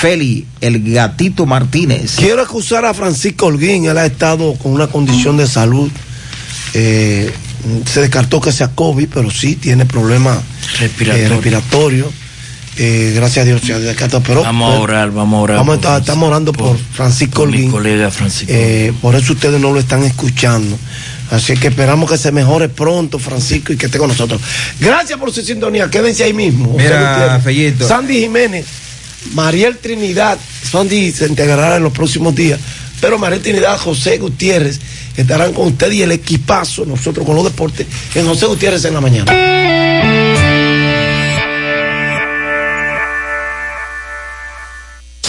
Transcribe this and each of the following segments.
Feli, el gatito Martínez. Quiero acusar a Francisco Holguín, él ha estado con una condición de salud. eh, se descartó que sea COVID, pero sí tiene problemas eh, respiratorios. Eh, gracias a Dios se ha descartado. Pero, Vamos a orar, vamos a orar. Vamos a estamos orando por, Francisco por mi Holguín. colega Francisco. Eh, por eso ustedes no lo están escuchando. Así que esperamos que se mejore pronto, Francisco, y que esté con nosotros. Gracias por su sintonía. Quédense ahí mismo. Mira. Fellito. Sandy Jiménez, Mariel Trinidad. Sandy se integrará en los próximos días. Pero Mariel Trinidad, José Gutiérrez estarán con usted y el equipazo, nosotros con los deportes, en José Gutiérrez en la mañana.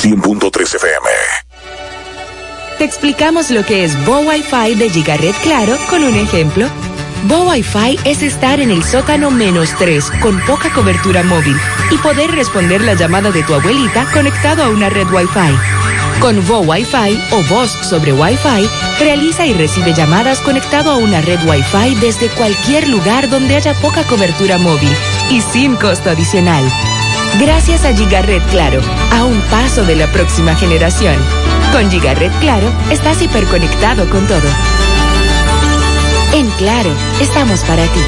100.3 FM. Te explicamos lo que es Bo Wi-Fi de Gigaret Claro con un ejemplo. Bo Wi-Fi es estar en el sótano menos 3 con poca cobertura móvil y poder responder la llamada de tu abuelita conectado a una red Wi-Fi. Con Bo Wi-Fi o voz sobre Wi-Fi, realiza y recibe llamadas conectado a una red Wi-Fi desde cualquier lugar donde haya poca cobertura móvil y sin costo adicional. Gracias a Gigaret Claro, a un paso de la próxima generación. Con Gigaret Claro, estás hiperconectado con todo. En Claro, estamos para ti.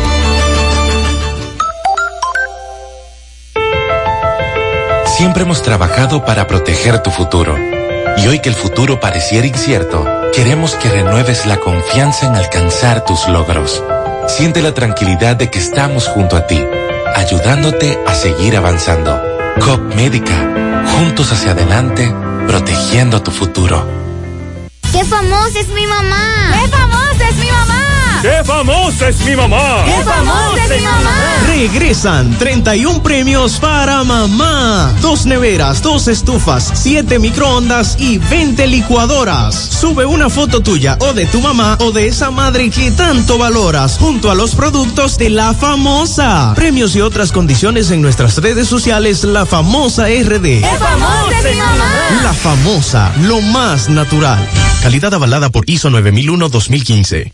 Siempre hemos trabajado para proteger tu futuro. Y hoy que el futuro pareciera incierto, queremos que renueves la confianza en alcanzar tus logros. Siente la tranquilidad de que estamos junto a ti, ayudándote a seguir avanzando. COP Médica, juntos hacia adelante, protegiendo tu futuro. ¡Qué famosa es mi mamá! ¡Qué famosa es mi mamá! ¡Qué famosa es mi mamá! ¡Qué famosa es mi mamá! Regresan 31 premios para mamá. Dos neveras, dos estufas, siete microondas y 20 licuadoras. Sube una foto tuya o de tu mamá o de esa madre que tanto valoras junto a los productos de la famosa. Premios y otras condiciones en nuestras redes sociales La Famosa RD. ¡Qué famosa es mi mamá! La Famosa, lo más natural. Calidad avalada por ISO 9001-2015.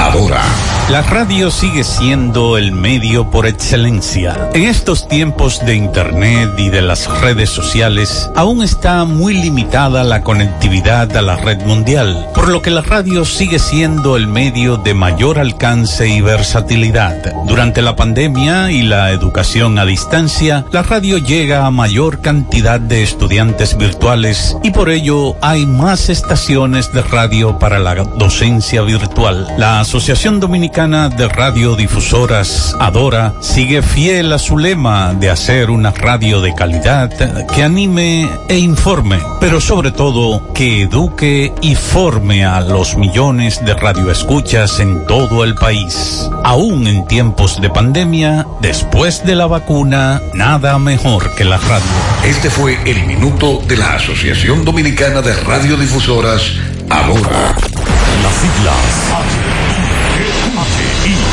Adora. La radio sigue siendo el medio por excelencia. En estos tiempos de Internet y de las redes sociales, aún está muy limitada la conectividad a la red mundial, por lo que la radio sigue siendo el medio de mayor alcance y versatilidad. Durante la pandemia y la educación a distancia, la radio llega a mayor cantidad de estudiantes virtuales y por ello hay más estaciones de radio para la docencia virtual. La Asociación Dominicana de Radiodifusoras, Adora, sigue fiel a su lema de hacer una radio de calidad que anime e informe, pero sobre todo que eduque y forme a los millones de radioescuchas en todo el país. Aún en tiempos de pandemia, después de la vacuna, nada mejor que la radio. Este fue el minuto de la Asociación Dominicana de Radiodifusoras, Adora. Las siglas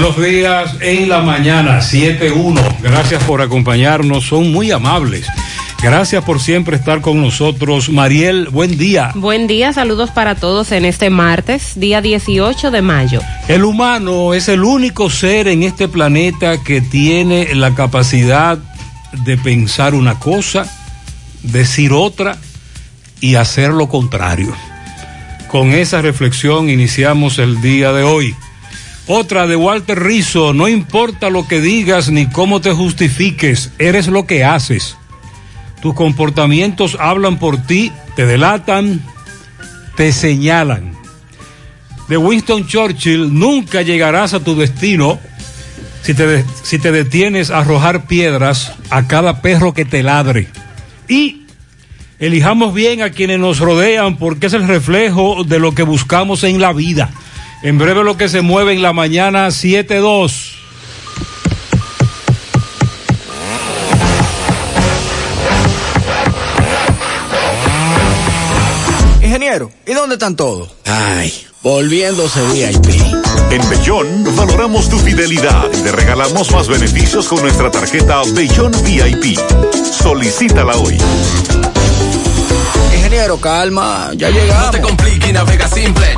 Buenos días en la mañana, 7.1. Gracias por acompañarnos, son muy amables. Gracias por siempre estar con nosotros. Mariel, buen día. Buen día, saludos para todos en este martes, día 18 de mayo. El humano es el único ser en este planeta que tiene la capacidad de pensar una cosa, decir otra y hacer lo contrario. Con esa reflexión iniciamos el día de hoy. Otra de Walter Rizzo, no importa lo que digas ni cómo te justifiques, eres lo que haces. Tus comportamientos hablan por ti, te delatan, te señalan. De Winston Churchill, nunca llegarás a tu destino si te, si te detienes a arrojar piedras a cada perro que te ladre. Y elijamos bien a quienes nos rodean porque es el reflejo de lo que buscamos en la vida. En breve lo que se mueve en la mañana 7-2. Ingeniero, ¿y dónde están todos? Ay, volviéndose VIP. En Bellón valoramos tu fidelidad y te regalamos más beneficios con nuestra tarjeta Bellón VIP. Solicítala hoy. Ingeniero, calma, ya llegamos. No te compliques y navega simplex.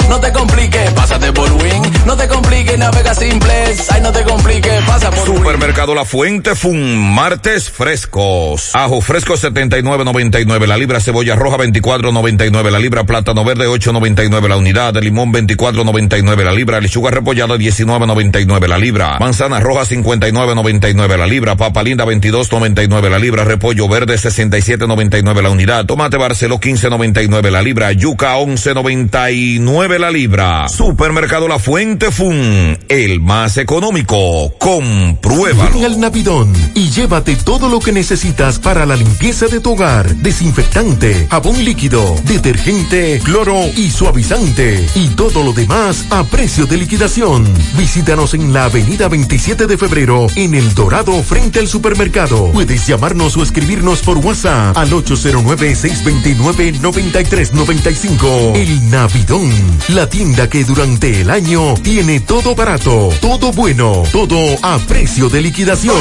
No te compliques, pásate por Win. No te compliques, navega simplex. Ay, no te compliques, pasa por Supermercado La Fuente Fun, martes frescos. Ajo fresco 79.99 la libra, cebolla roja 24.99 la libra, plátano verde 8.99 la unidad, limón 24.99 la libra, lechuga repollada 19.99 la libra, manzana roja 59.99 la libra, papa linda 22.99 la libra, repollo verde 67.99 la unidad, tomate barcelo 15.99 la libra, yuca 11.99 la libra. Supermercado La Fuente Fun, el más económico. Compruébalo. Ven al Navidón y llévate todo lo que necesitas para la limpieza de tu hogar. Desinfectante, jabón líquido, detergente, cloro y suavizante. Y todo lo demás a precio de liquidación. Visítanos en la avenida 27 de febrero en El Dorado frente al supermercado. Puedes llamarnos o escribirnos por WhatsApp al 809-629-9395. El Navidón, la tienda que durante el año tiene todo barato, todo bueno, todo a precio de liquidación.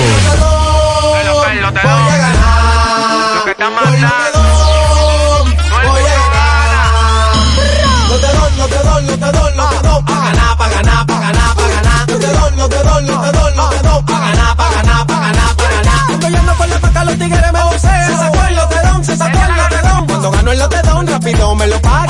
Cuando rápido me lo.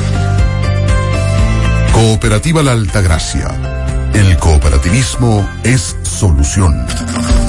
Cooperativa La Altagracia. El cooperativismo es solución.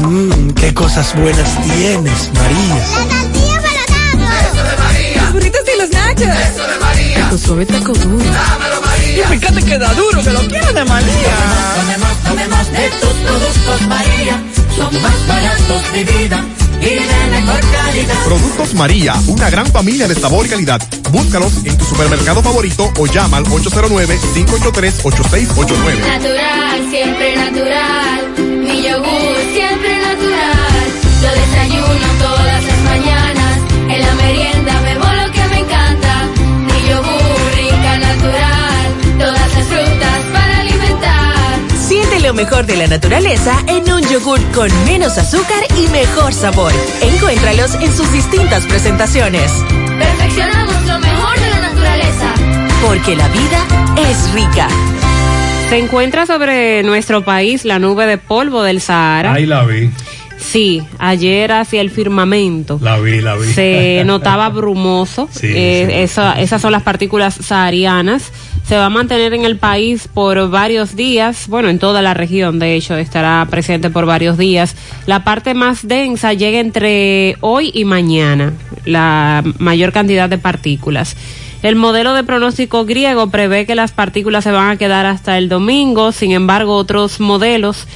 Mmm, qué cosas buenas tienes, María. La tortilla para Eso de María. Los burritos y los nachos. Eso de María. Tu suave taco duro. Dámelo, María. Y fíjate que da duro, que lo quiero de María. Tomemos, tomemos, tomemos de tus productos, María. Son más baratos de vida y de mejor calidad. Productos María, una gran familia de sabor y calidad. Búscalos en tu supermercado favorito o llama al 809-583-8689. Natural, siempre natural. Mi yogur, siempre lo mejor de la naturaleza en un yogur con menos azúcar y mejor sabor. Encuéntralos en sus distintas presentaciones. Perfeccionamos lo mejor de la naturaleza. Porque la vida es rica. Se encuentra sobre nuestro país la nube de polvo del Sahara. Ahí la vi. Sí, ayer hacia el firmamento. La vi, la vi. Se notaba brumoso. Sí, eh, sí. esa- esas son las partículas saharianas. Se va a mantener en el país por varios días. Bueno, en toda la región, de hecho, estará presente por varios días. La parte más densa llega entre hoy y mañana. La mayor cantidad de partículas. El modelo de pronóstico griego prevé que las partículas se van a quedar hasta el domingo, sin embargo otros modelos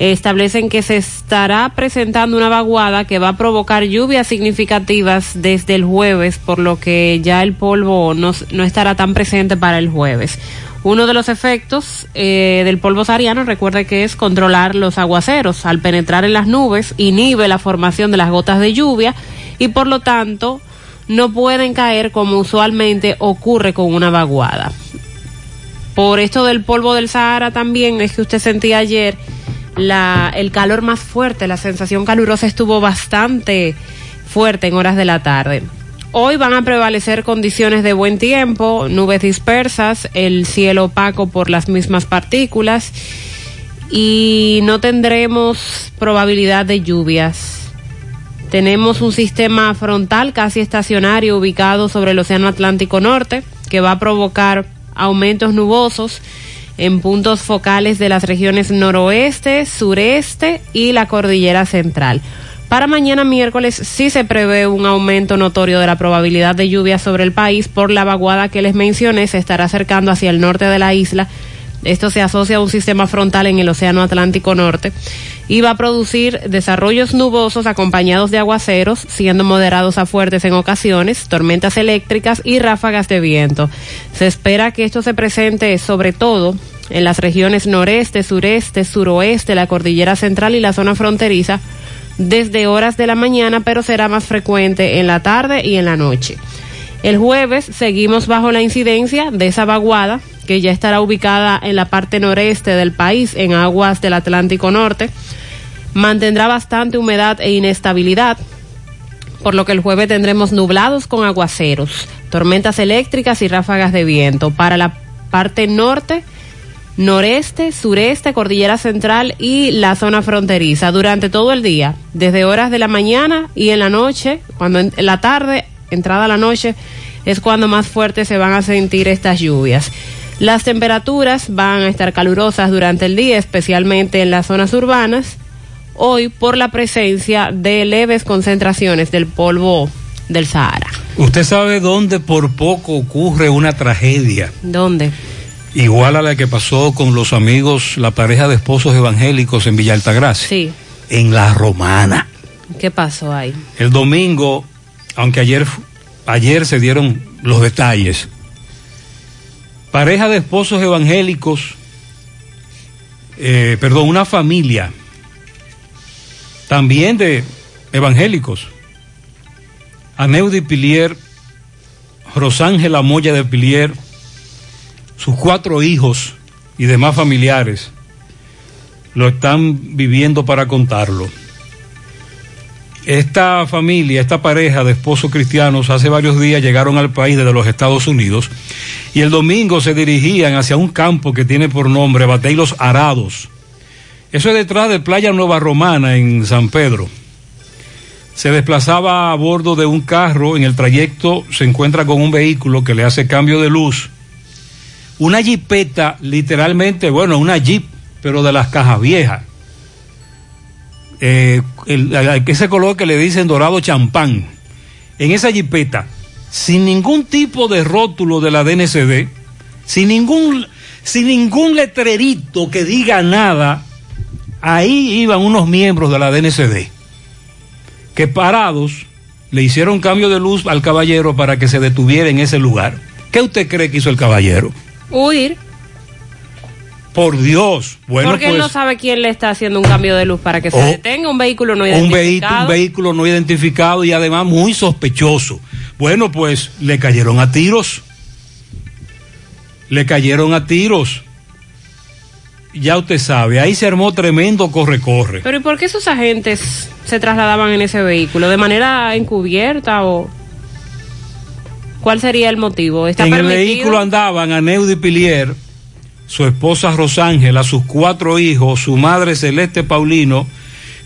establecen que se estará presentando una vaguada que va a provocar lluvias significativas desde el jueves, por lo que ya el polvo no, estará tan presente para el jueves. Uno de los efectos eh, del polvo sahariano, recuerde que es controlar los aguaceros. Al penetrar en las nubes, inhibe la formación de las gotas de lluvia y por lo tanto no pueden caer como usualmente ocurre con una vaguada. Por esto del polvo del Sahara también es que usted sentía ayer la, el calor más fuerte, la sensación calurosa estuvo bastante fuerte en horas de la tarde. Hoy van a prevalecer condiciones de buen tiempo, nubes dispersas, el cielo opaco por las mismas partículas y no tendremos probabilidad de lluvias. Tenemos un sistema frontal casi estacionario ubicado sobre el Océano Atlántico Norte que va a provocar aumentos nubosos en puntos focales de las regiones noroeste, sureste y la cordillera central. Para mañana miércoles sí se prevé un aumento notorio de la probabilidad de lluvia sobre el país por la vaguada que les mencioné, se estará acercando hacia el norte de la isla. Esto se asocia a un sistema frontal en el Océano Atlántico Norte y va a producir desarrollos nubosos acompañados de aguaceros, siendo moderados a fuertes en ocasiones, tormentas eléctricas y ráfagas de viento. Se espera que esto se presente sobre todo en las regiones noreste, sureste, suroeste, la cordillera central y la zona fronteriza desde horas de la mañana, pero será más frecuente en la tarde y en la noche. El jueves seguimos bajo la incidencia de esa vaguada que ya estará ubicada en la parte noreste del país, en aguas del Atlántico Norte. Mantendrá bastante humedad e inestabilidad, por lo que el jueves tendremos nublados con aguaceros, tormentas eléctricas y ráfagas de viento. Para la parte norte, noreste, sureste, cordillera central y la zona fronteriza durante todo el día, desde horas de la mañana y en la noche, cuando en la tarde, entrada la noche, es cuando más fuertes se van a sentir estas lluvias. Las temperaturas van a estar calurosas durante el día, especialmente en las zonas urbanas, hoy por la presencia de leves concentraciones del polvo del Sahara. ¿Usted sabe dónde por poco ocurre una tragedia? ¿Dónde? Igual a la que pasó con los amigos, la pareja de esposos evangélicos en Villa Altagracia. Sí. En La Romana. ¿Qué pasó ahí? El domingo, aunque ayer, ayer se dieron los detalles, pareja de esposos evangélicos, eh, perdón, una familia también de evangélicos, Aneudi Pilier, Rosángela Moya de Pilier, sus cuatro hijos y demás familiares lo están viviendo para contarlo. Esta familia, esta pareja de esposos cristianos hace varios días llegaron al país desde los Estados Unidos y el domingo se dirigían hacia un campo que tiene por nombre Batey Los Arados. Eso es detrás de Playa Nueva Romana en San Pedro. Se desplazaba a bordo de un carro, en el trayecto se encuentra con un vehículo que le hace cambio de luz. Una jipeta, literalmente, bueno, una jeep, pero de las cajas viejas eh, el, ese color que le dicen dorado champán, en esa jipeta, sin ningún tipo de rótulo de la DNCD, sin ningún, sin ningún letrerito que diga nada, ahí iban unos miembros de la DNCD, que parados le hicieron cambio de luz al caballero para que se detuviera en ese lugar. ¿Qué usted cree que hizo el caballero? Huir. Por Dios. Bueno, Porque pues, él no sabe quién le está haciendo un cambio de luz para que se Oh. detenga un vehículo no un identificado. vehículo, un vehículo no identificado y además muy sospechoso. Bueno, pues le cayeron a tiros. Le cayeron a tiros. Ya usted sabe, ahí se armó tremendo corre-corre. Pero ¿y por qué esos agentes se trasladaban en ese vehículo? ¿De manera encubierta o...? ¿Cuál sería el motivo? ¿Está En el vehículo andaban a Neudi Pilier, su esposa Rosángela, sus cuatro hijos, su madre Celeste Paulino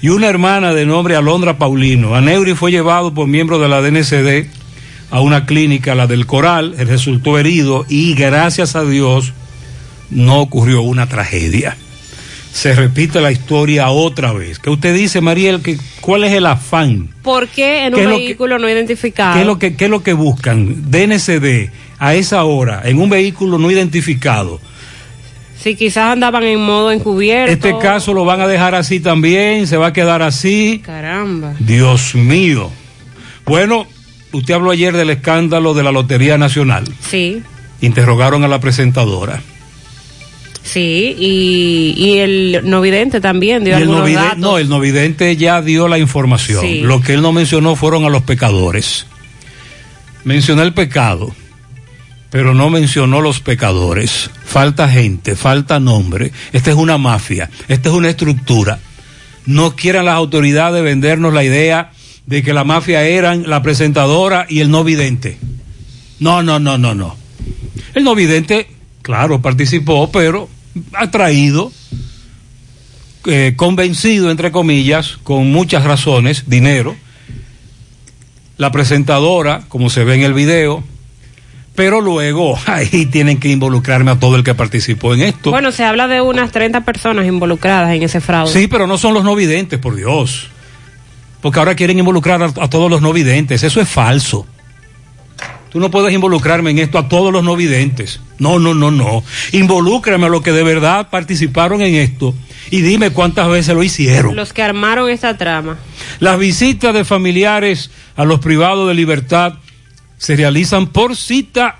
y una hermana de nombre Alondra Paulino. Aneuri fue llevado por miembros de la DNCD a una clínica, la del Coral, él resultó herido y gracias a Dios no ocurrió una tragedia. se repite la historia otra vez. ¿Qué usted dice, Mariel? Que, ¿Cuál es el afán? ¿Por qué en ¿Qué un que- vehículo no identificado? ¿Qué es, lo que, ¿Qué es lo que buscan? DNCD a esa hora en un vehículo no identificado. Si quizás andaban en modo encubierto. Este caso lo van a dejar así también, se va a quedar así. Caramba. Dios mío. Bueno, usted habló ayer del escándalo de la Lotería Nacional. Sí, Interrogaron a la presentadora. sí. Y, y el no vidente también dio el algunos datos. no, el novidente ya dio la información. Sí. Lo que él no mencionó fueron a los pecadores. Mencionó el pecado, pero no mencionó los pecadores. Falta gente, falta nombre. Esta es una mafia, esta es una estructura. No quieran las autoridades vendernos la idea de que la mafia eran la presentadora y el no vidente. No, no, no, no, no. El no vidente, claro, participó, pero atraído, eh, convencido, entre comillas, con muchas razones, dinero. La presentadora, como se ve en el video, pero luego ahí tienen que involucrarme a todo el que participó en esto. Bueno, se habla de unas 30 personas involucradas en ese fraude. Sí, pero no son los no videntes, por Dios. Porque ahora quieren involucrar a, a todos los no videntes. Eso es falso. Tú no puedes involucrarme en esto a todos los no videntes. No, no, no, no. Involúcrame a los que de verdad participaron en esto y dime cuántas veces lo hicieron. Los que armaron esta trama. Las visitas de familiares a los privados de libertad se realizan por cita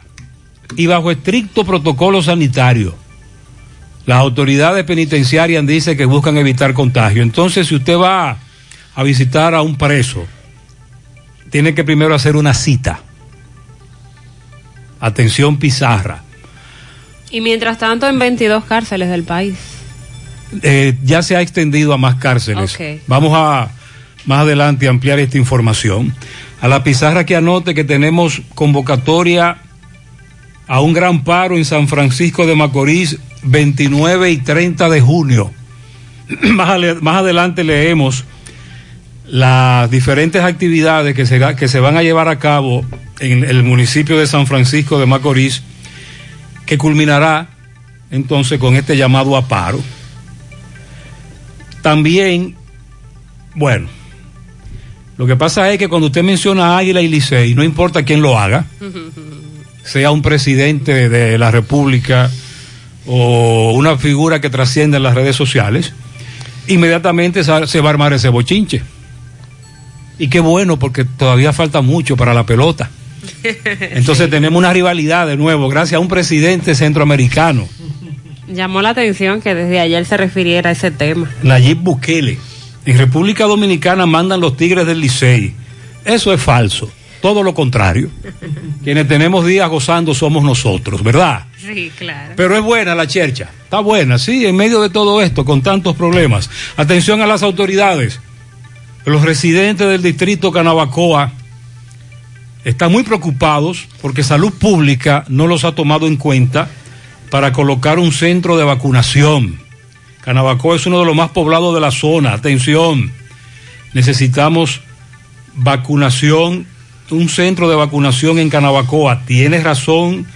y bajo estricto protocolo sanitario. Las autoridades penitenciarias dicen que buscan evitar contagio. Entonces, si usted va a visitar a un preso, tiene que primero hacer una cita. Atención Pizarra. Y mientras tanto, en 22 cárceles del país. Eh, ya se ha extendido a más cárceles. Vamos a más adelante ampliar esta información. A la pizarra que anote que tenemos convocatoria a un gran paro en San Francisco de Macorís 29 y 30 de junio. más, más adelante leemos las diferentes actividades que se, que se van a llevar a cabo en el municipio de San Francisco de Macorís, que culminará entonces con este llamado a paro. También, bueno, lo que pasa es que cuando usted menciona Águila y Licey, no importa quién lo haga, sea un presidente de la República o una figura que trasciende en las redes sociales, inmediatamente se va a armar ese bochinche. Y qué bueno, porque todavía falta mucho para la pelota. Entonces tenemos una rivalidad de nuevo, gracias a un presidente centroamericano, Llamó la atención que desde ayer se refiriera a ese tema. Nayib Bukele. En República Dominicana mandan los Tigres del Licey. Eso es falso, todo lo contrario. Quienes tenemos días gozando somos nosotros, ¿verdad? Sí, claro. Pero es buena la chercha, está buena, sí, en medio de todo esto, con tantos problemas. Atención a las autoridades. Los residentes del distrito Canabacoa están muy preocupados porque Salud Pública no los ha tomado en cuenta para colocar un centro de vacunación. Canabacoa es uno de los más poblados de la zona. Atención, necesitamos vacunación, un centro de vacunación en Canabacoa. Tienes razón,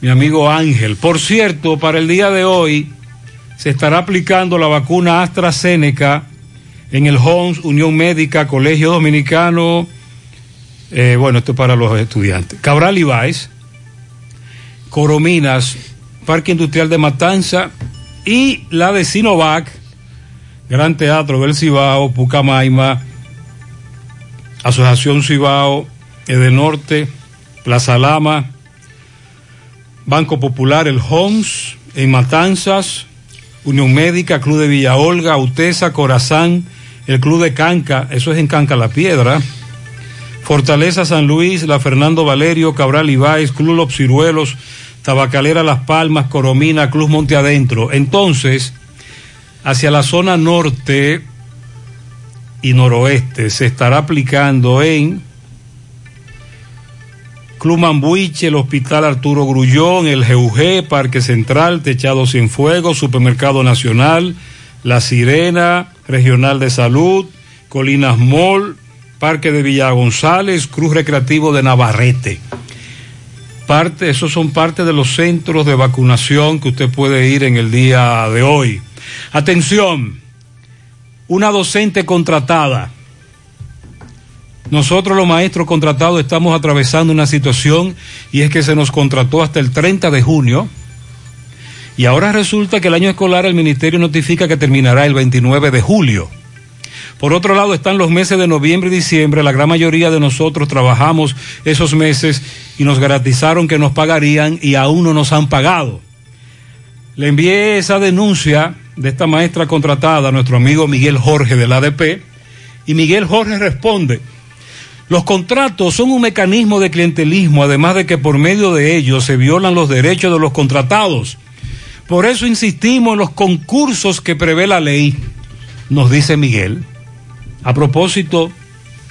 mi amigo Ángel. Por cierto, para el día de hoy se estará aplicando la vacuna AstraZeneca en el HOMS, Unión Médica, Colegio Dominicano. eh, bueno, esto es para los estudiantes. Cabral Ibáez, Corominas, Parque Industrial de Matanza y la de Sinovac, Gran Teatro del Cibao, Pucamaima, Asociación Cibao, Edenorte, Plaza Lama, Banco Popular, el HOMS, en Matanzas, Unión Médica, Club de Villa Olga, Utesa, Corazán, el Club de Canca, eso es en Canca La Piedra, Fortaleza San Luis, la Fernando Valerio, Cabral Ibáez, Club Los Ciruelos, Tabacalera Las Palmas, Coromina, Cruz Monte Adentro. Entonces, hacia la zona norte y noroeste se estará aplicando en Club Mambuiche, el Hospital Arturo Grullón, el GUG, Parque Central, Techado Sin Fuego, Supermercado Nacional, La Sirena, Regional de Salud, Colinas Mall, Parque de Villa González, Cruz Recreativo de Navarrete. Parte, esos son parte de los centros de vacunación que usted puede ir en el día de hoy. Atención, una docente contratada. Nosotros los maestros contratados estamos atravesando una situación y es que se nos contrató hasta el 30 de junio y ahora resulta que el año escolar el ministerio notifica que terminará el 29 de julio. Por otro lado están los meses de noviembre y diciembre. La gran mayoría de nosotros trabajamos esos meses y nos garantizaron que nos pagarían y aún no nos han pagado. Le envié esa denuncia de esta maestra contratada a nuestro amigo Miguel Jorge del ADP y Miguel Jorge responde, los contratos son un mecanismo de clientelismo, además de que por medio de ellos se violan los derechos de los contratados. Por eso insistimos en los concursos que prevé la ley, nos dice Miguel. A propósito,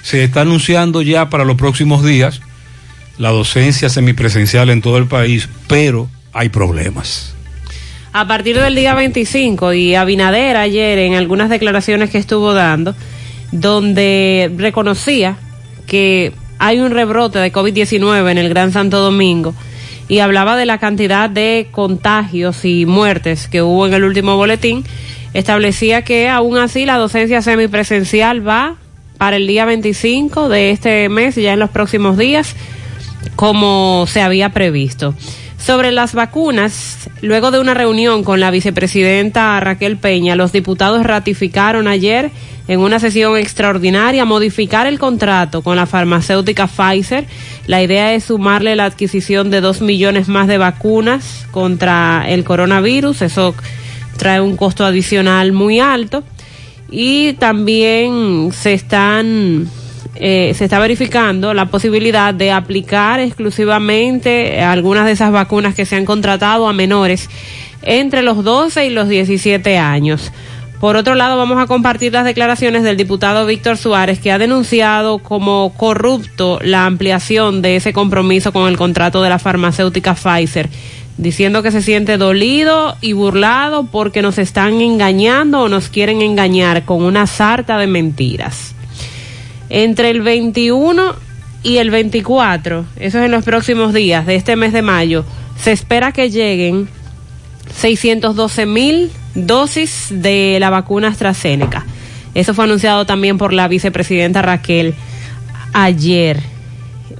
se está anunciando ya para los próximos días la docencia semipresencial en todo el país, pero hay problemas. A partir del día 25 y Abinader ayer en algunas declaraciones que estuvo dando, donde reconocía que hay un rebrote de COVID-19 en el Gran Santo Domingo y hablaba de la cantidad de contagios y muertes que hubo en el último boletín, establecía que aún así la docencia semipresencial va para el día 25 de este mes, ya en los próximos días, como se había previsto. Sobre las vacunas, luego de una reunión con la vicepresidenta Raquel Peña, los diputados ratificaron ayer en una sesión extraordinaria modificar el contrato con la farmacéutica Pfizer. La idea es sumarle la adquisición de dos millones más de vacunas contra el coronavirus. Eso trae un costo adicional muy alto. Y también se están eh, se está verificando la posibilidad de aplicar exclusivamente algunas de esas vacunas que se han contratado a menores entre los 12 y los 17 años. Por otro lado, vamos a compartir las declaraciones del diputado Víctor Suárez, que ha denunciado como corrupto la ampliación de ese compromiso con el contrato de la farmacéutica Pfizer, diciendo que se siente dolido y burlado porque nos están engañando o nos quieren engañar con una sarta de mentiras. Entre el 21 y el 24, eso es en los próximos días de este mes de mayo, se espera que lleguen 612 mil dosis de la vacuna AstraZeneca. Eso fue anunciado también por la vicepresidenta Raquel ayer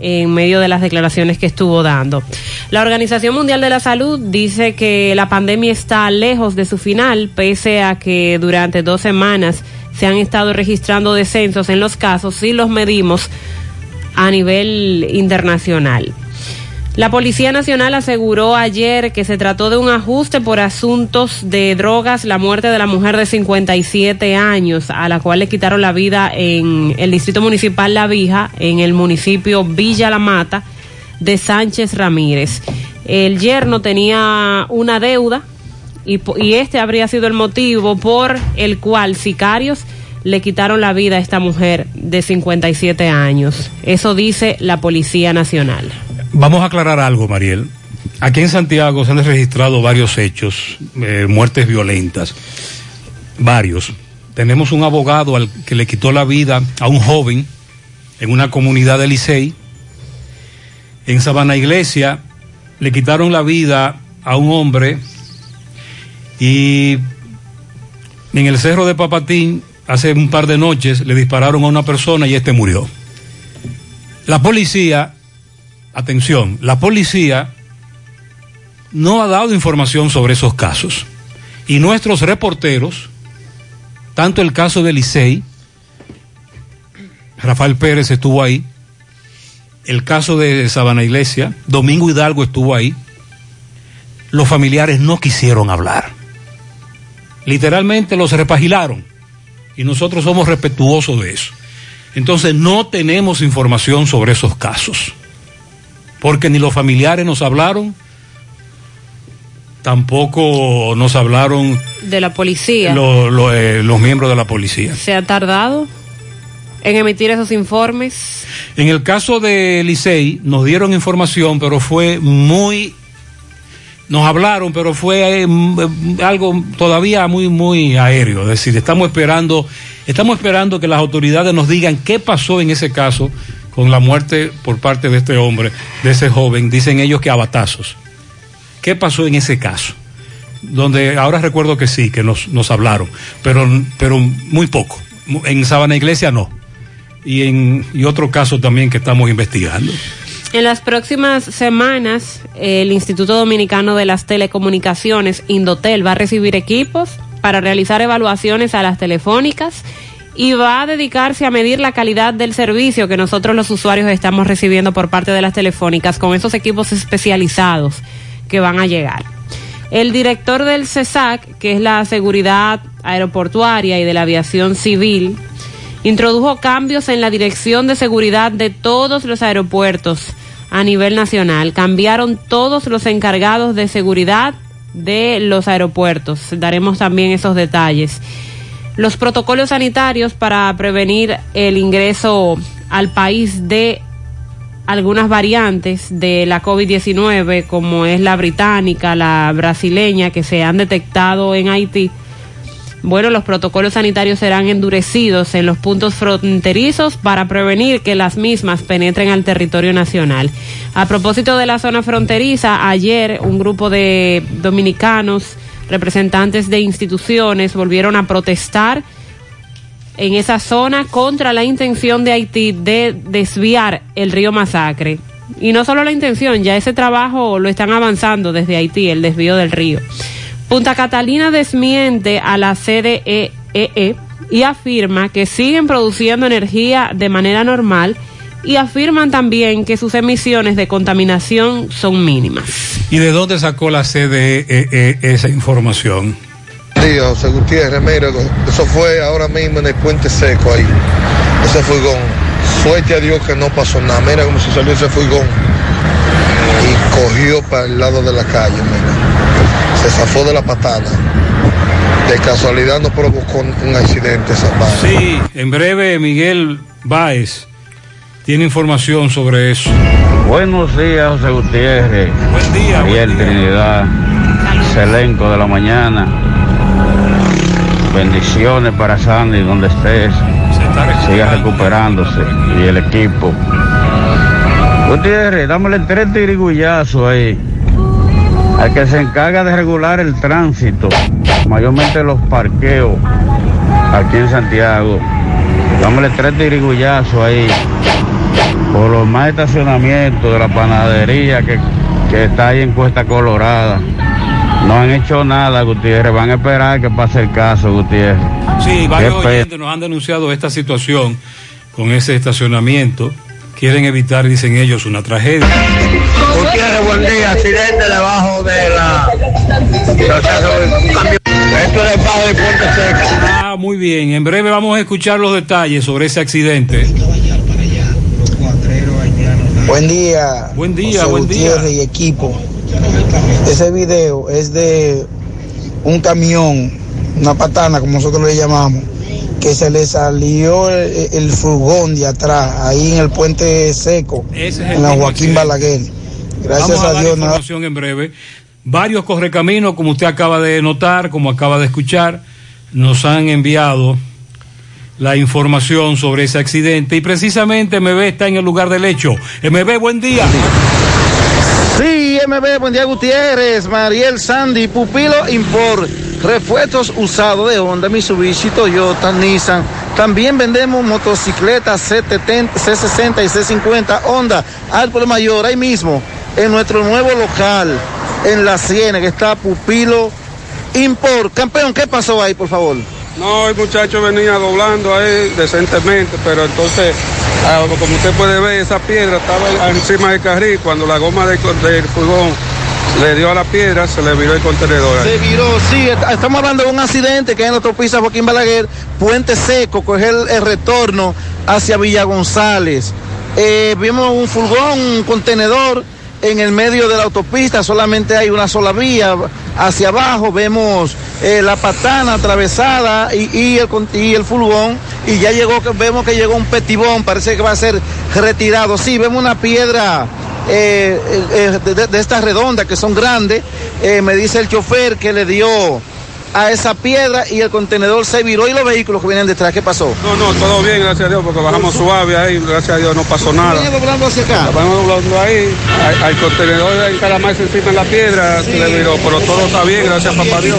en medio de las declaraciones que estuvo dando. La Organización Mundial de la Salud dice que la pandemia está lejos de su final, pese a que durante dos semanas se han estado registrando descensos en los casos si los medimos a nivel internacional. La Policía Nacional aseguró ayer que se trató de un ajuste por asuntos de drogas, la muerte de la mujer de 57 años, a la cual le quitaron la vida en el Distrito Municipal La Vija, en el municipio Villa La Mata, de Sánchez Ramírez. El yerno tenía una deuda y, y este habría sido el motivo por el cual sicarios le quitaron la vida a esta mujer de 57 años. Eso dice la Policía Nacional. Vamos a aclarar algo, Mariel. Aquí en Santiago se han registrado varios hechos, eh, muertes violentas, varios. Tenemos un abogado al que le quitó la vida a un joven en una comunidad de Licey. En Sabana Iglesia le quitaron la vida a un hombre y en el cerro de Papatín hace un par de noches le dispararon a una persona y este murió. La policía atención, la policía no ha dado información sobre esos casos. Y nuestros reporteros, tanto el caso de Licey, Rafael Pérez estuvo ahí, el caso de Sabana Iglesia, Domingo Hidalgo estuvo ahí, los familiares no quisieron hablar. Literalmente los repagilaron y nosotros somos respetuosos de eso. Entonces no tenemos información sobre esos casos porque ni los familiares nos hablaron, tampoco nos hablaron de la policía. lo- lo, eh, los miembros de la policía. ¿Se ha tardado en emitir esos informes? En el caso de Licey nos dieron información, pero fue muy nos hablaron, pero fue eh, mm, algo todavía muy muy aéreo, es decir, estamos esperando estamos esperando que las autoridades nos digan qué pasó en ese caso con la muerte por parte de este hombre, de ese joven, dicen ellos que a batazos. ¿Qué pasó en ese caso? donde ahora recuerdo que sí, que nos, nos hablaron, pero, pero muy poco. En Sabana Iglesia no. Y en y otro caso también que estamos investigando. En las próximas semanas, el Instituto Dominicano de las Telecomunicaciones, Indotel, va a recibir equipos para realizar evaluaciones a las telefónicas y va a dedicarse a medir la calidad del servicio que nosotros los usuarios estamos recibiendo por parte de las telefónicas con esos equipos especializados que van a llegar. El director del CESAC, que es la seguridad aeroportuaria y de la aviación civil, introdujo cambios en la dirección de seguridad de todos los aeropuertos a nivel nacional. Cambiaron todos los encargados de seguridad de los aeropuertos. Daremos también esos detalles. Los protocolos sanitarios para prevenir el ingreso al país de algunas variantes de la COVID-19, como es la británica, la brasileña, que se han detectado en Haití. Bueno, los protocolos sanitarios serán endurecidos en los puntos fronterizos para prevenir que las mismas penetren al territorio nacional. A propósito de la zona fronteriza, ayer un grupo de dominicanos, representantes de instituciones, volvieron a protestar en esa zona contra la intención de Haití de desviar el río Masacre. Y no solo la intención, ya ese trabajo lo están avanzando desde Haití, el desvío del río. Punta Catalina desmiente a la CDEE y afirma que siguen produciendo energía de manera normal y afirman también que sus emisiones de contaminación son mínimas. ¿Y de dónde sacó la CDE esa información? día, José Gutiérrez, mira, eso fue ahora mismo en el puente seco ahí, ese furgón. Suerte a Dios que no pasó nada, mira cómo se salió ese furgón y cogió para el lado de la calle, mira. Se zafó de la patada. De casualidad no provocó un accidente esa vaina. Sí, en breve Miguel Báez tiene información sobre eso. Buenos días, José Gutiérrez. Buen día. Ariel Trinidad, Selenco de la mañana. Bendiciones para Sandy, donde estés. Siga recuperándose y el equipo. Gutiérrez, dámosle tres tirigullazos ahí. Al que se encarga de regular el tránsito, mayormente los parqueos aquí en Santiago. Dámosle tres tirigullazos ahí. Por los más estacionamientos de la panadería que, que está ahí en Cuesta Colorada. No han hecho nada, Gutiérrez. Van a esperar que pase el caso, Gutiérrez. Sí, varios oyentes nos han denunciado esta situación con ese estacionamiento. Quieren evitar, dicen ellos, una tragedia. Gutiérrez, buen día. Accidente debajo de la. Esto es debajo de Puente Seca. Ah, muy bien. En breve vamos a escuchar los detalles sobre ese accidente. Buen día. Buen día, José buen día. Y equipo. Ese video es de un camión, una patana, como nosotros le llamamos, que se le salió el, el furgón de atrás, ahí en el puente seco, Ese es el en la Joaquín accidente. Balaguer. Gracias Vamos a, a, dar Dios, nada. información en breve. Varios correcaminos, como usted acaba de notar, como acaba de escuchar, nos han enviado la información sobre ese accidente y precisamente MB está en el lugar del hecho. MB, buen día. Sí, MB, buen día Gutiérrez, Mariel Sandy, Pupilo Import, refuerzos usados de Honda, Mitsubishi, Toyota, Nissan. También vendemos motocicletas C70, C60 y C50 Honda al mayor, ahí mismo, en nuestro nuevo local, en la Siena, que está Pupilo Import. Campeón, ¿qué pasó ahí, por favor? No, el muchacho venía doblando ahí decentemente, pero entonces, ah, como usted puede ver, esa piedra estaba encima del carril. Cuando la goma del, del furgón le dio a la piedra, se le viró el contenedor. Se viró, sí, est- estamos hablando de un accidente que es en la autopista Joaquín Balaguer, Puente Seco, coger el, el retorno hacia Villa González. Eh, vimos un furgón, un contenedor en el medio de la autopista, solamente hay una sola vía hacia abajo, vemos eh, la patana atravesada y, y el, y el furgón, y ya llegó, que- vemos que llegó un petibón, parece que va a ser retirado. Sí, vemos una piedra eh, eh, de, de- de estas redondas que son grandes. Eh, me dice el chofer que le dio a esa piedra y el contenedor se viró y los vehículos que vienen detrás, ¿qué pasó? No, no, todo bien, gracias a Dios, porque bajamos suave ahí, gracias a Dios no pasó nada. ¿Venía doblando hacia acá? Vamos doblando ahí, hay contenedor en cada más encima en la piedra, se le viró, pero todo está bien, gracias a papá Dios.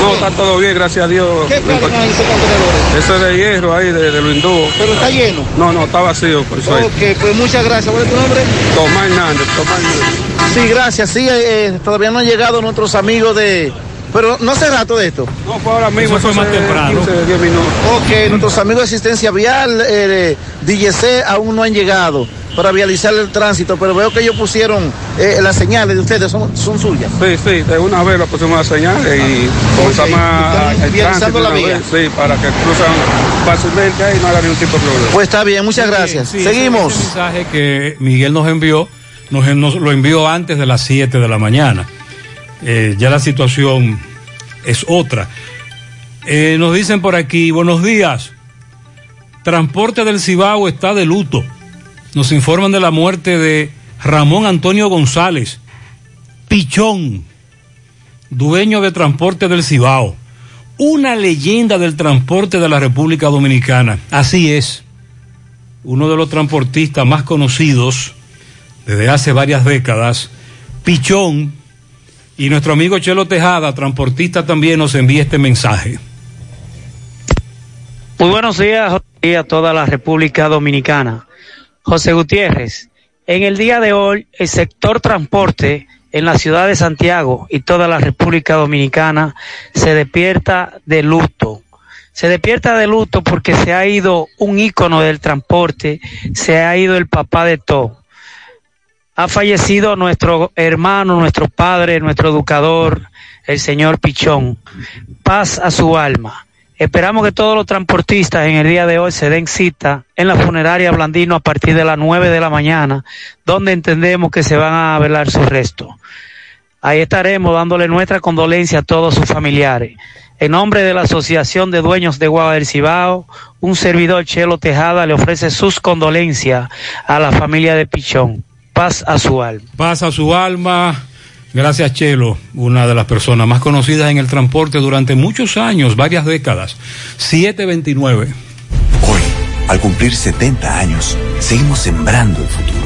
No, está todo bien, gracias a Dios. ¿Qué hay ese contenedor? Eso es de hierro ahí, de, de lo hindú. Pero está lleno. No, no, está vacío, por eso. Ok, pues muchas gracias. ¿Cuál es tu nombre? Tomás Hernández, Tomás Hernández. Sí, gracias. Sí, eh, todavía no han llegado nuestros amigos de... Pero no hace rato de esto. No, fue ahora mismo. Eso fue más temprano. 15, 10 minutos. Ok, nuestros amigos de asistencia vial, eh, DGC, aún no han llegado para vializar el tránsito, pero veo que ellos pusieron eh, las señales de ustedes, son, son suyas. Sí, sí, de una vez lo pusimos las señales y comenzamos el vializando tránsito la vía. vez, Sí, para que cruzan fácilmente ahí y no haga ningún tipo de problema. Pues está bien, muchas gracias. Sí, Seguimos. Ese mensaje que Miguel nos envió, nos, nos lo envió antes de las 7 de la mañana. Eh, ya la situación es otra. Eh, nos dicen por aquí, buenos días. Transporte del Cibao está de luto. Nos informan de la muerte de Ramón Antonio González, Pichón, dueño de Transporte del Cibao. Una leyenda del transporte de la República Dominicana. Así es uno de los transportistas más conocidos desde hace varias décadas, Pichón, y nuestro amigo Chelo Tejada, transportista, también nos envía este mensaje. Muy buenos días a toda la República Dominicana. José Gutiérrez, en el día de hoy el sector transporte en la ciudad de Santiago y toda la República Dominicana se despierta de luto. Se despierta de luto porque se ha ido un ícono del transporte, se ha ido el papá de todo. Ha fallecido nuestro hermano, nuestro padre, nuestro educador, el señor Pichón. Paz a su alma. Esperamos que todos los transportistas en el día de hoy se den cita en la funeraria Blandino a partir de las 9 de la mañana, donde entendemos que se van a velar sus restos. Ahí estaremos dándole nuestra condolencia a todos sus familiares. En nombre de la Asociación de Dueños de Guava un servidor Chelo Tejada le ofrece sus condolencias a la familia de Pichón. Paz a su alma. Paz a su alma. Gracias, Chelo, una de las personas más conocidas en el transporte durante muchos años, varias décadas. 729. Hoy, al cumplir 70 años, seguimos sembrando el futuro.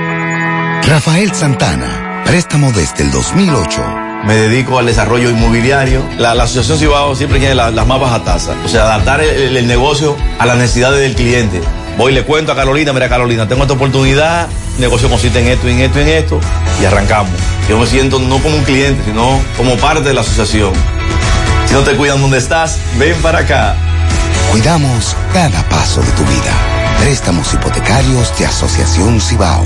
Rafael Santana, préstamo desde el 2008. Me dedico al desarrollo inmobiliario. La, la Asociación Cibao siempre tiene la- las más bajas tasas. O sea, adaptar el negocio a las necesidades del cliente. Voy y le cuento a Carolina, mira Carolina, tengo esta oportunidad, el negocio consiste en esto, en esto, en esto, y arrancamos. Yo me siento no como un cliente, sino como parte de la asociación. Si no te cuidan donde estás, ven para acá. Cuidamos cada paso de tu vida. Préstamos hipotecarios de Asociación Cibao.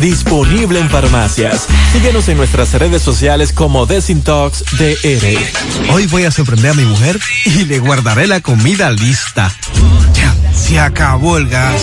disponible en farmacias. Síguenos en nuestras redes sociales como Desintox DR. Hoy voy a sorprender a mi mujer y le guardaré la comida lista. Ya, se acabó el gas.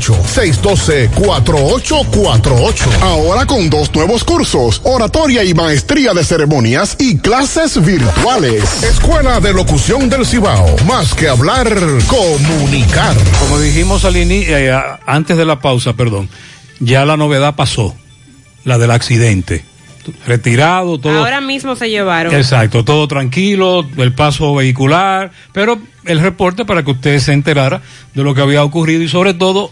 612-4848. Ahora con dos nuevos cursos, oratoria y maestría de ceremonias y clases virtuales. Escuela de Locución del Cibao. Más que hablar, comunicar. Como dijimos al inicio, eh, antes de la pausa, perdón, ya la novedad pasó, la del accidente. Retirado, todo. Ahora mismo se llevaron. Exacto, todo tranquilo, el paso vehicular, pero el reporte para que usted se enterara de lo que había ocurrido y sobre todo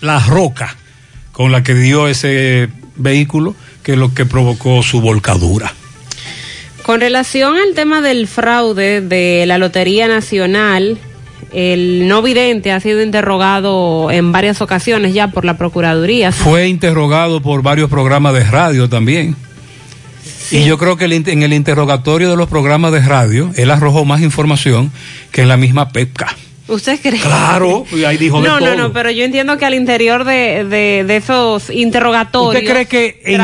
la roca con la que dio ese vehículo, que es lo que provocó su volcadura. Con relación al tema del fraude de la Lotería Nacional, el no vidente ha sido interrogado en varias ocasiones ya por la Procuraduría. Fue interrogado por varios programas de radio también. Y yo creo que en el interrogatorio de los programas de radio, él arrojó más información que en la misma PEPCA. ¿Usted cree? Claro, y ahí dijo de No, no, todo. no, pero yo entiendo que al interior de, de, de esos interrogatorios. ¿Usted cree que en,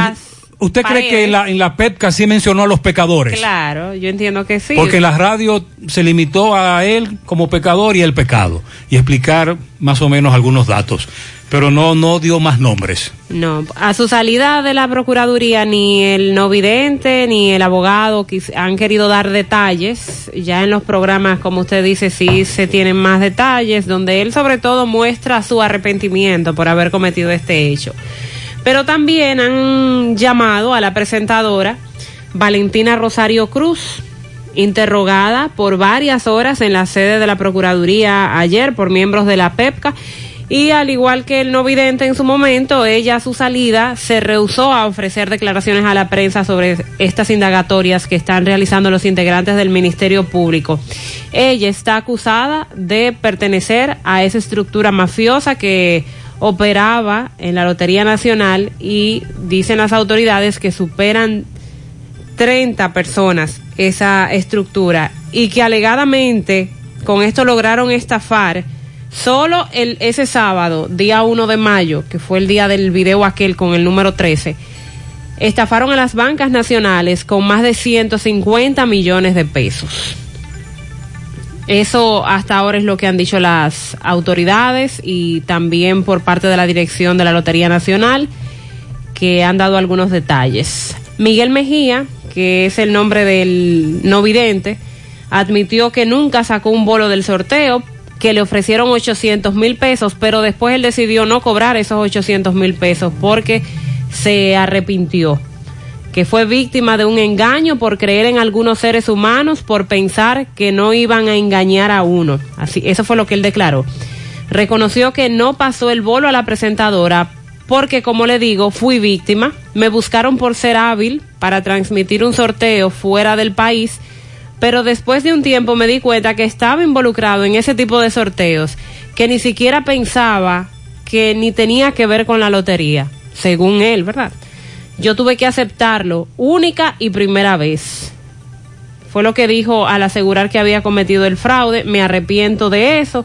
usted cree que en la, en la PEPCA sí mencionó a los pecadores? Claro, yo entiendo que sí. Porque en la radio se limitó a él como pecador y el pecado. Y explicar más o menos algunos datos. Pero no, no dio más nombres. No, a su salida de la Procuraduría ni el no vidente ni el abogado han querido dar detalles. Ya en los programas, como usted dice, sí se tienen más detalles, donde él sobre todo muestra su arrepentimiento por haber cometido este hecho. Pero también han llamado a la presentadora Valentina Rosario Cruz, interrogada por varias horas en la sede de la Procuraduría ayer por miembros de la PEPCA. Y al igual que el no vidente en su momento, ella a su salida se rehusó a ofrecer declaraciones a la prensa sobre estas indagatorias que están realizando los integrantes del Ministerio Público. Ella está acusada de pertenecer a esa estructura mafiosa que operaba en la Lotería Nacional y dicen las autoridades que superan 30 personas esa estructura y que alegadamente con esto lograron estafar solo el, ese sábado, día 1 de mayo, que fue el día del video aquel con el número 13, estafaron a las bancas nacionales con más de 150 millones de pesos. Eso hasta ahora es lo que han dicho las autoridades y también por parte de la dirección de la Lotería Nacional, que han dado algunos detalles. Miguel Mejía, que es el nombre del no vidente, admitió que nunca sacó un bolo del sorteo, que le ofrecieron 800 mil pesos, pero después él decidió no cobrar esos 800 mil pesos porque se arrepintió que fue víctima de un engaño por creer en algunos seres humanos, por pensar que no iban a engañar a uno. Así, eso fue lo que él declaró. Reconoció que no pasó el bolo a la presentadora porque, como le digo, fui víctima. Me buscaron por ser hábil para transmitir un sorteo fuera del país, pero después de un tiempo me di cuenta que estaba involucrado en ese tipo de sorteos, que ni siquiera pensaba que ni tenía que ver con la lotería, según él, ¿verdad? yo tuve que aceptarlo única y primera vez. Fue lo que dijo al asegurar que había cometido el fraude, me arrepiento de eso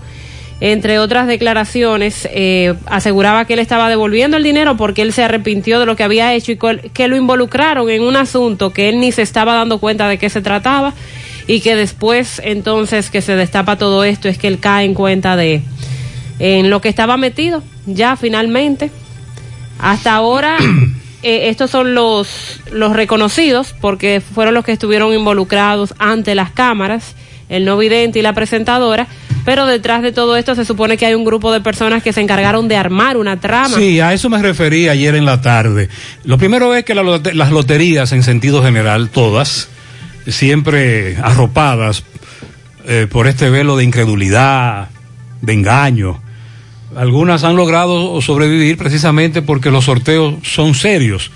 entre otras declaraciones, eh, aseguraba que él estaba devolviendo el dinero porque él se arrepintió de lo que había hecho y que lo involucraron en un asunto que él ni se estaba dando cuenta de qué se trataba y que después entonces que se destapa todo esto es que él cae en cuenta de en lo que estaba metido ya finalmente. Hasta ahora eh, estos son los, los reconocidos porque fueron los que estuvieron involucrados ante las cámaras, el no vidente y la presentadora, pero detrás de todo esto se supone que hay un grupo de personas que se encargaron de armar una trama. Sí, a eso me referí ayer en la tarde. Lo primero es que las loterías, en sentido general, todas, siempre arropadas eh, por este velo de incredulidad, de engaño. Algunas han logrado sobrevivir precisamente porque los sorteos son serios.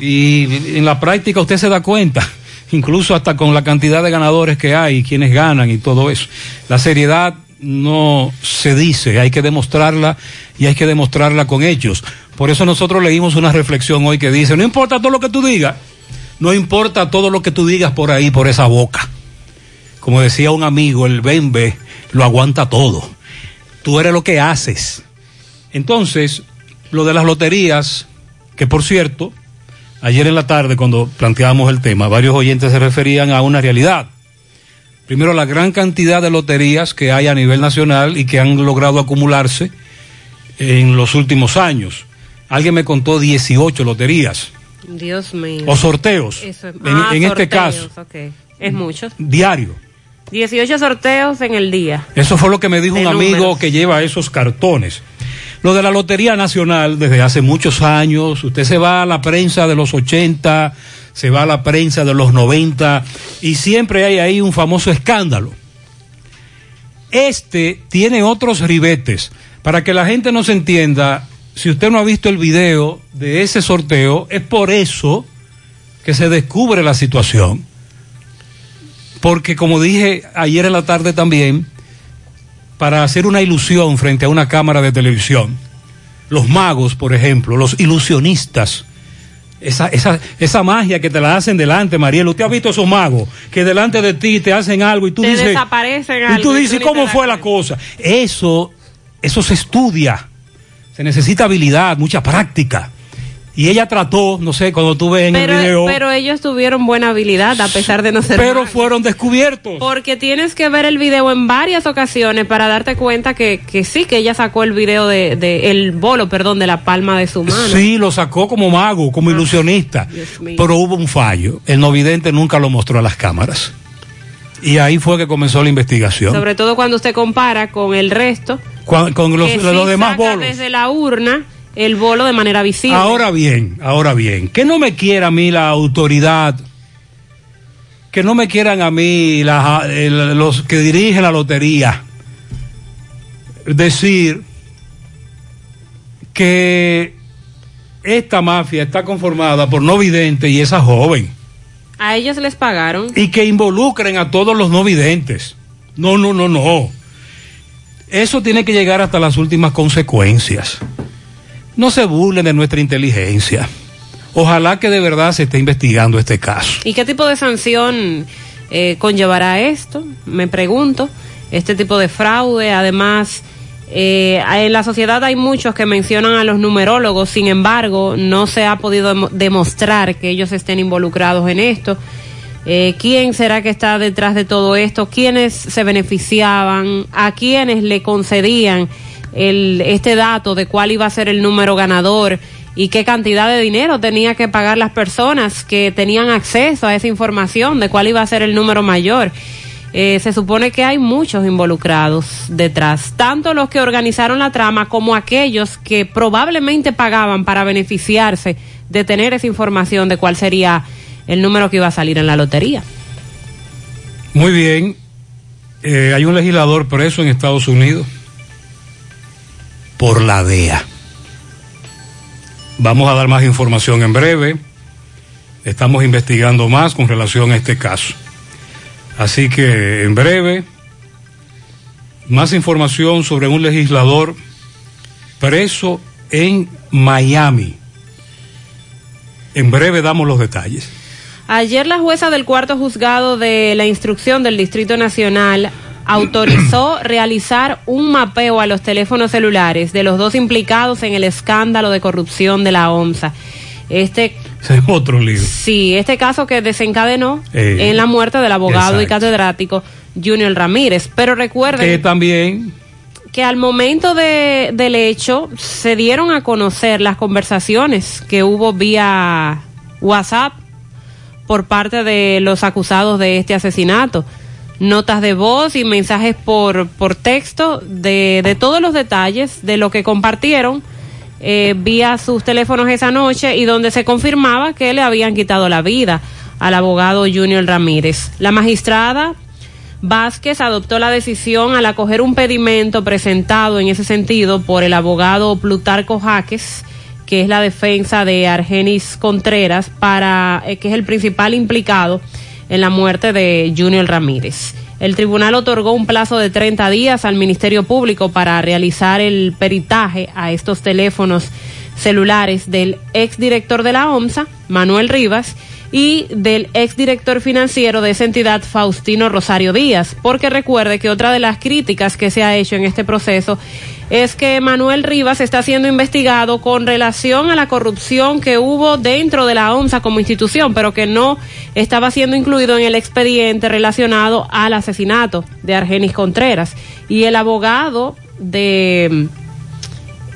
Y en la práctica usted se da cuenta, incluso hasta con la cantidad de ganadores que hay, quienes ganan y todo eso. La seriedad no se dice, hay que demostrarla y hay que demostrarla con hechos. Por eso nosotros leímos una reflexión hoy que dice, no importa todo lo que tú digas, no importa todo lo que tú digas por ahí, por esa boca. Como decía un amigo, el bembe lo aguanta todo. Tú eres lo que haces. Entonces, lo de las loterías, que por cierto, ayer en la tarde cuando planteábamos el tema, varios oyentes se referían a una realidad. Primero, la gran cantidad de loterías que hay a nivel nacional y que han logrado acumularse en los últimos años. Alguien me contó 18 loterías Dios mío. o sorteos, Eso es- en, ah, en este sorteos, caso, ok. Es mucho. diario. 18 sorteos en el día. Eso fue lo que me dijo De un amigo que lleva esos cartones. Lo de la Lotería Nacional desde hace muchos años, usted se va a la prensa de los 80, se va a la prensa de los 90 y siempre hay ahí un famoso escándalo. Este tiene otros ribetes. Para que la gente no se entienda, si usted no ha visto el video de ese sorteo, es por eso que se descubre la situación. Porque como dije ayer en la tarde también, para hacer una ilusión frente a una cámara de televisión, los magos, por ejemplo, los ilusionistas, esa, esa, esa magia que te la hacen delante, Mariel. ¿Usted ha visto esos magos que delante de ti te hacen algo y tú Te dices... desaparecen Y tú dices, ¿cómo fue la cosa? Eso, eso se estudia. Se necesita habilidad, mucha práctica. Y ella trató, no sé, cuando tú ves en Pero, el video, pero ellos tuvieron buena habilidad a pesar de no ser pero fueron descubiertos. Porque tienes que ver el video en varias ocasiones para darte cuenta que, que sí, que ella sacó el video de, de el bolo, perdón, de la palma de su mano. Sí, lo sacó como mago, como ilusionista. mío. Pero hubo un fallo. El no vidente nunca lo mostró a las cámaras. Y ahí fue que comenzó la investigación. Sobre todo cuando usted compara con el resto. Cuan- con los, que los sí demás saca bolos. desde la urna el bolo de manera visible. Ahora bien, ahora bien, que no me quiera a mí la autoridad, que no me quieran a mí la- el- los que dirigen la lotería decir que esta mafia está conformada por no videntes y esa joven A ellos les pagaron. y que involucren a todos los no videntes. No, no, no, no. Eso tiene que llegar hasta las últimas consecuencias. No se burlen de nuestra inteligencia. Ojalá que de verdad se esté investigando este caso. ¿Y qué tipo de sanción eh, conllevará esto? Me pregunto. Este tipo de fraude, además, eh, en la sociedad hay muchos que mencionan a los numerólogos, sin embargo, no se ha podido demo- demostrar que ellos estén involucrados en esto. Eh, ¿Quién será que está detrás de todo esto? ¿Quiénes se beneficiaban? ¿A quiénes le concedían el, este dato de cuál iba a ser el número ganador? ¿Y qué cantidad de dinero tenía que pagar las personas que tenían acceso a esa información de cuál iba a ser el número mayor? Eh, se supone que hay muchos involucrados detrás, tanto los que organizaron la trama como aquellos que probablemente pagaban para beneficiarse de tener esa información de cuál sería el número que iba a salir en la lotería. Muy bien. Eh, hay un legislador preso en Estados Unidos por la DEA. Vamos a dar más información en breve. Estamos investigando más con relación a este caso. Así que en breve, más información sobre un legislador preso en Miami. En breve damos los detalles. Ayer la jueza del cuarto juzgado de la instrucción del Distrito Nacional autorizó realizar un mapeo a los teléfonos celulares de los dos implicados en el escándalo de corrupción de la OMSA. Este Ese es otro lío. Sí, este caso que desencadenó Eh, en la muerte del abogado y catedrático Junior Ramírez. Pero recuerden Que también que al momento de, del hecho se dieron a conocer las conversaciones que hubo vía WhatsApp por parte de los acusados de este asesinato. Notas de voz y mensajes por, por texto de, de todos los detalles de lo que compartieron eh, vía sus teléfonos esa noche y donde se confirmaba que le habían quitado la vida al abogado Junior Ramírez. La magistrada Vázquez adoptó la decisión al acoger un pedimento presentado en ese sentido por el abogado Plutarco Jaques, que es la defensa de Argenis Contreras, para, eh, que es el principal implicado en la muerte de Junior Ramírez. El tribunal otorgó un plazo de 30 días al Ministerio Público para realizar el peritaje a estos teléfonos celulares del exdirector de la OMSA, Manuel Rivas, y del exdirector financiero de esa entidad, Faustino Rosario Díaz, porque recuerde que otra de las críticas que se ha hecho en este proceso es que Manuel Rivas está siendo investigado con relación a la corrupción que hubo dentro de la OMSA como institución, pero que no estaba siendo incluido en el expediente relacionado al asesinato de Argenis Contreras. Y el abogado de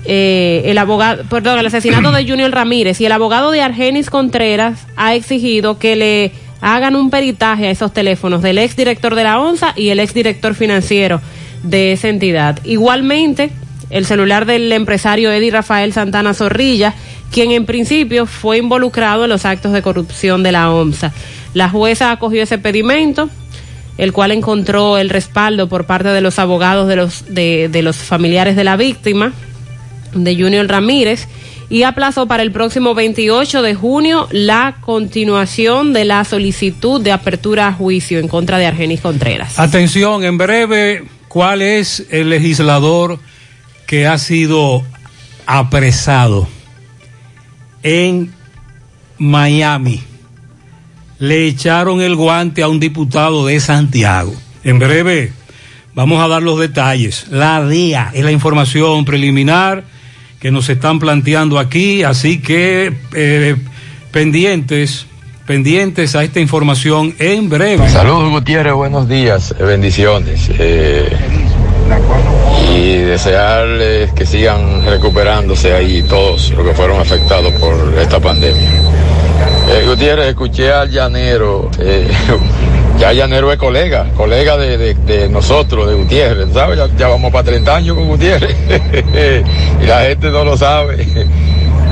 eh, el abogado, perdón, el asesinato de Junior Ramírez y el abogado de Argenis Contreras ha exigido que le hagan un peritaje a esos teléfonos del exdirector de la ONSA y el exdirector financiero de esa entidad. Igualmente, el celular del empresario Eddie Rafael Santana Zorrilla, quien en principio fue involucrado en los actos de corrupción de la OMSA. La jueza acogió ese pedimento, el cual encontró el respaldo por parte de los abogados de los, de, de los familiares de la víctima, de Junior Ramírez, y aplazó para el próximo 28 de junio la continuación de la solicitud de apertura a juicio en contra de Argenis Contreras. Atención, en breve, ¿cuál es el legislador que ha sido apresado en Miami? Le echaron el guante a un diputado de Santiago. En breve, vamos a dar los detalles. La DIA es la información preliminar que nos están planteando aquí, así que eh, pendientes, pendientes a esta información en breve. Saludos Gutiérrez, buenos días, eh, bendiciones. eh, y desearles que sigan recuperándose ahí todos los que fueron afectados por esta pandemia. Eh, Gutiérrez, escuché al llanero, ya llanero es colega, colega de, de- de nosotros, de Gutiérrez, ¿sabes? Ya, ya vamos para 30 años con Gutiérrez y la gente no lo sabe.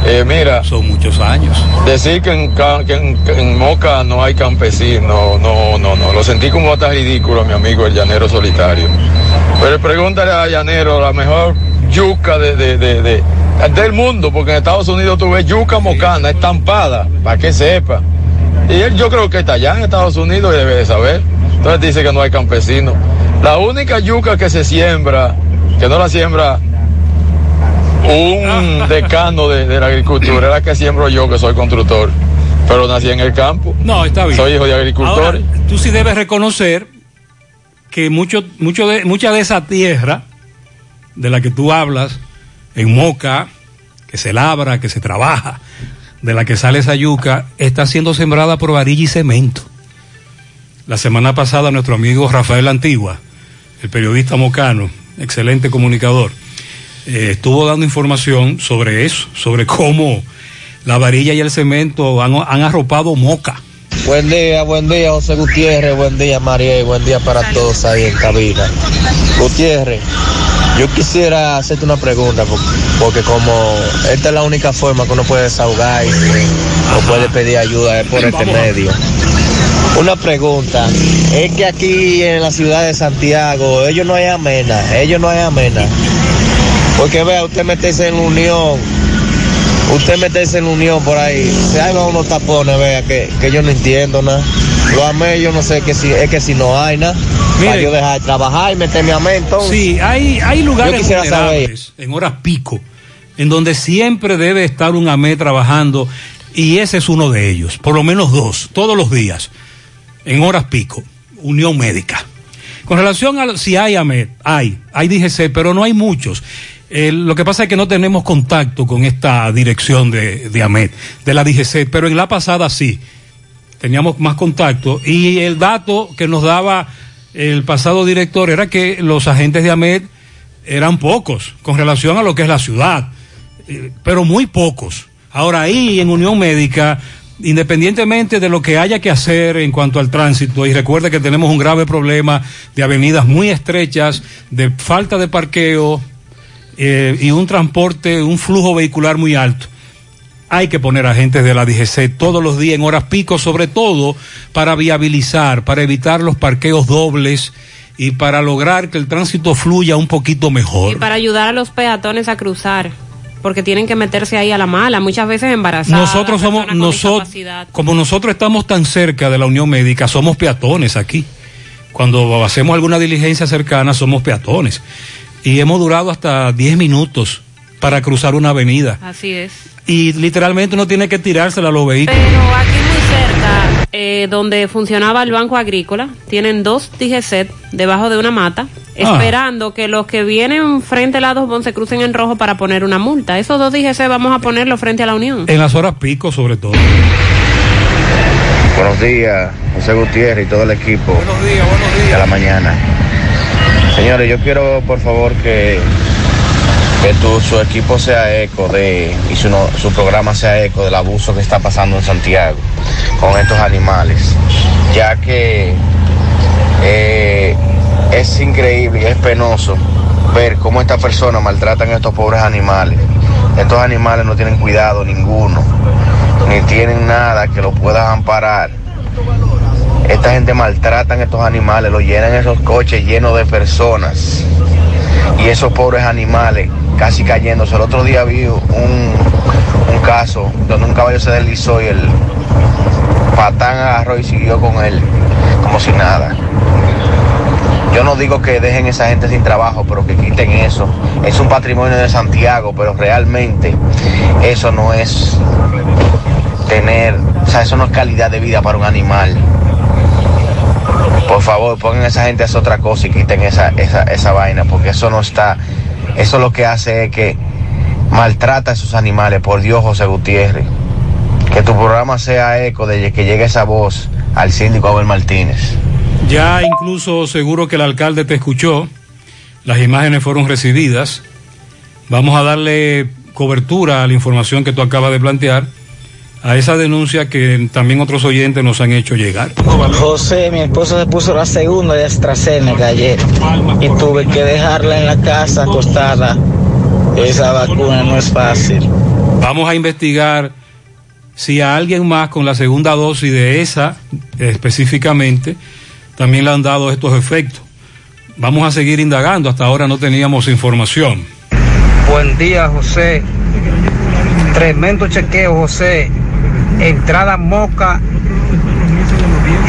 Eh, mira. Son muchos años. Decir que en, Ca- que en- que en Moca no hay campesinos, no, no, no. Lo sentí como hasta ridículo, mi amigo, el llanero solitario. Pero pregúntale a llanero la mejor yuca de, de- de- de- del mundo, porque en Estados Unidos tú ves yuca mocana, estampada, para que sepa. Y él yo creo que está allá en Estados Unidos y debe de saber. Entonces dice que no hay campesinos. La única yuca que se siembra, que no la siembra un decano de, de la agricultura, es la que siembro yo, que soy constructor. Pero nací en el campo. No, está bien. Soy hijo de agricultores. Ahora, tú sí debes reconocer que mucho, mucho de, mucha de esa tierra de la que tú hablas, en Moca, que se labra, que se trabaja, de la que sale esa yuca, está siendo sembrada por varilla y cemento. La semana pasada nuestro amigo Rafael Antigua, el periodista mocano, excelente comunicador, eh, estuvo dando información sobre eso, sobre cómo la varilla y el cemento han, han arropado Moca. Buen día, buen día, José Gutiérrez, buen día, María, y buen día para todos ahí en cabina. Gutiérrez, yo quisiera hacerte una pregunta, por- porque como esta es la única forma que uno puede desahogarse o puede pedir ayuda es por este medio. Una pregunta, es que aquí en la ciudad de Santiago, ellos no hay amena, ellos no hay amena. Porque vea, usted meterse en unión, usted meterse en unión por ahí, se hagan unos tapones, vea, que, que yo no entiendo nada. Lo amé, yo no sé que si, es que si no hay nada, para Mire. yo dejar de trabajar y meterme a entonces. Sí, hay, hay lugares vulnerables, en horas pico, en donde siempre debe estar un AME trabajando, y ese es uno de ellos, por lo menos dos, todos los días, en horas pico, Unión Médica. Con relación a si hay AMED, hay, hay DGC, pero no hay muchos. Eh, lo que pasa es que no tenemos contacto con esta dirección de, de AMED, de la DGC, pero en la pasada sí, teníamos más contacto. Y el dato que nos daba el pasado director era que los agentes de AMED eran pocos con relación a lo que es la ciudad, eh, pero muy pocos. Ahora ahí en Unión Médica, independientemente de lo que haya que hacer en cuanto al tránsito, y recuerde que tenemos un grave problema de avenidas muy estrechas, de falta de parqueo eh, y un transporte, un flujo vehicular muy alto. Hay que poner agentes de la DGC todos los días en horas pico, sobre todo para viabilizar, para evitar los parqueos dobles y para lograr que el tránsito fluya un poquito mejor. Y para ayudar a los peatones a cruzar, porque tienen que meterse ahí a la mala, muchas veces embarazadas. Nosotros somos, nosotros, como nosotros estamos tan cerca de la Unión Médica, somos peatones aquí. Cuando hacemos alguna diligencia cercana, somos peatones. Y hemos durado hasta 10 minutos para cruzar una avenida. Así es. Y literalmente uno tiene que tirársela a los vehículos. Pero aquí muy cerca, eh, donde funcionaba el Banco Agrícola, tienen dos DGCET debajo de una mata, Ah. esperando que los que vienen frente a la 2 se crucen en rojo para poner una multa. Esos dos DGC vamos a ponerlos frente a la Unión. En las horas pico, sobre todo. Buenos días, José Gutiérrez y todo el equipo. Buenos días, buenos días. De la mañana. Señores, yo quiero por favor que, que tu, su equipo sea eco de, y su, su programa sea eco del abuso que está pasando en Santiago con estos animales. Ya que eh, es increíble es penoso ver cómo estas personas maltratan a estos pobres animales. Estos animales no tienen cuidado ninguno, ni tienen nada que los pueda amparar. Esta gente maltratan a estos animales, los llenan esos coches llenos de personas. Y esos pobres animales casi cayéndose. El otro día vi un, un caso donde un caballo se deslizó y el patán agarró y siguió con él como si nada. Yo no digo que dejen esa gente sin trabajo, pero que quiten eso. Es un patrimonio de Santiago, pero realmente eso no es tener, o sea, eso no es calidad de vida para un animal. Por favor, pongan a esa gente a hacer otra cosa y quiten esa, esa, esa vaina, porque eso no está, eso lo que hace es que maltrata a esos animales, por Dios, José Gutiérrez. Que tu programa sea eco de que llegue esa voz al síndico Abel Martínez. Ya incluso seguro que el alcalde te escuchó, las imágenes fueron recibidas. Vamos a darle cobertura a la información que tú acabas de plantear, a esa denuncia que también otros oyentes nos han hecho llegar. José, mi esposa se puso la segunda de AstraZeneca ayer y tuve que dejarla en la casa acostada. Esa vacuna no es fácil. Vamos a investigar si a alguien más con la segunda dosis de esa específicamente también le han dado estos efectos. Vamos a seguir indagando, hasta ahora no teníamos información. Buen día, José. Tremendo chequeo, José. Entrada Moca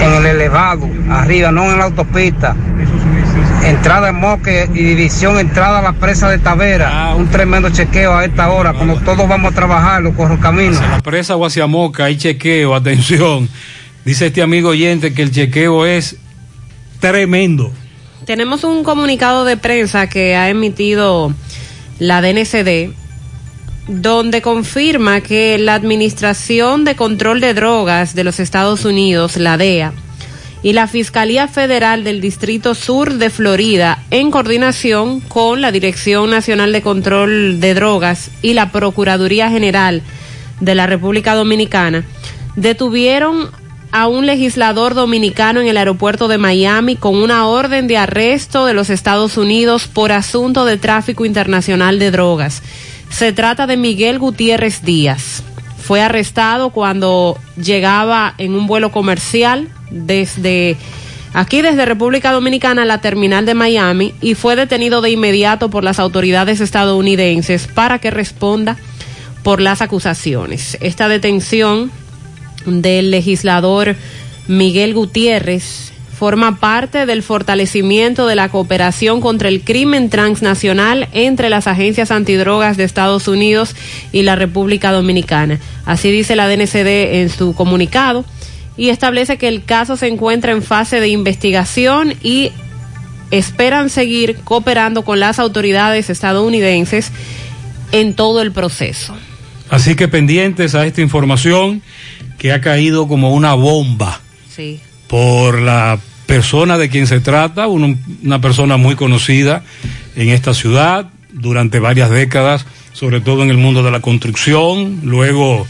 en el elevado, arriba, no en la autopista. Entrada en Moca y división, entrada a la presa de Tavera. Un tremendo chequeo a esta hora, como todos vamos a trabajar, los correcaminos. Hacia la presa o hacia Moca hay chequeo, atención. Dice este amigo oyente que el chequeo es tremendo. Tenemos un comunicado de prensa que ha emitido la DNCD donde confirma que la Administración de Control de Drogas de los Estados Unidos, la DEA, y la Fiscalía Federal del Distrito Sur de Florida, en coordinación con la Dirección Nacional de Control de Drogas y la Procuraduría General de la República Dominicana, detuvieron a un legislador dominicano en el aeropuerto de Miami con una orden de arresto de los Estados Unidos por asunto de tráfico internacional de drogas. Se trata de Miguel Gutiérrez Díaz. Fue arrestado cuando llegaba en un vuelo comercial desde aquí desde República Dominicana a la terminal de Miami y fue detenido de inmediato por las autoridades estadounidenses para que responda por las acusaciones. Esta detención del legislador Miguel Gutiérrez forma parte del fortalecimiento de la cooperación contra el crimen transnacional entre las agencias antidrogas de Estados Unidos y la República Dominicana. Así dice la DNCD en su comunicado y establece que el caso se encuentra en fase de investigación y esperan seguir cooperando con las autoridades estadounidenses en todo el proceso. Así que pendientes a esta información que ha caído como una bomba Sí. por la persona de quien se trata, una persona muy conocida en esta ciudad durante varias décadas, sobre todo en el mundo de la construcción, luego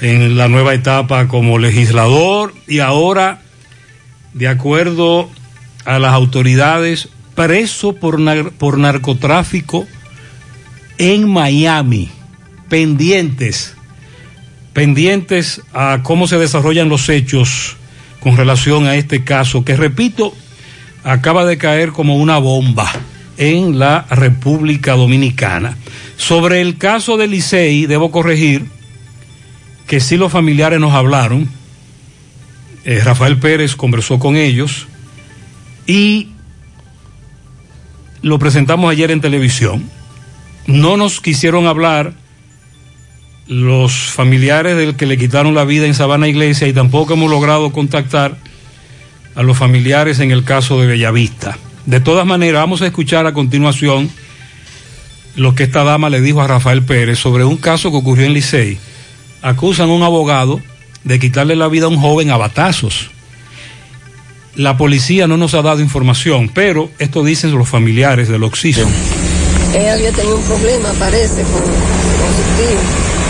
en la nueva etapa como legislador y ahora, de acuerdo a las autoridades, preso por, nar- por narcotráfico en Miami, pendientes, pendientes a cómo se desarrollan los hechos con relación a este caso, que repito, acaba de caer como una bomba en la República Dominicana. Sobre el caso de Licey, debo corregir que sí los familiares nos hablaron, eh, Rafael Pérez conversó con ellos y lo presentamos ayer en televisión. No nos quisieron hablar los familiares del que le quitaron la vida en Sabana Iglesia y tampoco hemos logrado contactar a los familiares en el caso de Bellavista. De todas maneras, vamos a escuchar a continuación lo que esta dama le dijo a Rafael Pérez sobre un caso que ocurrió en Licey. Acusan a un abogado de quitarle la vida a un joven a batazos. La policía no nos ha dado información, pero esto dicen los familiares del Oxígeno. Él había tenido un problema, parece, con su tío.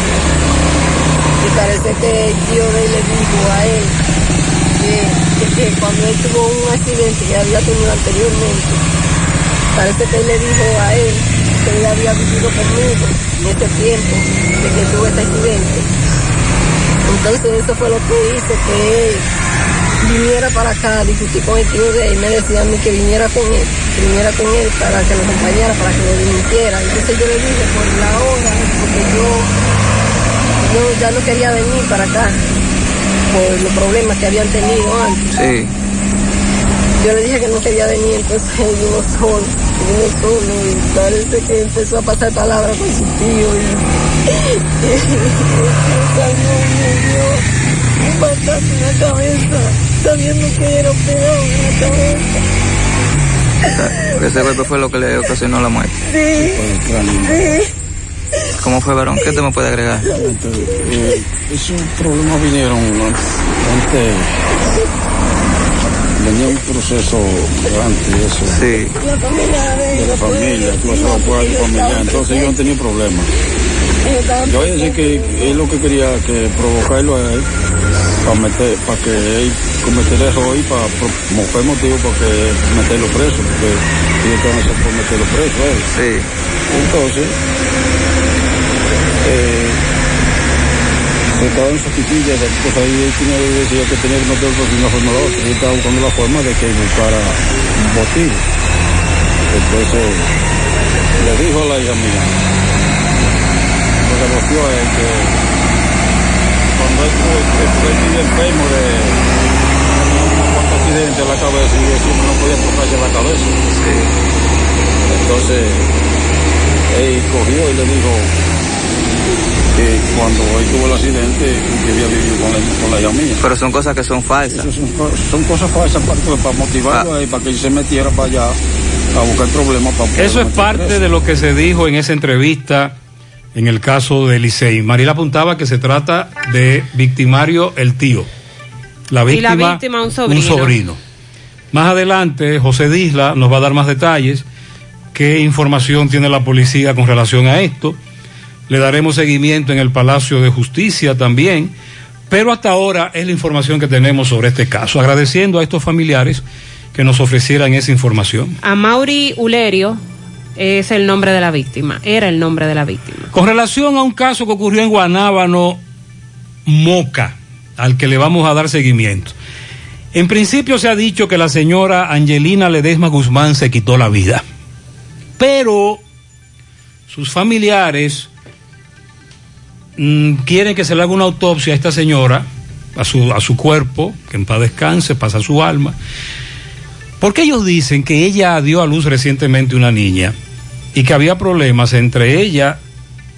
Y parece que tío le dijo a él que, cuando él tuvo un accidente que había tenido anteriormente, parece que él le dijo a él que él había vivido conmigo en ese tiempo de que tuvo este accidente. Entonces eso fue lo que hizo que él viniera para acá a discutir con el tío de él. Me decía a mí que viniera con él, que viniera con él para que lo acompañara, para que lo dimitiera. Entonces yo le dije por la hora, porque yo, yo ya no quería venir para acá por los problemas que habían tenido antes. Sí. Yo le dije que no quería venir, entonces vino solo, vino solo y parece que empezó a pasar palabras con su tío y, un batazo en la cabeza, sabiendo que era operado en la cabeza. Ese golpe fue lo que le ocasionó la muerte. Sí, sí. ¿Cómo fue, varón? ¿Qué te me puede agregar? Eh, esos problemas vinieron antes. Venía un proceso grande, eso. Sí. La familia de la familia, incluso los acuerdos familiares. Entonces ellos han tenido problemas. Yo voy a decir que él lo que quería que provocarlo a él para meter, para que él cometiera error y para como fue motivo para que meterlo preso, porque ellos estaban haciendo por meterlo preso a él. Sí. Entonces, se estaba en Soquiquilla, pues ahí decía que tenía que meterlo de una forma u otra, y él estaba buscando la forma de que buscara un botín. Entonces, le dijo a la hija mía, le devolvió a él que cuando él tuvo que él vive enfermo de un accidente en la cabeza y siempre no podía tocarse la cabeza. Entonces, él cogió y le dijo que cuando él tuvo el accidente que había vivido con la, con la hija mía. Pero son cosas que son falsas. Son, co- son cosas falsas para, para motivarlo a él, para que él se metiera para allá a buscar problemas para poder Eso es parte preso. de lo que se dijo en esa entrevista en el caso de Licey. Mariela apuntaba que se trata de victimario el tío. La Y la víctima, víctima, un sobrino. un sobrino. Más adelante, José Disla nos va a dar más detalles. ¿Qué información tiene la policía con relación a esto? Le daremos seguimiento en el Palacio de Justicia también. Pero hasta ahora es la información que tenemos sobre este caso. Agradeciendo a estos familiares que nos ofrecieran esa información. A Mauri Ulerio es el nombre de la víctima, era el nombre de la víctima. Con relación a un caso que ocurrió en Guanábano, Moca, al que le vamos a dar seguimiento. En principio se ha dicho que la señora Angelina Ledesma Guzmán se quitó la vida, pero sus familiares mm, quieren que se le haga una autopsia a esta señora, a su, a su cuerpo, que en paz descanse, pasa su alma, porque ellos dicen que ella dio a luz recientemente una niña y que había problemas entre ella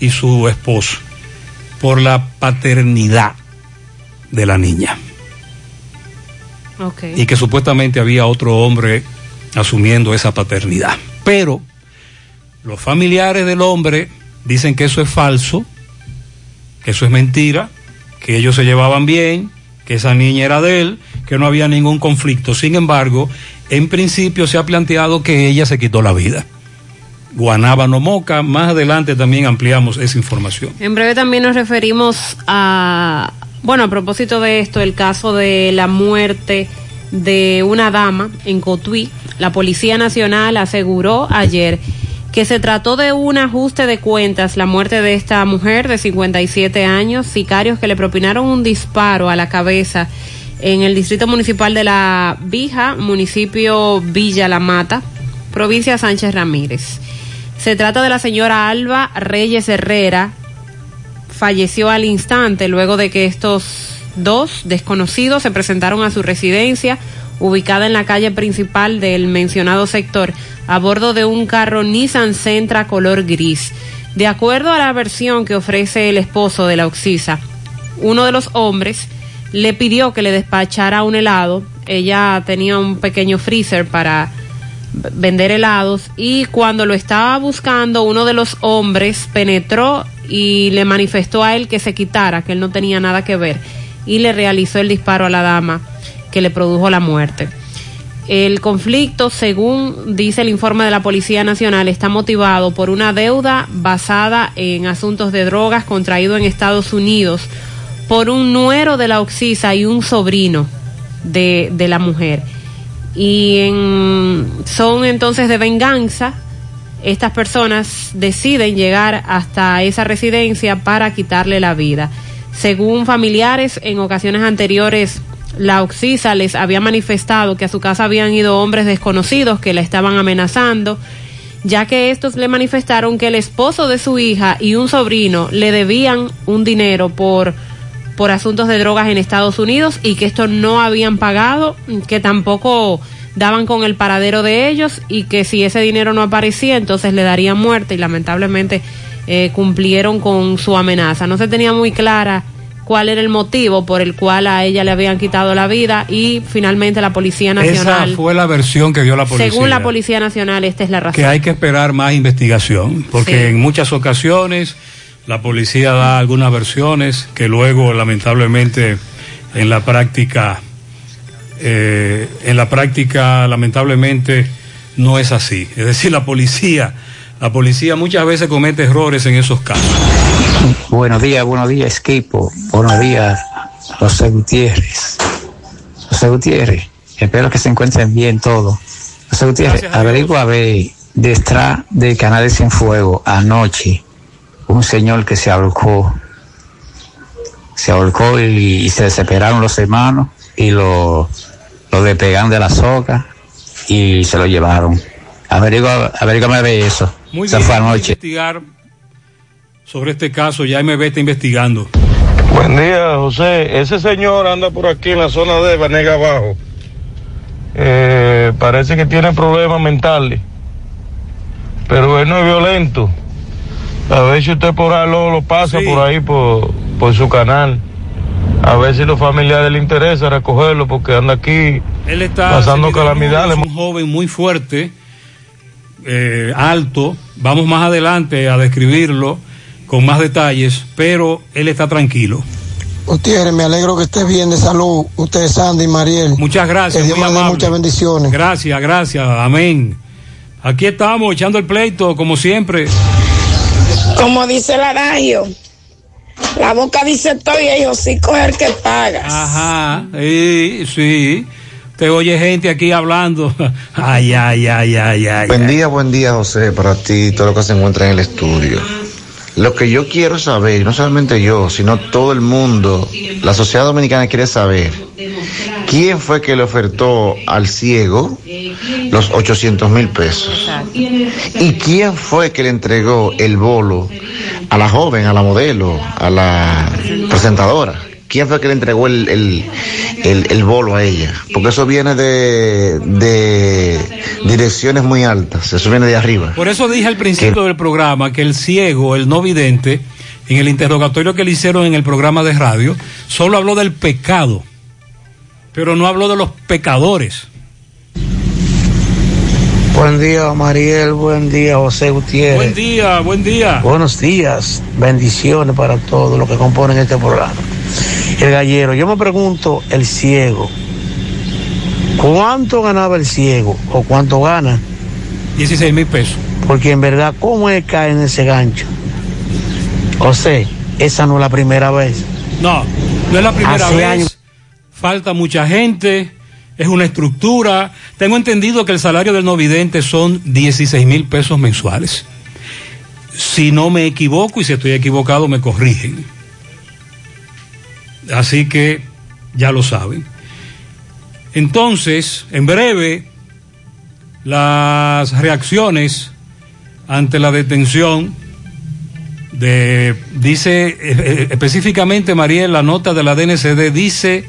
y su esposo por la paternidad de la niña. Y que supuestamente había otro hombre asumiendo esa paternidad. Pero los familiares del hombre dicen que eso es falso, que eso es mentira, que ellos se llevaban bien, que esa niña era de él, que no había ningún conflicto. Sin embargo, en principio se ha planteado que ella se quitó la vida. Guanábano Moca, más adelante también ampliamos esa información. En breve también nos referimos a, bueno, a propósito de esto, el caso de la muerte de una dama en Cotuí. La Policía Nacional aseguró ayer que se trató de un ajuste de cuentas, la muerte de esta mujer de 57 años, sicarios que le propinaron un disparo a la cabeza en el distrito municipal de La Vija, municipio Villa La Mata, provincia Sánchez Ramírez. Se trata de la señora Alba Reyes Herrera, falleció al instante luego de que estos dos desconocidos se presentaron a su residencia ubicada en la calle principal del mencionado sector a bordo de un carro Nissan Sentra color gris. De acuerdo a la versión que ofrece el esposo de la Oxisa, uno de los hombres le pidió que le despachara un helado. Ella tenía un pequeño freezer para vender helados y cuando lo estaba buscando uno de los hombres penetró y le manifestó a él que se quitara, que él no tenía nada que ver y le realizó el disparo a la dama que le produjo la muerte. El conflicto, según dice el informe de la Policía Nacional, está motivado por una deuda basada en asuntos de drogas contraído en Estados Unidos por un nuero de la Oxisa y un sobrino de, la mujer. Y son entonces de venganza. Estas personas deciden llegar hasta esa residencia para quitarle la vida. Según familiares, en ocasiones anteriores la Oxisa les había manifestado que a su casa habían ido hombres desconocidos que la estaban amenazando, ya que estos le manifestaron que el esposo de su hija y un sobrino le debían un dinero por, por asuntos de drogas en Estados Unidos y que estos no habían pagado, que tampoco daban con el paradero de ellos y que si ese dinero no aparecía entonces le darían muerte y lamentablemente eh, cumplieron con su amenaza. No se tenía muy clara cuál era el motivo por el cual a ella le habían quitado la vida y finalmente la Policía Nacional. Esa fue la versión que dio la policía. Según la Policía Nacional, esta es la razón. Que hay que esperar más investigación, porque Sí. en muchas ocasiones la policía da algunas versiones que luego lamentablemente en la práctica, eh, en la práctica lamentablemente no es así. Es decir, la policía, la policía muchas veces comete errores en esos casos. Buenos días, buenos días, equipo. Buenos días, José Gutiérrez. José Gutiérrez, espero que se encuentren bien todos. José Gutiérrez, averigua a ver, detrás del canal de Cienfuegos, anoche, un señor que se ahorcó. Se ahorcó y, y se desesperaron los hermanos y lo, lo despegaron de la soga y se lo llevaron. Averigua, averigua a ver eso. Muy Esa bien, fue anoche. investigar sobre este caso, ya MB está investigando. Buen día, José. Ese señor anda por aquí en la zona de Vanega Abajo. Eh, parece que tiene problemas mentales. Pero él no es violento. A ver si usted por ahí lo, lo pasa por ahí, por, por su canal. A ver si los familiares le interesa recogerlo porque anda aquí Él está pasando calamidades. luz, un joven muy fuerte, eh, alto. Vamos más adelante a describirlo con más detalles, pero él está tranquilo. Gutiérrez, me alegro que estés bien de salud. Usted, Sandy y Mariel. Muchas gracias, Que Dios muy amable. muchas bendiciones. Gracias, gracias, amén. Aquí estamos echando el pleito, como siempre. Como dice el adagio, la boca dice todo y el hocico es el que paga. Ajá, sí, sí. Te oye gente aquí hablando. Ay, ay, ay, ay, ay. Buen día, buen día, José, para ti y todo lo que se encuentra en el estudio. Lo que yo quiero saber, no solamente yo, sino todo el mundo, la sociedad dominicana quiere saber, ¿quién fue que le ofertó al ciego los 800 mil pesos? ¿Y quién fue que le entregó el bolo a la joven, a la modelo, a la presentadora? ¿Quién fue que le entregó el, el, el- el bolo a ella? Porque eso viene de, de direcciones muy altas, eso viene de arriba. Por eso dije al principio del programa que el ciego, el no vidente, en el interrogatorio que le hicieron en el programa de radio, solo habló del pecado, pero no habló de los pecadores. Buen día, Mariel. Buen día, José Gutiérrez. Buen día, buen día. Buenos días. Bendiciones para todos los que componen este programa. El gallero, yo me pregunto, el ciego, ¿cuánto ganaba el ciego o cuánto gana? 16 mil pesos. Porque en verdad, ¿cómo es caer en ese gancho? José, esa no es la primera vez. No, no es la primera Hace vez. años- Falta mucha gente. Es una estructura. Tengo entendido que el salario del no vidente son 16 mil pesos mensuales. Si no me equivoco y si estoy equivocado me corrigen. Así que ya lo saben. Entonces, en breve, las reacciones ante la detención de, dice eh, específicamente Mariel, la nota de la DNCD dice,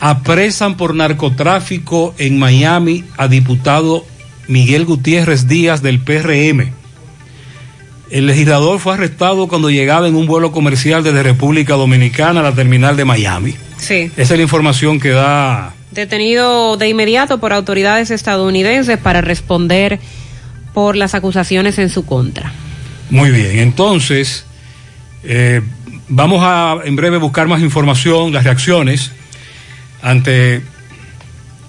apresan por narcotráfico en Miami a diputado Miguel Gutiérrez Díaz del PRM. El legislador fue arrestado cuando llegaba en un vuelo comercial desde República Dominicana a la terminal de Miami. Sí. Esa es la información que da Detenido de inmediato por autoridades estadounidenses para responder por las acusaciones en su contra. Muy bien, entonces eh, vamos a en breve buscar más información, las reacciones ante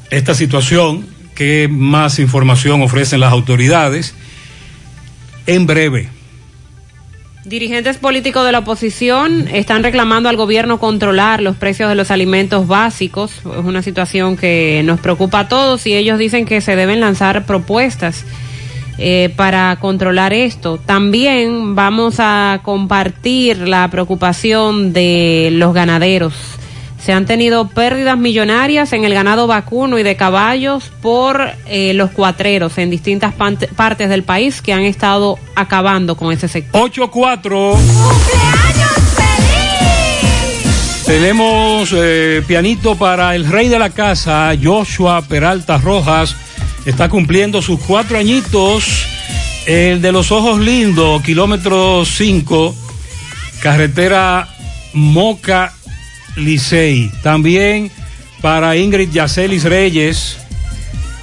esta situación, qué más información ofrecen las autoridades. En breve, Dirigentes políticos de la oposición están reclamando al gobierno controlar los precios de los alimentos básicos. Es una situación que nos preocupa a todos y ellos dicen que se deben lanzar propuestas eh, para controlar esto. También vamos a compartir la preocupación de los ganaderos. Se han tenido pérdidas millonarias en el ganado vacuno y de caballos por eh, los cuatreros en distintas partes del país que han estado acabando con ese sector. 8-4. Tenemos eh, pianito para el rey de la casa, Joshua Peralta Rojas. Está cumpliendo sus cuatro añitos. El de los ojos lindos, kilómetro 5, carretera Moca Licey. También para Ingrid Yacelis Reyes,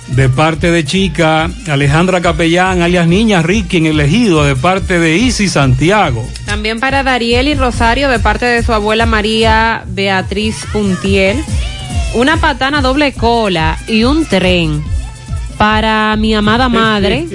de parte de Chica, Alejandra Capellán, alias Niña Ricky en el ejido, de parte de Isi Santiago. También para Dariel y Rosario de parte de su abuela María Beatriz Puntiel. Una patana doble cola y un tren para mi amada madre,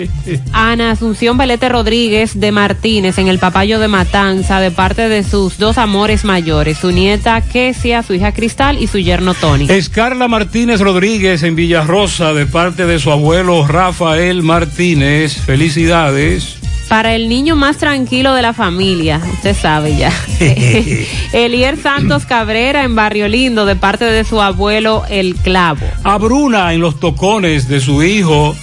Ana Asunción Belete Rodríguez de Martínez en el Papayo de Matanza de parte de sus dos amores mayores, su nieta Kesia, su hija Cristal y su yerno Tony. Escarla Martínez Rodríguez en Villarrosa de parte de su abuelo Rafael Martínez. Felicidades. Para el niño más tranquilo de la familia, usted sabe ya. Elier Santos Cabrera en Barrio Lindo de parte de su abuelo El Clavo. A Bruna en los tocones de su hijo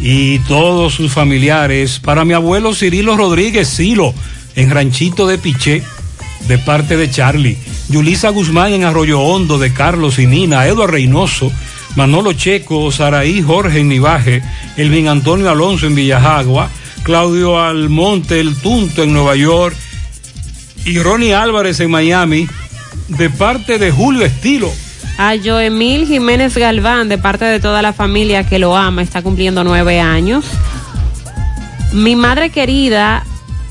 y todos sus familiares. Para mi abuelo Cirilo Rodríguez Silo en Ranchito de Piché de parte de Charlie. Yulisa Guzmán en Arroyo Hondo de Carlos y Nina. Eduardo Reynoso. Manolo Checo, Saraí Jorge en Nivaje, Elvin Antonio Alonso en Villajagua, Claudio Almonte el Tunto en Nueva York y Ronnie Álvarez en Miami de parte de Julio Estilo. A Joemil Jiménez Galván, de parte de toda la familia que lo ama, está cumpliendo nueve años. Mi madre querida,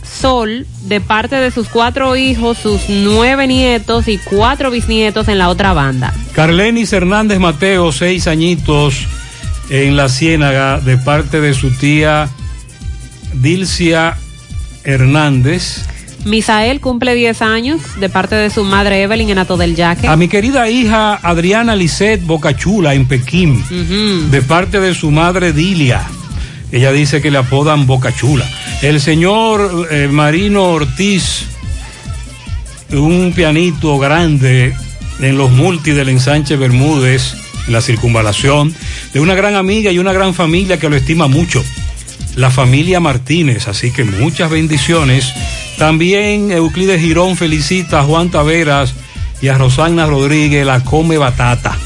Sol, de parte de sus cuatro hijos, sus nueve nietos y cuatro bisnietos en la otra banda. Carlenis Hernández Mateo, seis añitos en la Ciénaga, de parte de su tía Dilcia Hernández. Misael cumple 10 años, de parte de su madre Evelyn en Ato del Yaque. A mi querida hija Adriana Lisset Bocachula en Pekín, de parte de su madre Dilia. Ella dice que le apodan Bocachula. El señor eh, Marino Ortiz, un pianito grande en los multi del ensanche Bermúdez, en la circunvalación, de una gran amiga y una gran familia que lo estima mucho, la familia Martínez. Así que muchas bendiciones. También Euclides Girón felicita a Juan Taveras y a Rosana Rodríguez, la come batata.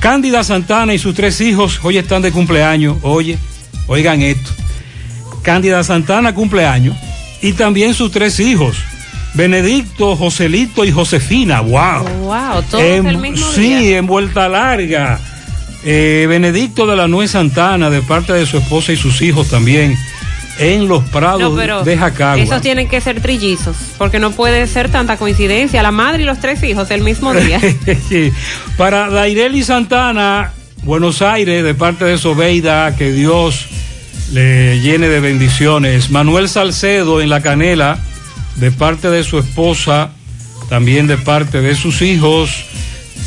Cándida Santana y sus tres hijos hoy están de cumpleaños. Oye, oigan esto. Cándida Santana cumpleaños y también sus tres hijos. Benedicto, Joselito y Josefina. ¡Wow! Wow, todos En- el mismo sí, día. en vuelta larga. Eh, Benedicto de la Nuez Santana, de parte de su esposa y sus hijos también, en los prados No, pero de Jacagua. esos tienen que ser trillizos, porque no puede ser tanta coincidencia. La madre y los tres hijos el mismo día. Sí. Para Daireli Santana, Buenos Aires, de parte de Sobeida, que Dios le llene de bendiciones. Manuel Salcedo en La Canela, de parte de su esposa, también de parte de sus hijos.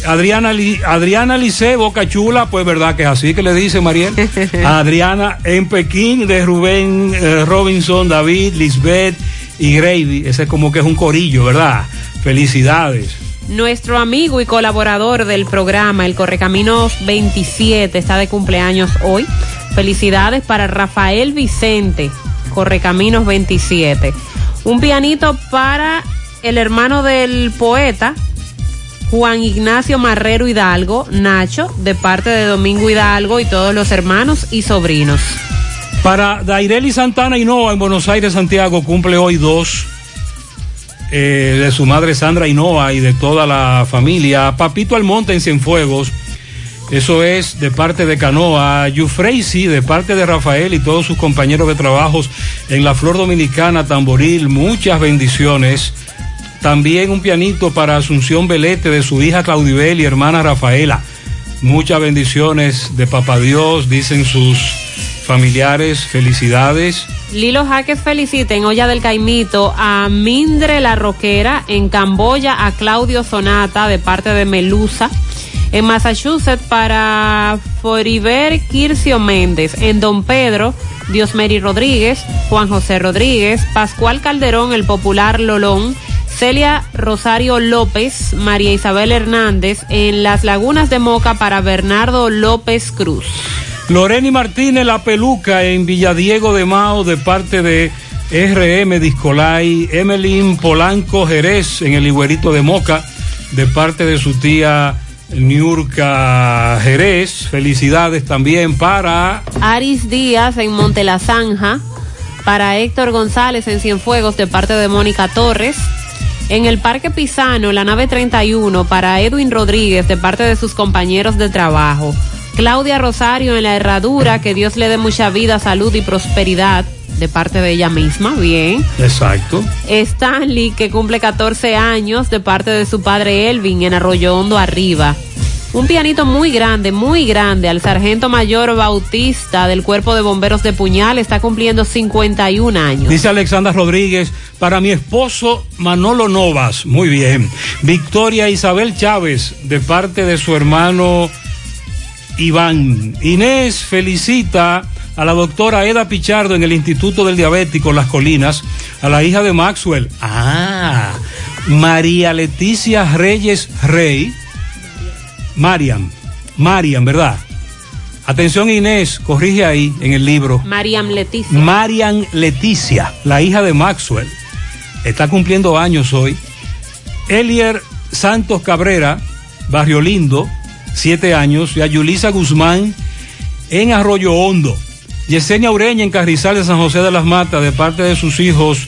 Adriana, Adriana Lice, Boca Chula, pues verdad que es así que le dice Mariel. Adriana en Pekín, de Rubén eh, Robinson, David, Lisbeth y Gravy. Ese es como que es un corillo, ¿verdad? Felicidades. Nuestro amigo y colaborador del programa, el Correcaminos 27, está de cumpleaños hoy. Felicidades para Rafael Vicente, Correcaminos 27. Un pianito para el hermano del poeta, Juan Ignacio Marrero Hidalgo, Nacho, de parte de Domingo Hidalgo y todos los hermanos y sobrinos. Para Daireli Santana Hinoa en Buenos Aires, Santiago, cumple hoy dos eh, de su madre Sandra Hinoa y de toda la familia. Papito Almonte en Cienfuegos, eso es de parte de Canoa. Yufreisi de parte de Rafael y todos sus compañeros de trabajos en la Flor Dominicana, Tamboril. Muchas bendiciones. También un pianito para Asunción Belete de su hija Claudibel y hermana Rafaela. Muchas bendiciones de Papá Dios, dicen sus familiares. Felicidades. Lilo Jaques felicita en Olla del Caimito a Mindre La Roquera, en Camboya a Claudio Sonata de parte de Melusa, en Massachusetts para Foriber Kircio Méndez, en Don Pedro, Diosmeri Rodríguez, Juan José Rodríguez, Pascual Calderón, el popular Lolón, Celia Rosario López, María Isabel Hernández, en Las Lagunas de Moca para Bernardo López Cruz. Loreni Martínez La Peluca en Villadiego de Mao de parte de RM Discolay, Emelín Polanco Jerez en el Higuerito de Moca de parte de su tía Niurka Jerez. Felicidades también para Aris Díaz en Monte La Zanja, para Héctor González en Cienfuegos de parte de Mónica Torres, en el Parque Pisano, la nave 31, para Edwin Rodríguez de parte de sus compañeros de trabajo, Claudia Rosario en la Herradura, que Dios le dé mucha vida, salud y prosperidad de parte de ella misma, bien. Exacto. Stanley, que cumple 14 años de parte de su padre Elvin en Arroyo Hondo Arriba. Un pianito muy grande, muy grande al sargento mayor Bautista del Cuerpo de Bomberos de Puñal, está cumpliendo 51 años. Dice Alexandra Rodríguez, para mi esposo Manolo Novas, muy bien. Victoria Isabel Chávez, de parte de su hermano Iván. Inés felicita a la doctora Eda Pichardo en el Instituto del Diabético Las Colinas, a la hija de Maxwell. Ah, María Leticia Reyes Rey. Mariam, Mariam, ¿verdad? Atención Inés, corrige ahí en el libro. Mariam Leticia. Marian Leticia, la hija de Maxwell, está cumpliendo años hoy. Elier Santos Cabrera, Barrio Lindo, siete años. Y a Yulisa Guzmán en Arroyo Hondo. Yesenia Ureña en Carrizal de San José de las Matas, de parte de sus hijos,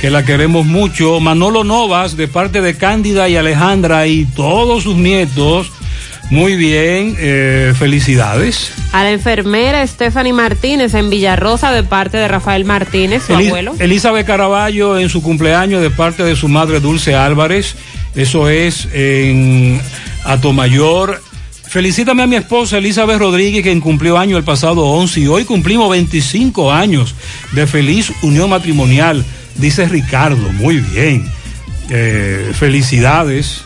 que la queremos mucho. Manolo Novas, de parte de Cándida y Alejandra y todos sus nietos. Muy bien, eh, felicidades. A la enfermera Stephanie Martínez en Villarrosa de parte de Rafael Martínez, su abuelo. Elizabeth Caraballo en su cumpleaños de parte de su madre Dulce Álvarez. Eso es en Atomayor. Felicítame a mi esposa Elizabeth Rodríguez, quien cumplió año el pasado 11 y hoy cumplimos 25 años de feliz unión matrimonial, dice Ricardo. Muy bien. Eh, felicidades.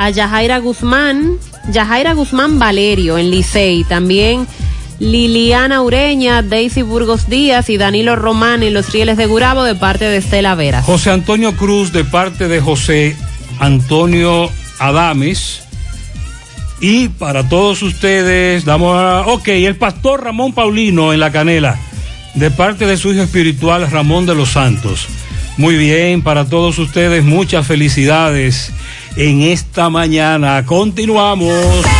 A Yajaira Guzmán, Yajaira Guzmán Valerio en Licey, también Liliana Ureña, Daisy Burgos Díaz y Danilo Román en los rieles de Gurabo de parte de Estela Vera. José Antonio Cruz de parte de José Antonio Adames. Y para todos ustedes, damos a, ok, el pastor Ramón Paulino en la canela, de parte de su hijo espiritual Ramón de los Santos. Muy bien, para todos ustedes, muchas felicidades en esta mañana. Continuamos.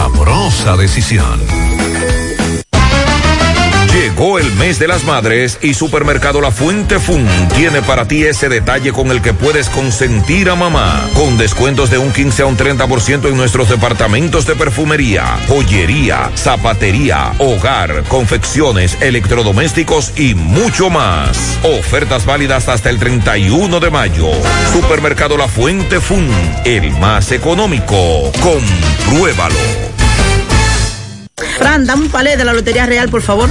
sabrosa decisión. Llegó el mes de las madres y Supermercado La Fuente Fun tiene para ti ese detalle con el que puedes consentir a mamá. Con descuentos de un 15 a un 30% en nuestros departamentos de perfumería, joyería, zapatería, hogar, confecciones, electrodomésticos y mucho más. Ofertas válidas hasta el 31 de mayo. Supermercado La Fuente Fun, el más económico. Compruébalo. Fran, dame un palé de la Lotería Real, por favor.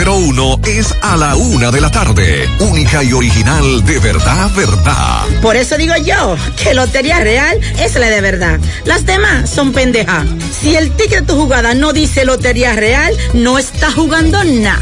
uno es a la una de la tarde. Única y original de verdad, verdad. Por eso digo yo que Lotería Real es la de verdad. Las demás son pendejas. Si el ticket de tu jugada no dice Lotería Real, no está jugando nada.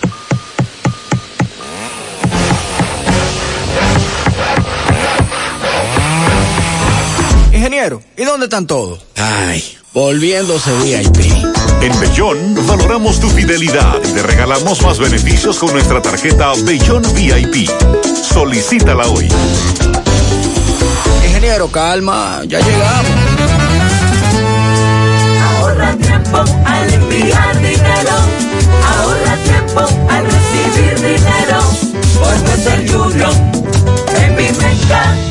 Ingeniero, ¿y dónde están todos? Ay, volviéndose VIP. En Bellón valoramos tu fidelidad y te regalamos más beneficios con nuestra tarjeta Bellón VIP. Solicítala hoy. Ingeniero, calma, ya llegamos. Ahorra tiempo al enviar dinero. Ahorra tiempo al recibir dinero. Por ser Junior en mi mercado.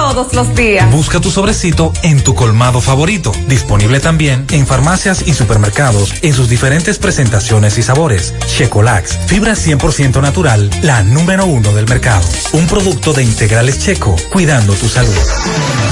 todos los días. Busca tu sobrecito en tu colmado favorito. Disponible también en farmacias y supermercados en sus diferentes presentaciones y sabores. Checolax, fibra 100% natural, la número uno del mercado. Un producto de integrales checo, cuidando tu salud.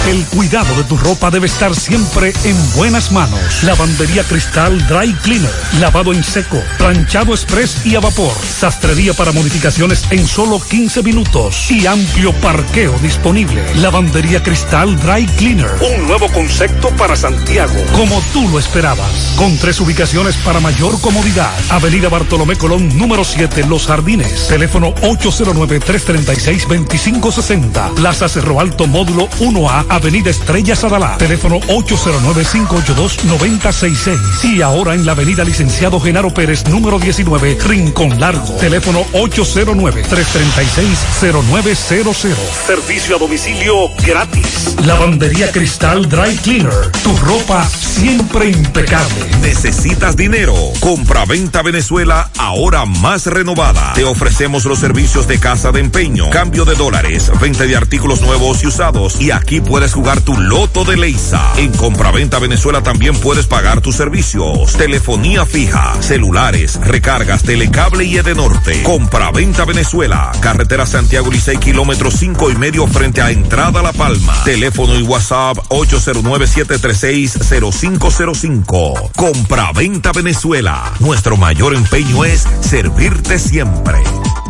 El cuidado de tu ropa debe estar siempre en buenas manos. Lavandería Cristal Dry Cleaner. Lavado en seco, planchado express y a vapor. Sastrería para modificaciones en solo 15 minutos. Y amplio parqueo disponible. Lavandería Cristal Dry Cleaner. Un nuevo concepto para Santiago. Como tú lo esperabas. Con tres ubicaciones para mayor comodidad. Avenida Bartolomé Colón, número 7, Los Jardines. Teléfono 809-336-2560. Plaza Cerro Alto, módulo 1A, Avenida Estrella Sadalá. Teléfono 809-582-9066. Y ahora en la Avenida Licenciado Genaro Pérez, número 19, Rincón Largo. Teléfono 809-336-0900. Servicio a domicilio gratis. Lavandería Cristal Dry Cleaner. Tu ropa siempre impecable. ¿Necesitas dinero? Compra-venta Venezuela, ahora más renovada. Te ofrecemos los servicios de casa de empeño, cambio de dólares, venta de artículos nuevos y usados. Y aquí puedes jugar tu loto de Leisa. En Compra-venta Venezuela también puedes pagar tus servicios. Telefonía fija, celulares, recargas, telecable y Edenorte. Compra-venta Venezuela. Carretera Santiago Licey, kilómetro cinco y medio frente a Entrada La Palma. Teléfono y WhatsApp 809-736-0505. Compra-venta Venezuela. Nuestro mayor empeño es servirte siempre.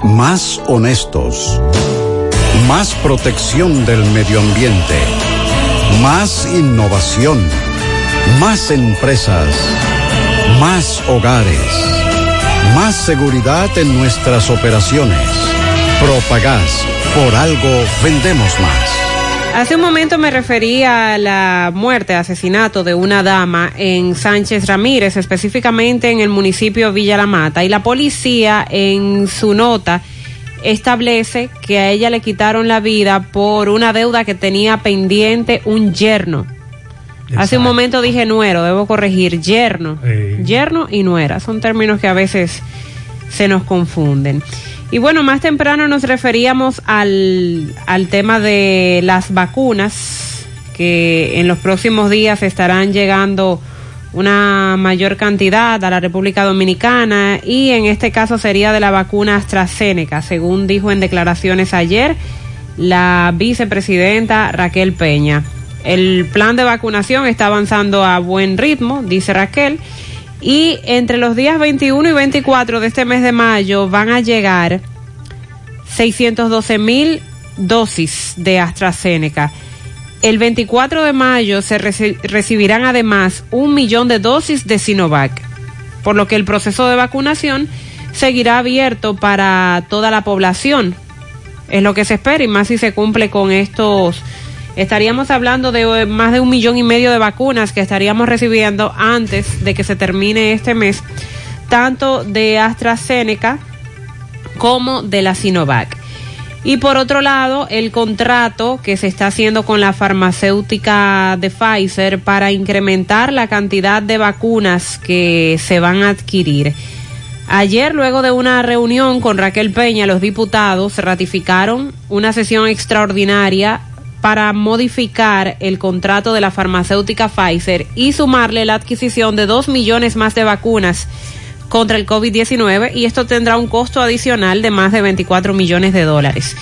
Más honestos. Más protección del medio ambiente. Más innovación. Más empresas. Más hogares. Más seguridad en nuestras operaciones. Propagás. Por algo vendemos más. Hace un momento me refería a la muerte, asesinato de una dama en Sánchez Ramírez, específicamente en el municipio Villa La Mata, y la policía en su nota establece que a ella le quitaron la vida por una deuda que tenía pendiente un yerno. Hace un momento dije nuero, debo corregir, yerno. Yerno y nuera, son términos que a veces se nos confunden. Y bueno, más temprano nos referíamos al, al tema de las vacunas, que en los próximos días estarán llegando una mayor cantidad a la República Dominicana y en este caso sería de la vacuna AstraZeneca, según dijo en declaraciones ayer la vicepresidenta Raquel Peña. El plan de vacunación está avanzando a buen ritmo, dice Raquel, y entre los días 21 y 24 de este mes de mayo van a llegar 612 mil dosis de AstraZeneca. El 24 de mayo se reci recibirán además un millón de dosis de Sinovac, por lo que el proceso de vacunación seguirá abierto para toda la población. Es lo que se espera y más si se cumple con estos. Estaríamos hablando de más de un millón y medio de vacunas que estaríamos recibiendo antes de que se termine este mes, tanto de AstraZeneca como de la Sinovac. Y por otro lado, el contrato que se está haciendo con la farmacéutica de Pfizer para incrementar la cantidad de vacunas que se van a adquirir. Ayer, luego de una reunión con Raquel Peña, los diputados ratificaron una sesión extraordinaria para modificar el contrato de la farmacéutica Pfizer y sumarle la adquisición de dos millones más de vacunas contra el COVID-19 y esto tendrá un costo adicional de más de 24 millones de dólares.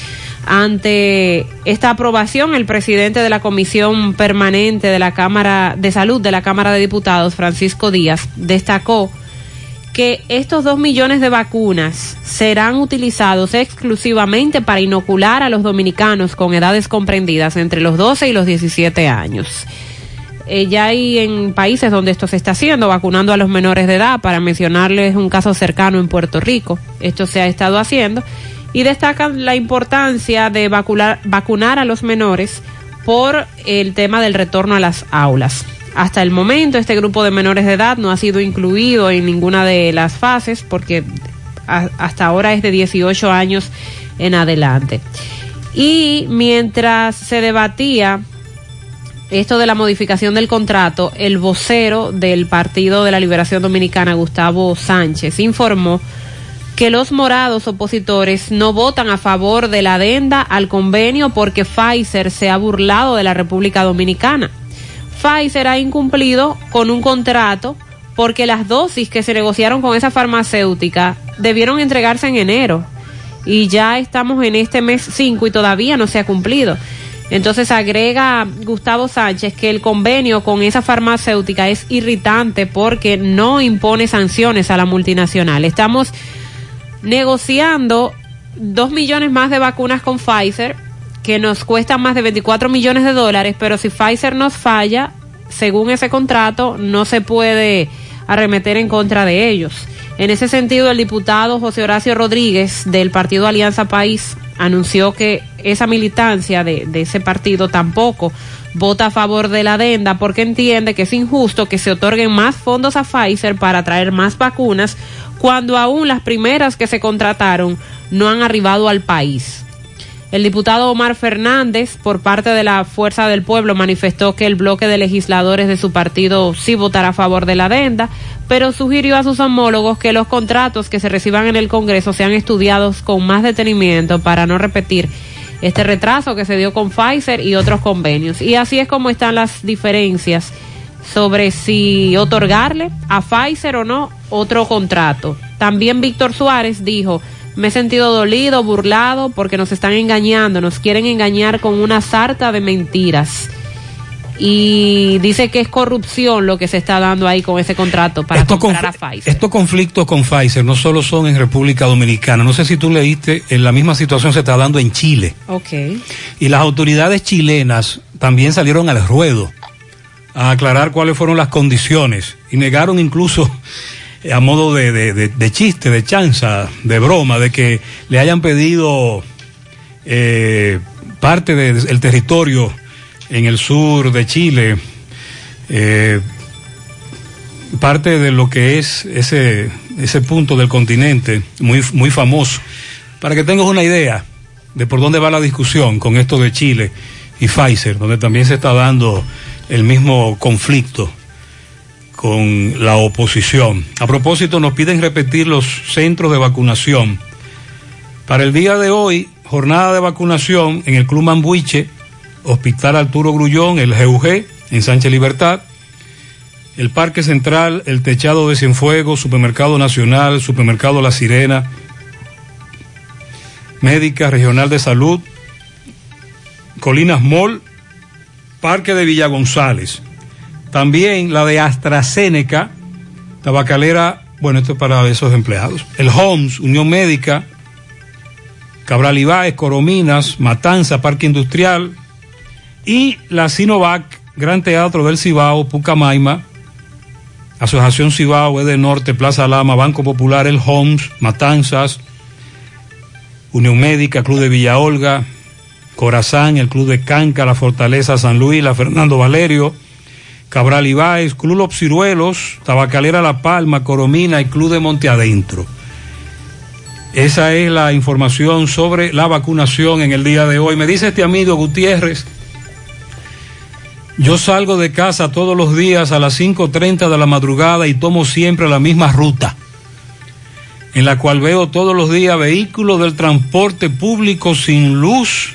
Ante esta aprobación, el presidente de la Comisión Permanente de la Cámara de Salud de la Cámara de Diputados, Francisco Díaz, destacó que estos dos millones de vacunas serán utilizados exclusivamente para inocular a los dominicanos con edades comprendidas entre los 12 y los 17 años. Eh, ya hay en países donde esto se está haciendo, vacunando a los menores de edad, para mencionarles un caso cercano en Puerto Rico. Esto se ha estado haciendo y destacan la importancia de vacunar, vacunar a los menores por el tema del retorno a las aulas. Hasta el momento este grupo de menores de edad no ha sido incluido en ninguna de las fases porque hasta ahora es de 18 años en adelante. Y mientras se debatía esto de la modificación del contrato, el vocero del Partido de la Liberación Dominicana, Gustavo Sánchez, informó que los morados opositores no votan a favor de la adenda al convenio porque Pfizer se ha burlado de la República Dominicana. Pfizer ha incumplido con un contrato porque las dosis que se negociaron con esa farmacéutica debieron entregarse en enero y ya estamos en este mes 5 y todavía no se ha cumplido. Entonces agrega Gustavo Sánchez que el convenio con esa farmacéutica es irritante porque no impone sanciones a la multinacional. Estamos negociando dos millones más de vacunas con Pfizer que nos cuestan más de 24 millones de dólares, pero si Pfizer nos falla, según ese contrato, no se puede arremeter en contra de ellos. En ese sentido, el diputado José Horacio Rodríguez del partido Alianza País anunció que esa militancia de, de, ese partido tampoco vota a favor de la adenda porque entiende que es injusto que se otorguen más fondos a Pfizer para traer más vacunas cuando aún las primeras que se contrataron no han arribado al país. El diputado Omar Fernández, por parte de la Fuerza del Pueblo, manifestó que el bloque de legisladores de su partido sí votará a favor de la adenda, pero sugirió a sus homólogos que los contratos que se reciban en el Congreso sean estudiados con más detenimiento para no repetir este retraso que se dio con Pfizer y otros convenios. Y así es como están las diferencias sobre si otorgarle a Pfizer o no otro contrato. También Víctor Suárez dijo, me he sentido dolido, burlado, porque nos están engañando, nos quieren engañar con una sarta de mentiras. Y dice que es corrupción lo que se está dando ahí con ese contrato para Esto comprar a Pfizer. Estos conflictos con Pfizer no solo son en República Dominicana, no sé si tú leíste, en la misma situación se está dando en Chile. Ok. Y las autoridades chilenas también salieron al ruedo a aclarar cuáles fueron las condiciones y negaron incluso a modo de, de, chiste, de chanza, de broma, de que le hayan pedido eh, parte del territorio en el sur de Chile, eh, parte de lo que es ese, ese punto del continente muy, muy famoso, para que tengas una idea de por dónde va la discusión con esto de Chile y Pfizer, donde también se está dando el mismo conflicto con la oposición. A propósito, nos piden repetir los centros de vacunación. Para el día de hoy, jornada de vacunación en el Club Mambuiche, Hospital Arturo Grullón, el GUG, en Sánchez Libertad, el Parque Central, el Techado de Cienfuegos, Supermercado Nacional, Supermercado La Sirena, Médica Regional de Salud, Colinas Mall, Parque de Villa González. También la de AstraZeneca, tabacalera, bueno, esto es para esos empleados. El Homs, Unión Médica, Cabral Ibáez, Corominas, Matanza, Parque Industrial y la Sinovac, Gran Teatro del Cibao, Pucamaima, Asociación Cibao, Ede Norte, Plaza Lama, Banco Popular, El Homs, Matanzas, Unión Médica, Club de Villa Olga, Corazán, el Club de Canca, la Fortaleza San Luis, la Fernando Valerio, Cabral Ibáez, Club Los Ciruelos, Tabacalera La Palma, Coromina y Club de Monte Adentro. Esa es la información sobre la vacunación en el día de hoy. Me dice este amigo Gutiérrez, yo salgo de casa todos los días a las 5.30 de la madrugada y tomo siempre la misma ruta, en la cual veo todos los días vehículos del transporte público sin luz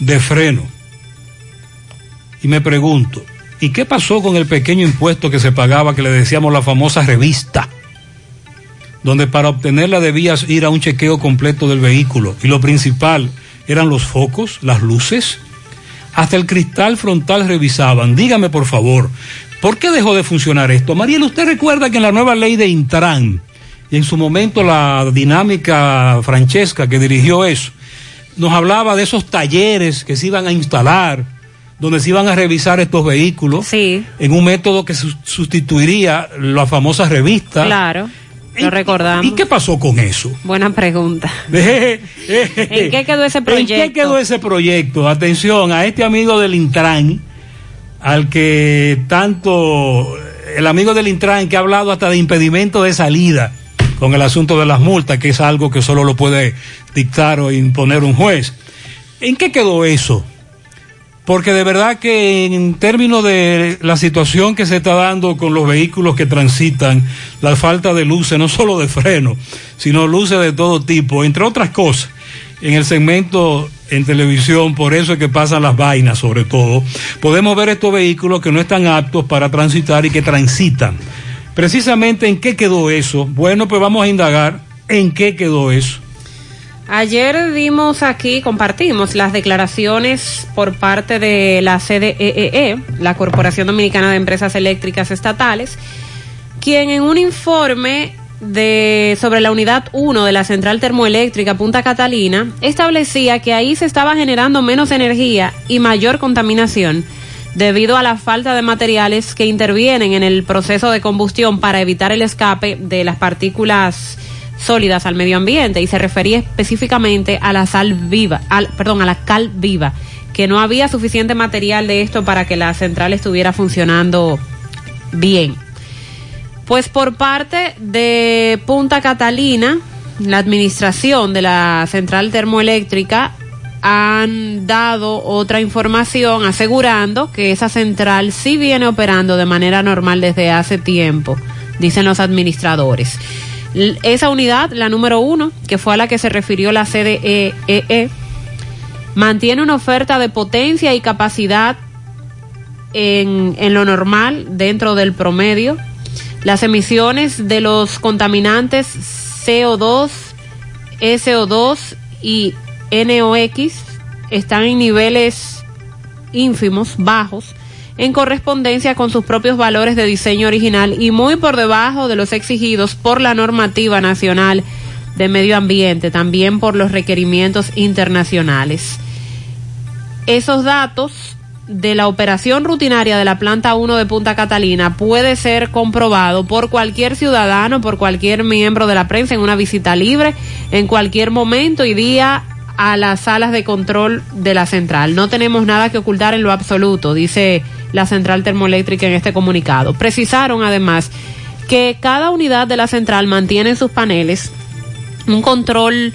de freno. Y me pregunto, ¿y qué pasó con el pequeño impuesto que se pagaba que le decíamos la famosa revista? Donde para obtenerla debías ir a un chequeo completo del vehículo. Y lo principal eran los focos, las luces. Hasta el cristal frontal revisaban. Dígame por favor, ¿por qué dejó de funcionar esto? Mariel, ¿usted recuerda que en la nueva ley de Intran, y en su momento la dinámica Francesca que dirigió eso, nos hablaba de esos talleres que se iban a instalar, donde se iban a revisar estos vehículos, sí. en un método que sustituiría la famosa revista. Claro. Lo recordamos. ¿Y qué pasó con eso? Buena pregunta. ¿En qué quedó ese proyecto? ¿En qué quedó ese proyecto? Atención a este amigo del Intran, al que tanto, el amigo del Intran que ha hablado hasta de impedimento de salida con el asunto de las multas, que es algo que solo lo puede dictar o imponer un juez. ¿En qué quedó eso? Porque de verdad que en términos de la situación que se está dando con los vehículos que transitan, la falta de luces, no solo de freno, sino luces de todo tipo, entre otras cosas, en el segmento en televisión, por eso es que pasan las vainas sobre todo, podemos ver estos vehículos que no están aptos para transitar y que transitan. Precisamente en qué quedó eso. Bueno, pues vamos a indagar en qué quedó eso. Ayer vimos aquí, compartimos las declaraciones por parte de la CDEE, la Corporación Dominicana de Empresas Eléctricas Estatales, quien en un informe de, sobre la unidad 1 de la central termoeléctrica Punta Catalina establecía que ahí se estaba generando menos energía y mayor contaminación debido a la falta de materiales que intervienen en el proceso de combustión para evitar el escape de las partículas sólidas al medio ambiente y se refería específicamente a la sal viva, al, perdón, a la cal viva, que no había suficiente material de esto para que la central estuviera funcionando bien. Pues por parte de Punta Catalina, la administración de la central termoeléctrica han dado otra información asegurando que esa central sí viene operando de manera normal desde hace tiempo, dicen los administradores. Esa unidad, la número uno, que fue a la que se refirió la CDEE, e, mantiene una oferta de potencia y capacidad en, en lo normal, dentro del promedio. Las emisiones de los contaminantes CO2, SO2 y NOx están en niveles ínfimos, bajos, en correspondencia con sus propios valores de diseño original y muy por debajo de los exigidos por la normativa nacional de medio ambiente, también por los requerimientos internacionales. Esos datos de la operación rutinaria de la planta 1 de Punta Catalina puede ser comprobado por cualquier ciudadano, por cualquier miembro de la prensa en una visita libre, en cualquier momento y día a las salas de control de la central. No tenemos nada que ocultar en lo absoluto, dice la central termoeléctrica en este comunicado. Precisaron además que cada unidad de la central mantiene en sus paneles un control,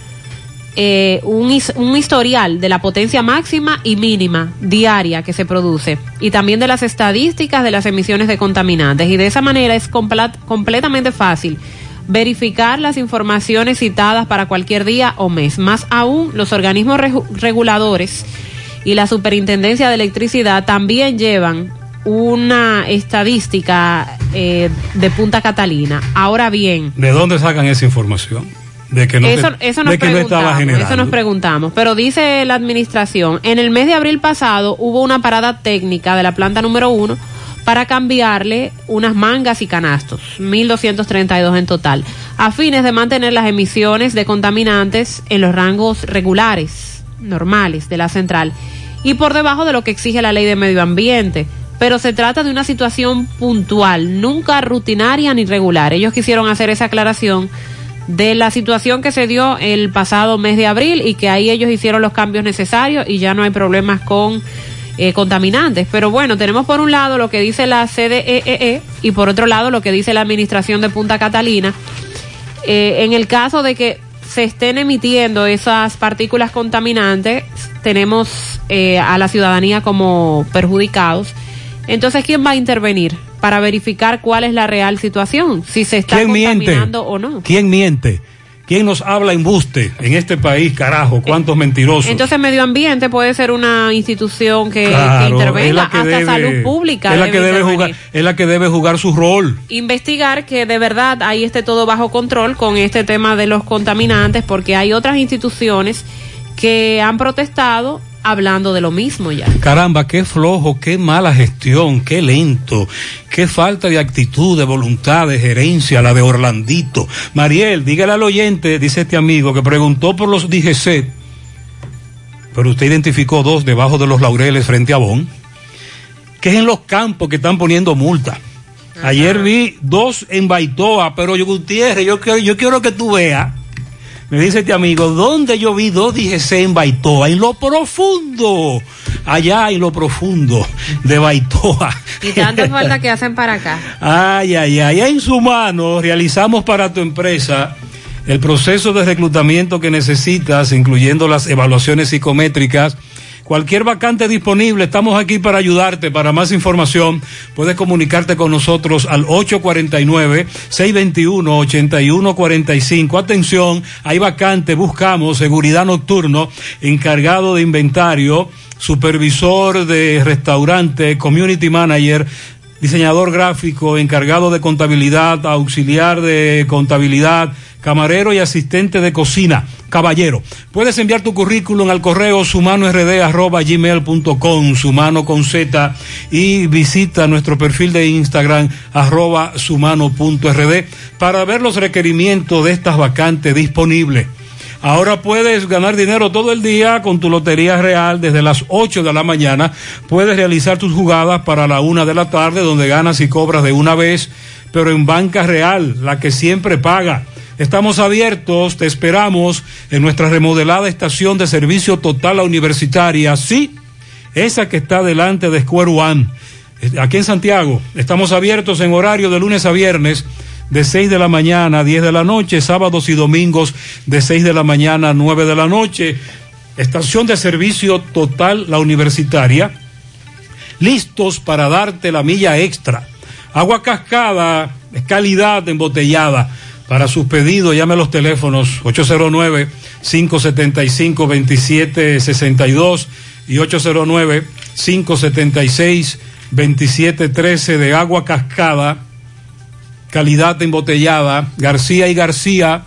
eh, un, un historial de la potencia máxima y mínima diaria que se produce y también de las estadísticas de las emisiones de contaminantes. Y de esa manera es completamente fácil verificar las informaciones citadas para cualquier día o mes. Más aún, los organismos reguladores y la Superintendencia de Electricidad también llevan una estadística eh, de Punta Catalina. Ahora bien. ¿De dónde sacan esa información? De que no, eso, eso nos preguntamos, Eso nos preguntamos. Pero dice la administración, en el mes de abril pasado hubo una parada técnica de la planta número uno para cambiarle unas mangas y canastos, 1.232 en total, a fines de mantener las emisiones de contaminantes en los rangos regulares, normales de la central y por debajo de lo que exige la ley de medio ambiente. Pero se trata de una situación puntual, nunca rutinaria ni regular. Ellos quisieron hacer esa aclaración de la situación que se dio el pasado mes de abril y que ahí ellos hicieron los cambios necesarios y ya no hay problemas con eh, contaminantes. Pero bueno, tenemos por un lado lo que dice la CDEE e y por otro lado lo que dice la Administración de Punta Catalina. Eh, en el caso de que se estén emitiendo esas partículas contaminantes, tenemos eh, a la ciudadanía como perjudicados. Entonces, ¿quién va a intervenir para verificar cuál es la real situación? Si se está contaminando o no. ¿Quién miente? ¿Quién nos habla embuste en este país, carajo? ¿Cuántos mentirosos? Entonces, medio ambiente puede ser una institución que, intervenga, hasta salud pública. Es la, que debe jugar, es la que debe jugar su rol. Investigar que de verdad ahí esté todo bajo control con este tema de los contaminantes, porque hay otras instituciones que han protestado hablando de lo mismo ya. Caramba, qué flojo, qué mala gestión, qué lento, qué falta de actitud, de voluntad, de gerencia, la de Orlandito. Mariel, dígale al oyente, dice este amigo, que preguntó por los DGC, pero usted identificó dos debajo de los laureles frente a Bon, que es en los campos que están poniendo multa. Ayer vi dos en Baitoa, pero yo Gutiérrez, yo, yo quiero que tú veas me dice este amigo, ¿dónde yo vi dos DGC en Baitoa? En lo profundo, allá en lo profundo de Baitoa. Y tanta falta que hacen para acá. Ay, ay, ay, en su mano realizamos para tu empresa el proceso de reclutamiento que necesitas, incluyendo las evaluaciones psicométricas Cualquier vacante disponible, estamos aquí para ayudarte. Para más información, puedes comunicarte con nosotros al 849-621-8145. Atención, hay vacante, buscamos seguridad nocturno, encargado de inventario, supervisor de restaurante, community manager, diseñador gráfico, encargado de contabilidad, auxiliar de contabilidad, camarero y asistente de cocina. Caballero, puedes enviar tu currículum al correo sumanord@gmail.com, sumano con Z, y visita nuestro perfil de Instagram, arroba sumano.rd, para ver los requerimientos de estas vacantes disponibles. Ahora puedes ganar dinero todo el día con tu Lotería Real desde las 8 de la mañana. Puedes realizar tus jugadas para la una de la tarde donde ganas y cobras de una vez, pero en Banca Real, la que siempre paga. Estamos abiertos, te esperamos en nuestra remodelada estación de servicio total a universitaria, sí, esa que está delante de Square One, aquí en Santiago. Estamos abiertos en horario de lunes a viernes de 6 de la mañana a 10 de la noche, sábados y domingos de 6 de la mañana a 9 de la noche. Estación de servicio total la universitaria, listos para darte la milla extra. Agua cascada, calidad embotellada. Para sus pedidos, llame a los teléfonos 809-575-2762 y 809-576-2713 de agua cascada, calidad embotellada, García y García,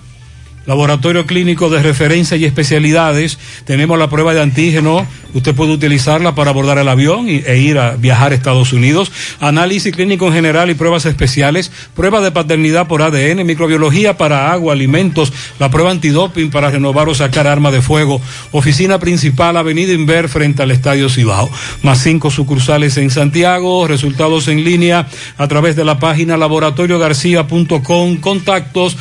Laboratorio Clínico de Referencia y Especialidades. Tenemos la prueba de antígeno. Usted puede utilizarla para abordar el avión e ir a viajar a Estados Unidos. Análisis clínico en general y pruebas especiales. Prueba de paternidad por ADN, microbiología para agua, alimentos. La prueba antidoping para renovar o sacar arma de fuego. Oficina principal, Avenida Inver, frente al Estadio Cibao. Más cinco sucursales en Santiago. Resultados en línea a través de la página laboratoriogarcia.com. Contactos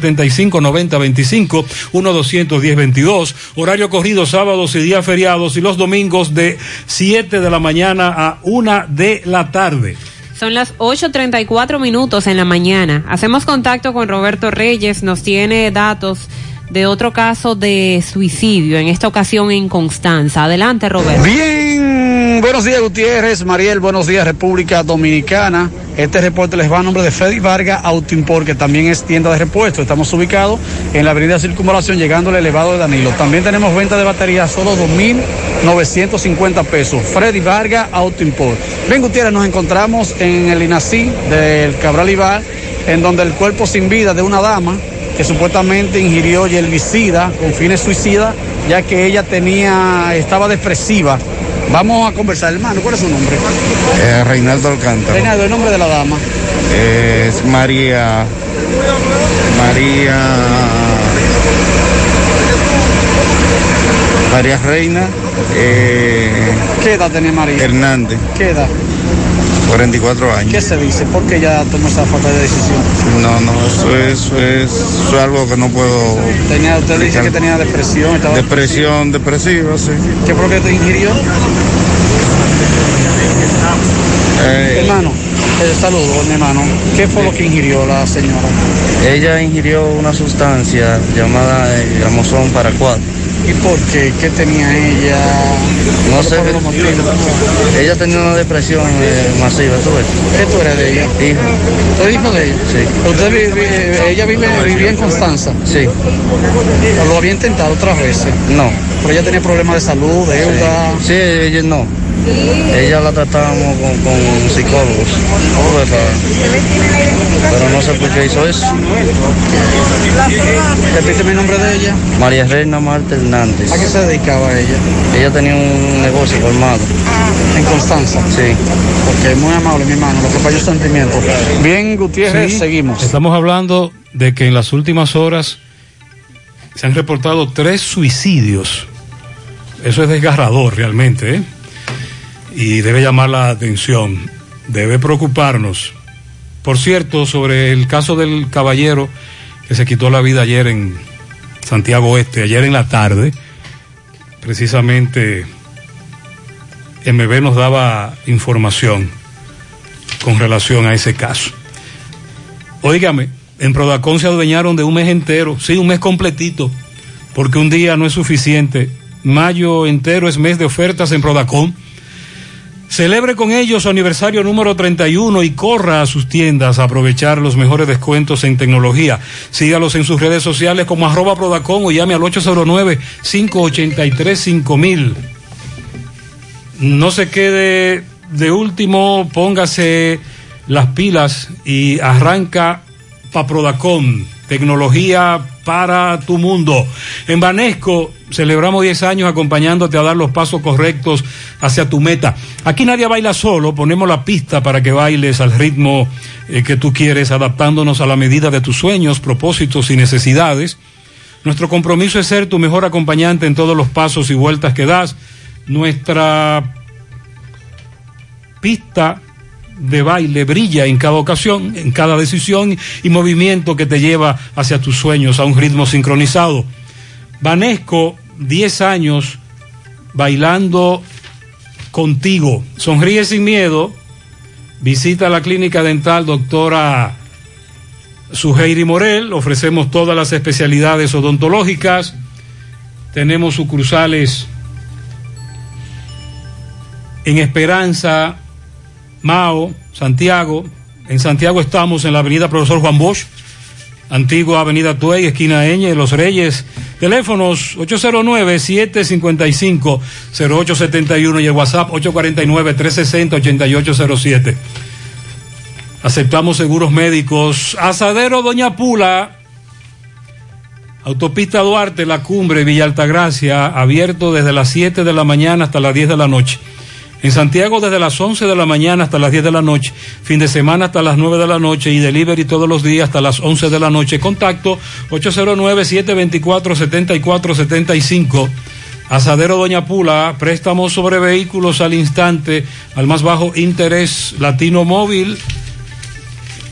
809-575-9025, 1-210-22. Horario corrido sábados y días feriados y los domingos de 7 de la mañana a 1 de la tarde. Son las 8.34 minutos en la mañana. Hacemos contacto con Roberto Reyes, nos tiene datos de otro caso de suicidio, en esta ocasión en Constanza. Adelante, Roberto. Bien, buenos días Gutiérrez, Mariel, buenos días República Dominicana. Este reporte les va a nombre de Freddy Vargas Autoimport, que también es tienda de repuesto. Estamos ubicados en la avenida Circunvalación, llegando al elevado de Danilo. También tenemos venta de baterías, solo 2.950 pesos. Freddy Vargas Autoimport. Bien, Gutiérrez, nos encontramos en el INACI del Cabral Ibar, en donde el cuerpo sin vida de una dama que supuestamente ingirió herbicida con fines suicidas, ya que ella tenía, estaba depresiva. Vamos a conversar, hermano, ¿cuál es su nombre? Eh, Reinaldo Alcántara. Reinaldo, el nombre de la dama. Es María. María. María Reina. eh, ¿Qué edad tenía María? Hernández, ¿Qué edad? 44 años. ¿Qué se dice? ¿Por qué ella tomó esa falta de decisión? No, no, eso es, eso es, eso es algo que no puedo. Tenía, usted dice que tenía depresión. Estaba Depresión, depresiva, sí. ¿Qué fue lo que te ingirió? Eh, Hermano, eh, saludo, mi hermano. ¿Qué fue lo que ingirió la señora? ella ingirió una sustancia llamada eh, gramosón para cuatro. ¿Y por qué? ¿Qué tenía ella? No sé. Ella tenía una depresión eh, masiva, ¿tú ves? ¿Qué tú eres de ella? Hijo. ¿Usted es hijo de ella? Sí. ¿Usted vive, ella vive, vivía en Constanza? Sí. ¿Lo había intentado otras veces? No. Pero ella tenía problemas de salud, deuda. Sí, ella no. Ella la tratábamos con, con psicólogos. Pero no sé por qué hizo eso. Repíteme el nombre de ella. María Reina Marta Hernández. ¿A qué se dedicaba ella? Ella tenía un negocio formado. En Constanza. Sí. Ok, muy amable, mi hermano. Lo que fue sentimiento. Bien, Gutiérrez, Sí, seguimos. Estamos hablando de que en las últimas horas se han reportado tres suicidios. Eso es desgarrador realmente, ¿eh? Y debe llamar la atención, debe preocuparnos. Por cierto, sobre el caso del caballero que se quitó la vida ayer en Santiago Oeste, ayer en la tarde, precisamente MB nos daba información con relación a ese caso. Óigame, en Prodacón se adueñaron de un mes entero, sí, un mes completito, porque un día no es suficiente Mayo entero es mes de ofertas en Prodacom. Celebre con ellos su aniversario número 31 y corra a sus tiendas a aprovechar los mejores descuentos en tecnología. Sígalos en sus redes sociales como arroba Prodacom o llame al 809-583-5000. No se quede de último, póngase las pilas y arranca pa Prodacom, tecnología para tu mundo. En Banesco celebramos 10 años acompañándote a dar los pasos correctos hacia tu meta. Aquí nadie baila solo, ponemos la pista para que bailes al ritmo eh, que tú quieres, adaptándonos a la medida de tus sueños, propósitos y necesidades. Nuestro compromiso es ser tu mejor acompañante en todos los pasos y vueltas que das. Nuestra pista de baile brilla en cada ocasión, en cada decisión y movimiento que te lleva hacia tus sueños a un ritmo sincronizado. Vanesco, 10 años bailando contigo. Sonríe sin miedo. Visita la clínica dental doctora Suheiri Morel. Ofrecemos todas las especialidades odontológicas. Tenemos sucursales en Esperanza, Mao, Santiago. En Santiago estamos en la avenida Profesor Juan Bosch, antigua avenida Tuey, esquina Eñe, Los Reyes. Teléfonos 809-755-0871 y el WhatsApp 849-360-8807. Aceptamos seguros médicos. Asadero Doña Pula. Autopista Duarte, La Cumbre, Villa Altagracia, abierto desde las 7 de la mañana hasta las 10 de la noche. En Santiago desde las 11 de la mañana hasta las 10 de la noche, fin de semana hasta las 9 de la noche y delivery todos los días hasta las 11 de la noche. Contacto 809-724-7475. Asadero Doña Pula, préstamos sobre vehículos al instante, al más bajo interés, Latino Móvil,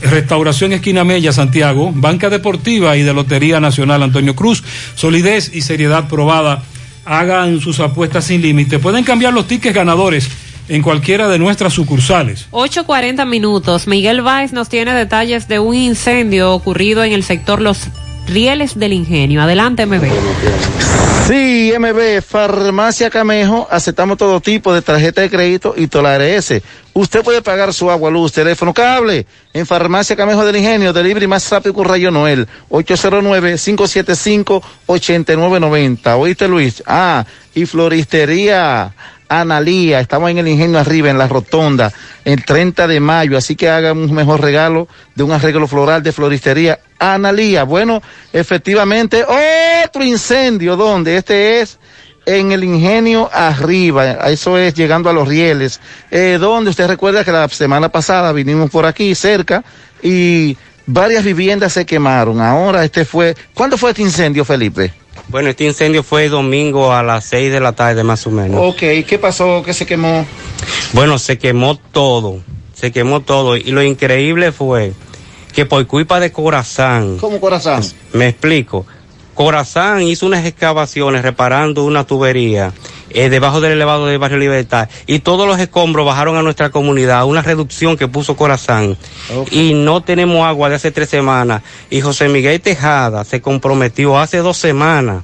Restauración Esquina Mella, Santiago, Banca Deportiva y de Lotería Nacional Antonio Cruz, solidez y seriedad probada hagan sus apuestas sin límite. Pueden cambiar los tickets ganadores en cualquiera de nuestras sucursales. 8.40 minutos. Miguel Valls nos tiene detalles de un incendio ocurrido en el sector Los Rieles del Ingenio. Adelante, MB. Sí, MB, Farmacia Camejo, aceptamos todo tipo de tarjeta de crédito y S. Usted puede pagar su agua, luz, teléfono, cable en Farmacia Camejo del Ingenio, delivery más rápido con Rayo Noel, 809-575-8990. ¿Oíste, Luis? Ah, y floristería Analía, estamos en el Ingenio arriba, en la rotonda, el 30 de mayo, así que hagan un mejor regalo de un arreglo floral de floristería. Analía. Bueno, efectivamente, otro incendio, donde este es en el ingenio arriba, eso es llegando a los rieles, eh, donde usted recuerda que la semana pasada vinimos por aquí cerca y varias viviendas se quemaron. Ahora este fue, ¿cuándo fue este incendio, Felipe? Bueno, este incendio fue domingo a las 6 de la tarde más o menos. Ok, ¿qué pasó? ¿Qué se quemó? Bueno, se quemó todo, se quemó todo y lo increíble fue que por culpa de Corazán. ¿Cómo Corazán? Me explico. Corazán hizo unas excavaciones reparando una tubería eh, debajo del elevado del barrio Libertad y todos los escombros bajaron a nuestra comunidad, una reducción que puso Corazán. Y no tenemos agua de hace tres semanas. Y José Miguel Tejada se comprometió hace dos semanas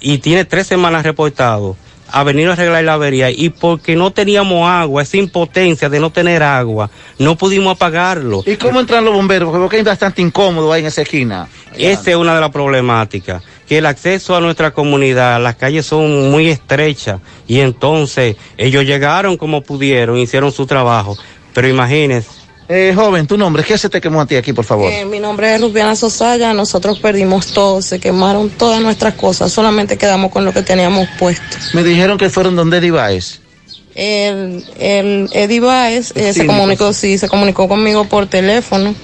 y tiene tres semanas reportado a venir a arreglar la avería y porque no teníamos agua, esa impotencia de no tener agua, no pudimos apagarlo. ¿Y cómo entran los bomberos? Porque es bastante incómodo ahí en esa esquina. Esa es una de las problemáticas, que el acceso a nuestra comunidad, las calles son muy estrechas y entonces ellos llegaron como pudieron, hicieron su trabajo, pero imagínense, eh, joven, tu nombre, ¿qué se te quemó a ti aquí, por favor? Eh, mi nombre es Rubiana Sosaya, nosotros perdimos todo, se quemaron todas nuestras cosas, solamente quedamos con lo que teníamos puesto. Me dijeron que fueron donde Baez. El, el Eddie Baez eh, se comunicó, sí, se comunicó conmigo por teléfono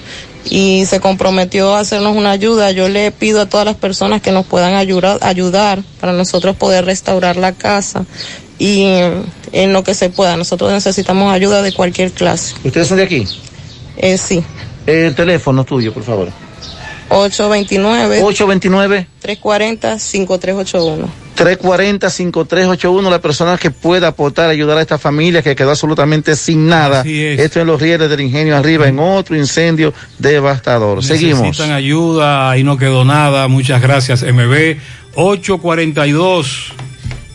y se comprometió a hacernos una ayuda. Yo le pido a todas las personas que nos puedan ayudar, ayudar para nosotros poder restaurar la casa y en lo que se pueda. Nosotros necesitamos ayuda de cualquier clase. ¿Ustedes son de aquí? Eh, sí. El teléfono tuyo, por favor. 829. 829. 340-5381. 340-5381, la persona que pueda aportar, ayudar a esta familia que quedó absolutamente sin nada. Esto en los rieles del ingenio arriba, en otro incendio devastador. Seguimos. Necesitan ayuda y no quedó nada. Muchas gracias, MB. 842.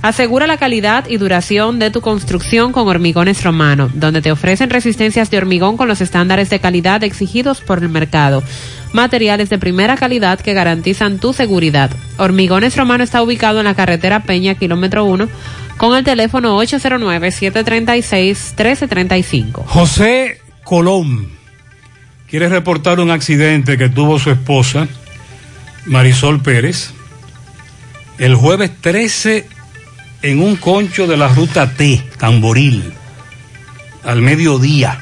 Asegura la calidad y duración de tu construcción con Hormigones Romano, donde te ofrecen resistencias de hormigón con los estándares de calidad exigidos por el mercado. Materiales de primera calidad que garantizan tu seguridad. Hormigones Romano está ubicado en la carretera Peña, kilómetro 1, con el teléfono 809-736-1335. José Colón quiere reportar un accidente que tuvo su esposa, Marisol Pérez, el jueves 13 en un concho de la ruta T, Tamboril, al mediodía,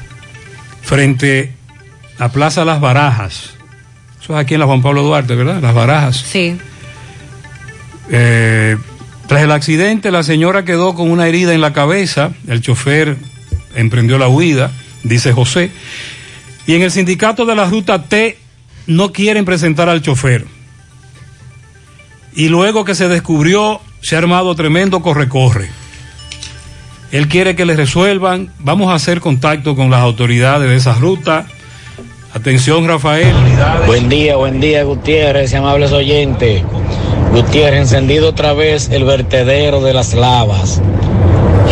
frente a Plaza Las Barajas. Eso es aquí en la Juan Pablo Duarte, ¿verdad? Las Barajas. Sí. Eh, tras el accidente, la señora quedó con una herida en la cabeza, el chofer emprendió la huida, dice José, y en el sindicato de la ruta T no quieren presentar al chofer. Y luego que se descubrió se ha armado tremendo corre-corre. Él quiere que le resuelvan. Vamos a hacer contacto con las autoridades de esa ruta. Atención, Rafael. Buen día, buen día, Gutiérrez, amables oyentes. Gutiérrez, encendido otra vez el vertedero de las lavas.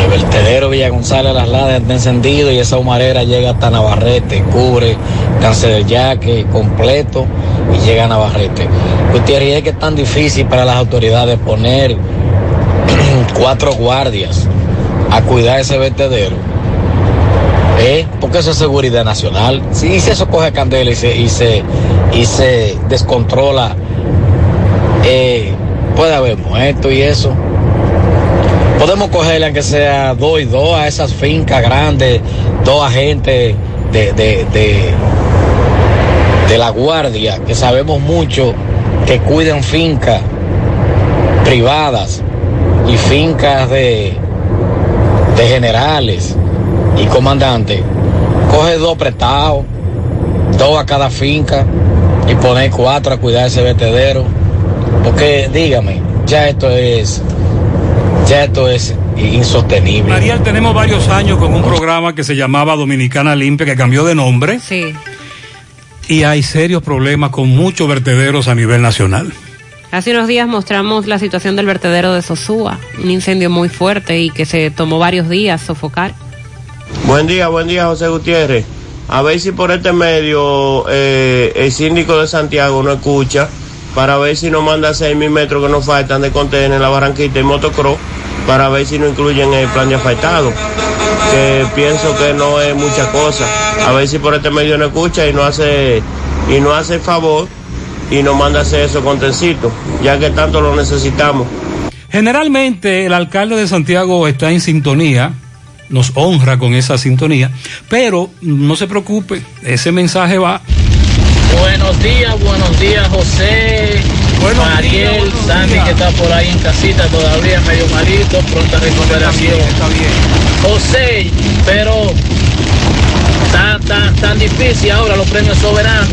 El vertedero Villa González Las Lavas está encendido y esa humarera llega hasta Navarrete, cubre Cáncer del Yaque completo y llega a Navarrete. Gutiérrez, es que es tan difícil para las autoridades poner cuatro guardias a cuidar ese vertedero. ¿Eh? Porque eso es seguridad nacional. Si, si eso coge candela y se, y se, y se descontrola, eh, puede haber muerto y eso. Podemos cogerle aunque sea dos y dos a esas fincas grandes, dos agentes de, de, de la guardia, que sabemos mucho que cuidan fincas privadas y fincas de, de generales y comandantes. Coge dos prestados, dos a cada finca y poner cuatro a cuidar ese vertedero. Porque dígame, ya esto es, ya esto es insostenible. Mariel, tenemos varios años con un programa que se llamaba Dominicana Limpia, que cambió de nombre. Sí. Y hay serios problemas con muchos vertederos a nivel nacional. Hace unos días mostramos la situación del vertedero de Sosúa, un incendio muy fuerte y que se tomó varios días sofocar. Buen día, buen día José Gutiérrez. A ver si por este medio eh, el síndico de Santiago no escucha para ver si nos manda 6 mil metros que nos faltan de contener en la Barranquita y motocross para ver si no incluyen el plan de afectado. Que pienso que no es mucha cosa. A ver si por este medio no escucha y no hace y no hace favor y nos manda hacer eso contencito, ya que tanto lo necesitamos. Generalmente el alcalde de Santiago está en sintonía, nos honra con esa sintonía, pero no se preocupe, ese mensaje va. Buenos días, buenos días José, Mariel, Sandy que está por ahí en casita todavía medio malito, pronta recuperación. José, pero tan, tan, tan difícil ahora los premios soberanos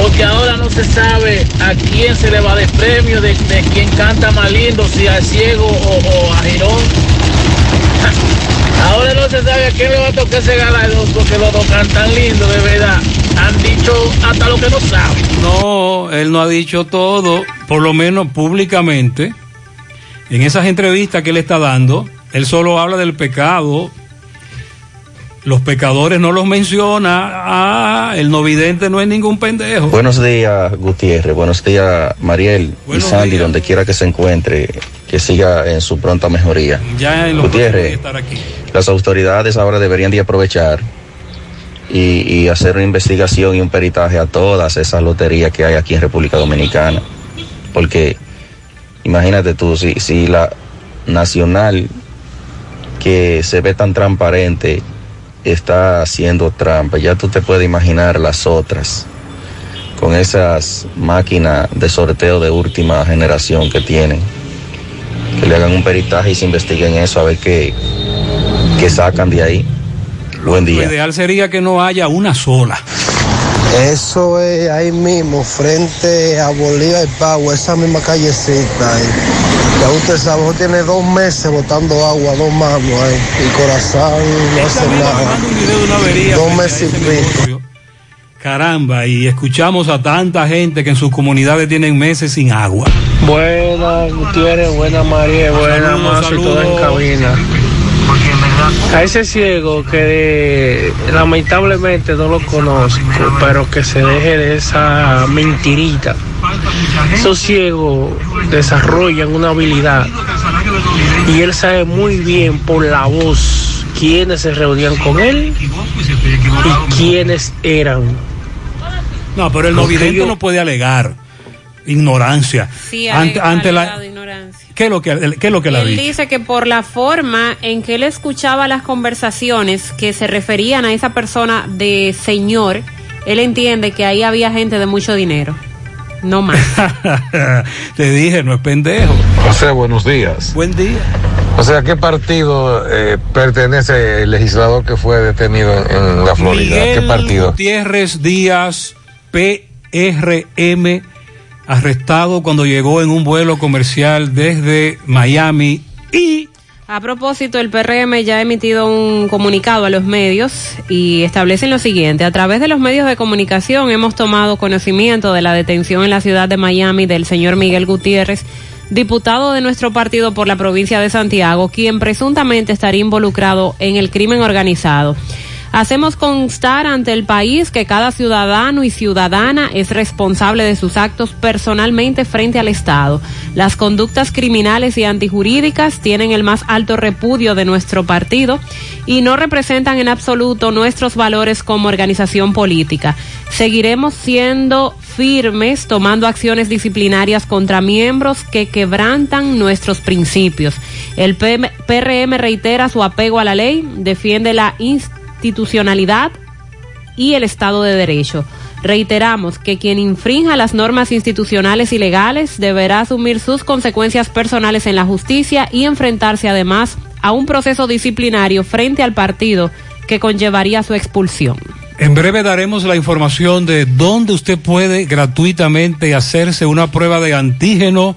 porque ahora no se sabe a quién se le va dar premio, de, de quién canta más lindo, si a Ciego o, o a Girón. Ahora no se sabe a quién le va a tocar ese galardón, porque los dos cantan lindo, de verdad. Han dicho hasta lo que no saben. No, él no ha dicho todo, por lo menos públicamente. En esas entrevistas que él está dando, él solo habla del pecado Los pecadores no los menciona. Ah, el no vidente no es ningún pendejo. Buenos días, Gutiérrez. Buenos días, Mariel y Sandy, donde quiera que se encuentre, que siga en su pronta mejoría. Ya en los Gutiérrez, estar aquí. las autoridades ahora deberían de aprovechar y, hacer una investigación y un peritaje a todas esas loterías que hay aquí en República Dominicana. Porque imagínate tú, si, si la nacional que se ve tan transparente está haciendo trampa, ya tú te puedes imaginar las otras con esas máquinas de sorteo de última generación que tienen. Que le hagan un peritaje y se investiguen eso a ver qué, qué sacan de ahí. Buen Lo ideal sería que no haya una sola. Eso es ahí mismo, frente a Bolívar y Pau, esa misma callecita ahí. Ya usted sabe, usted tiene dos meses botando agua, dos manos ahí. Y corazón no hace nada. Dos meses y pico. Caramba, y escuchamos a tanta gente que en sus comunidades tienen meses sin agua. Buena Gutiérrez, buena María, buena Saludos, Mazo y todo en cabina. A ese ciego que lamentablemente no lo conozco, pero que se deje de esa mentirita. Esos ciegos desarrollan una habilidad y él sabe muy bien por la voz quiénes se reunían con él y quiénes eran. No, pero el no Porque vidente yo- no puede alegar ignorancia. Sí, ante, la, ignorancia. ¿Qué es lo que, qué es lo que la Él dice? dice que por la forma en que él escuchaba las conversaciones que se referían a esa persona de señor, él entiende que ahí había gente de mucho dinero. No más. Te dije, no es pendejo. José, buenos días. Buen día. O sea, ¿a qué partido eh, pertenece el legislador que fue detenido en, en la Florida? ¿A ¿Qué partido? Gutiérrez Díaz, PRM, arrestado cuando llegó en un vuelo comercial desde Miami y A propósito, el PRM ya ha emitido un comunicado a los medios y establecen lo siguiente. A través de los medios de comunicación hemos tomado conocimiento de la detención en la ciudad de Miami del señor Miguel Gutiérrez, diputado de nuestro partido por la provincia de Santiago, quien presuntamente estaría involucrado en el crimen organizado. Hacemos constar ante el país que cada ciudadano y ciudadana es responsable de sus actos personalmente frente al Estado. Las conductas criminales y antijurídicas tienen el más alto repudio de nuestro partido y no representan en absoluto nuestros valores como organización política. Seguiremos siendo firmes tomando acciones disciplinarias contra miembros que quebrantan nuestros principios. El PRM reitera su apego a la ley, defiende la institucionalidad y el Estado de Derecho. Reiteramos que quien infrinja las normas institucionales y legales deberá asumir sus consecuencias personales en la justicia y enfrentarse además a un proceso disciplinario frente al partido que conllevaría su expulsión. En breve daremos la información de dónde usted puede gratuitamente hacerse una prueba de antígeno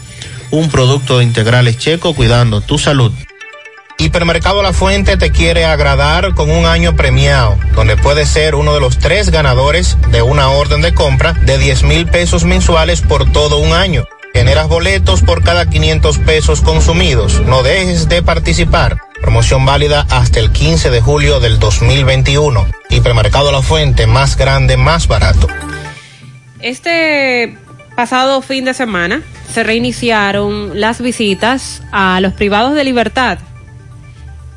un producto de integrales checo cuidando tu salud. Hipermercado La Fuente te quiere agradar con un año premiado, donde puedes ser uno de los tres ganadores de una orden de compra de 10 mil pesos mensuales por todo un año. Generas boletos por cada 500 pesos consumidos. No dejes de participar. Promoción válida hasta el 15 de julio del 2021. Hipermercado La Fuente, más grande, más barato. Este pasado fin de semana se reiniciaron las visitas a los privados de libertad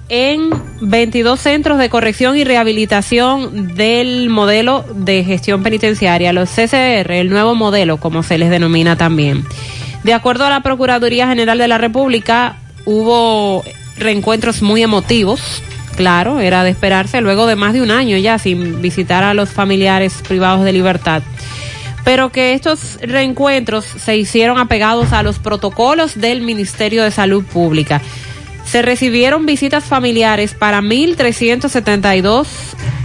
en 22 centros de corrección y rehabilitación del modelo de gestión penitenciaria, los CCR, el nuevo modelo, como se les denomina también. De acuerdo a la Procuraduría General de la República, hubo reencuentros muy emotivos, claro, era de esperarse luego de más de un año ya sin visitar a los familiares privados de libertad pero que estos reencuentros se hicieron apegados a los protocolos del Ministerio de Salud Pública. Se recibieron visitas familiares para 1.372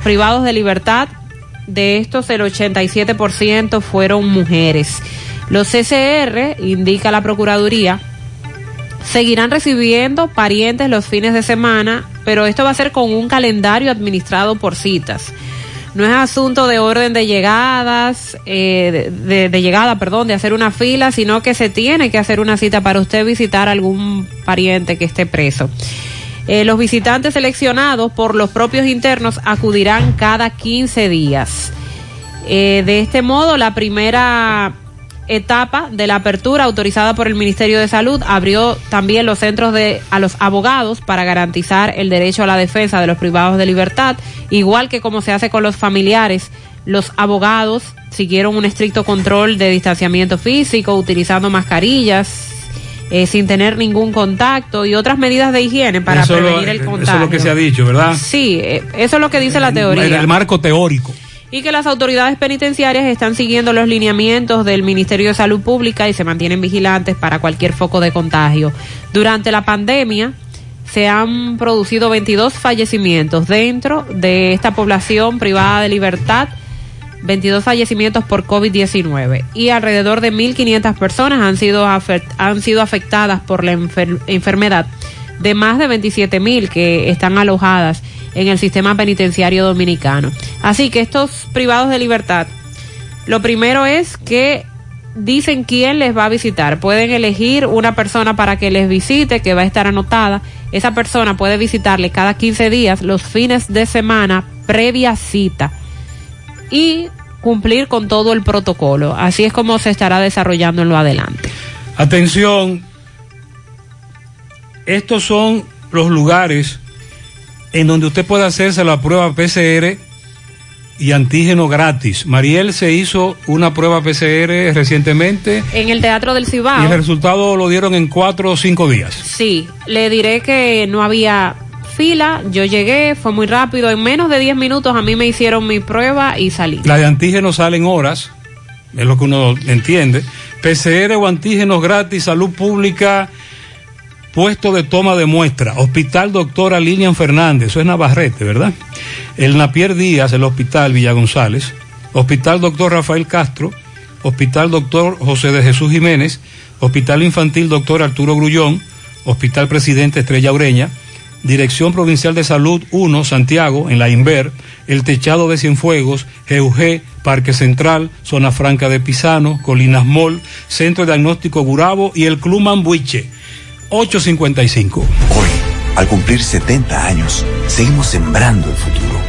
privados de libertad. De estos, el 87% fueron mujeres. Los CCR, indica la Procuraduría, seguirán recibiendo parientes los fines de semana, pero esto va a ser con un calendario administrado por citas. No es asunto de orden de llegadas, eh, de, llegada, perdón, de hacer una fila, sino que se tiene que hacer una cita para usted visitar algún pariente que esté preso. Eh, los visitantes seleccionados por los propios internos acudirán cada 15 días. Eh, de este modo, la primera etapa de la apertura autorizada por el Ministerio de Salud abrió también los centros de a los abogados para garantizar el derecho a la defensa de los privados de libertad, igual que como se hace con los familiares. Los abogados siguieron un estricto control de distanciamiento físico, utilizando mascarillas, eh, sin tener ningún contacto y otras medidas de higiene para Eso prevenir lo- el contagio. Eso es lo que se ha dicho, ¿verdad? Sí, eh, eso es lo que dice la teoría. El marco teórico. Y que las autoridades penitenciarias están siguiendo los lineamientos del Ministerio de Salud Pública y se mantienen vigilantes para cualquier foco de contagio. Durante la pandemia se han producido 22 fallecimientos dentro de esta población privada de libertad. 22 fallecimientos por COVID-19 y alrededor de 1.500 personas han sido, han sido afectadas por la enfer- enfermedad de más de 27.000 que están alojadas en el sistema penitenciario dominicano. Así que estos privados de libertad, lo primero es que dicen quién les va a visitar. Pueden elegir una persona para que les visite, que va a estar anotada. Esa persona puede visitarle cada 15 días, los fines de semana, previa cita y cumplir con todo el protocolo. Así es como se estará desarrollando en lo adelante. Atención, estos son los lugares en donde usted puede hacerse la prueba PCR y antígeno gratis. Mariel se hizo una prueba PCR recientemente En el Teatro del y el Cibao, resultado lo dieron en cuatro o cinco días. sí, le diré que no había fila, yo llegué, fue muy rápido, en menos de 10 minutos a mí me hicieron mi prueba y salí. La de antígenos salen horas, es lo que uno entiende. PCR o antígenos gratis, salud pública, puesto de toma de muestra, Hospital Doctora Lilian Fernández, eso es Navarrete, ¿verdad? El Napier Díaz, el Hospital Villa González, Hospital Doctor Rafael Castro, Hospital Doctor José de Jesús Jiménez, Hospital Infantil Doctor Arturo Grullón, Hospital Presidente Estrella Ureña, Dirección Provincial de Salud 1, Santiago, en la Inver, El Techado de Cienfuegos, GUG, Parque Central, Zona Franca de Pisano, Colinas Mall, Centro de Diagnóstico Gurabo y el Club Mambuiche. 855. Al cumplir 70 años, seguimos sembrando el futuro.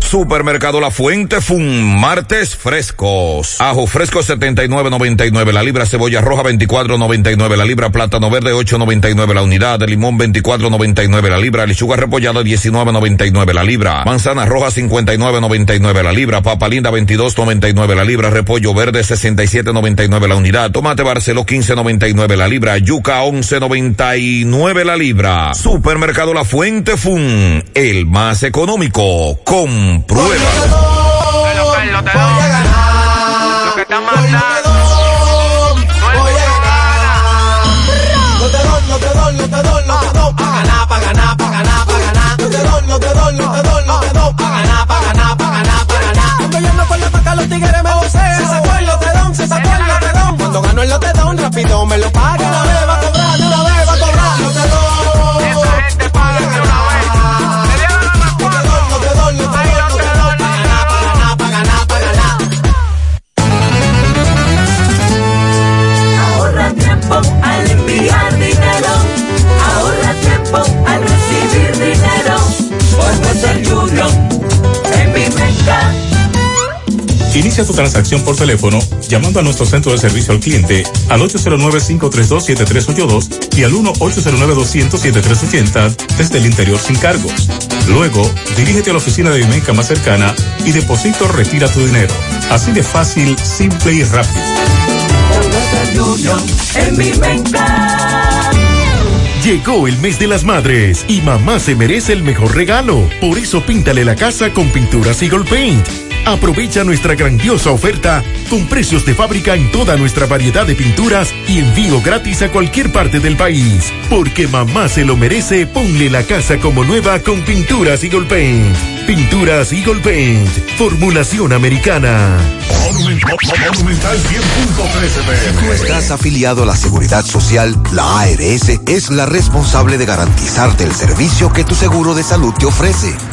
Supermercado La Fuente Fun, martes frescos. Ajo fresco 79.99 la libra, cebolla roja 24.99 la libra, plátano verde 8.99 la unidad, limón 24.99 la libra, lechuga repollada 19.99 la libra, manzana roja 59.99 la libra, papa linda 22.99 la libra, repollo verde 67.99 la unidad, tomate barcelo 15.99 la libra, yuca 11.99 la libra. Supermercado La Fuente Fun, el más económico. Compruébalo. Lo que está mandando. Lo te doy, lo te doy, lo te doy, lo te doy, pa' ganar, pa' ganar, pa' ganar, pa' ganar. Lo te doy, lo te doy, lo te doy, lo te doy, pa' ganar, pa' ganar, pa' ganar, pa' ganar. Cuando yo no con la paca, los tigres me vocean. Se sacó el lotedón, se sacó el lotedón. Cuando gano el lotedón, rápido me lo paga. Inicia tu transacción por teléfono llamando a nuestro centro de servicio al cliente al 809-532-7382 y al 1-809-200-7380 desde el interior sin cargos. Luego, dirígete a la oficina de Vimenca más cercana y deposito retira tu dinero. Así de fácil, simple y rápido. Llegó el mes de las madres y mamá se merece el mejor regalo. Por eso píntale la casa con pinturas Eagle Paint. Aprovecha nuestra grandiosa oferta con precios de fábrica en toda nuestra variedad de pinturas y envío gratis a cualquier parte del país. Porque mamá se lo merece, ponle la casa como nueva con pinturas Eagle Paint. Pinturas Eagle Paint. Formulación americana. Monumental 100.13 Si tú estás afiliado a la Seguridad Social, la ARS es la responsable de garantizarte el servicio que tu seguro de salud te ofrece.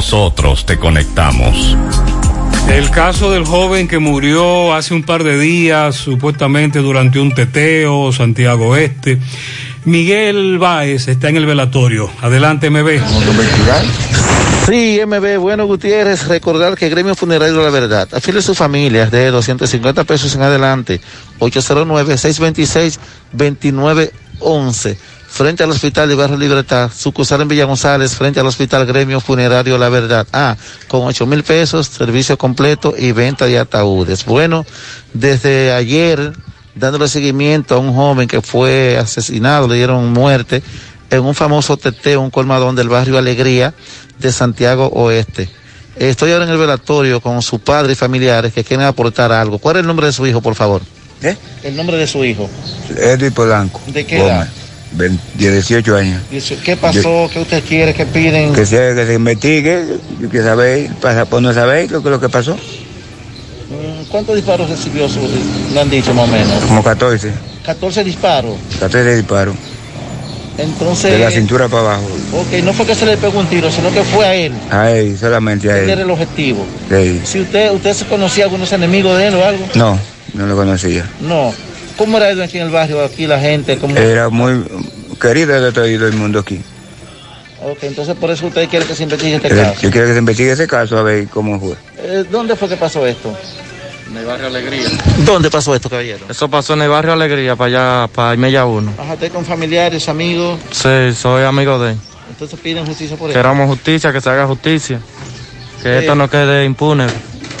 nosotros te conectamos. El caso del joven que murió hace un par de días, supuestamente durante un teteo, Santiago Este. Miguel Báez está en el velatorio. Adelante, MB. Sí, MB, bueno Gutiérrez, recordar que Gremio Funerario de la Verdad, afile su familia de 250 pesos en adelante, 809-626-2911, frente al Hospital de Barrio Libertad, sucursal en Villa González, frente al Hospital Gremio Funerario La Verdad. Ah, con 8 mil pesos, servicio completo y venta de ataúdes. Bueno, desde ayer, dándole seguimiento a un joven que fue asesinado, le dieron muerte en un famoso teteo, un colmadón del barrio Alegría de Santiago Oeste. Estoy ahora en el velatorio con su padre y familiares que quieren aportar algo. ¿Cuál es el nombre de su hijo, por favor? ¿Eh? El nombre de su hijo. Edwin Polanco. ¿De qué edad? Gómez, 18 años. ¿Qué pasó? ¿Qué usted quiere? ¿Qué piden? Que se, que se investigue, quiero saber, para por no saber lo que, lo que pasó. Mm, ¿Cuántos disparos recibió su, le han dicho más o menos? Como 14, 14 disparos. 14 disparos. Entonces. De la cintura para abajo. Ok, no fue que se le pegó un tiro, sino que fue a él. A él, solamente a Él era el objetivo. Sí. Si usted, usted se conocía algunos enemigos de él o algo. No, no lo conocía. No. ¿Cómo era él aquí en el barrio, aquí la gente? ¿Cómo... Era muy querido de todo el mundo aquí. Ok, entonces por eso usted quiere que se investigue este Yo caso. quiero que se investigue ese caso a ver cómo fue. Eh, ¿Dónde fue que pasó esto? En el barrio Alegría. ¿Dónde pasó esto, caballero? Eso pasó en el barrio Alegría, para allá, para Mella 1. Ajá, usted con familiares, amigos. Sí, soy amigo de él. Entonces piden justicia por él. Queramos justicia, que se haga justicia. Que esto no quede impune.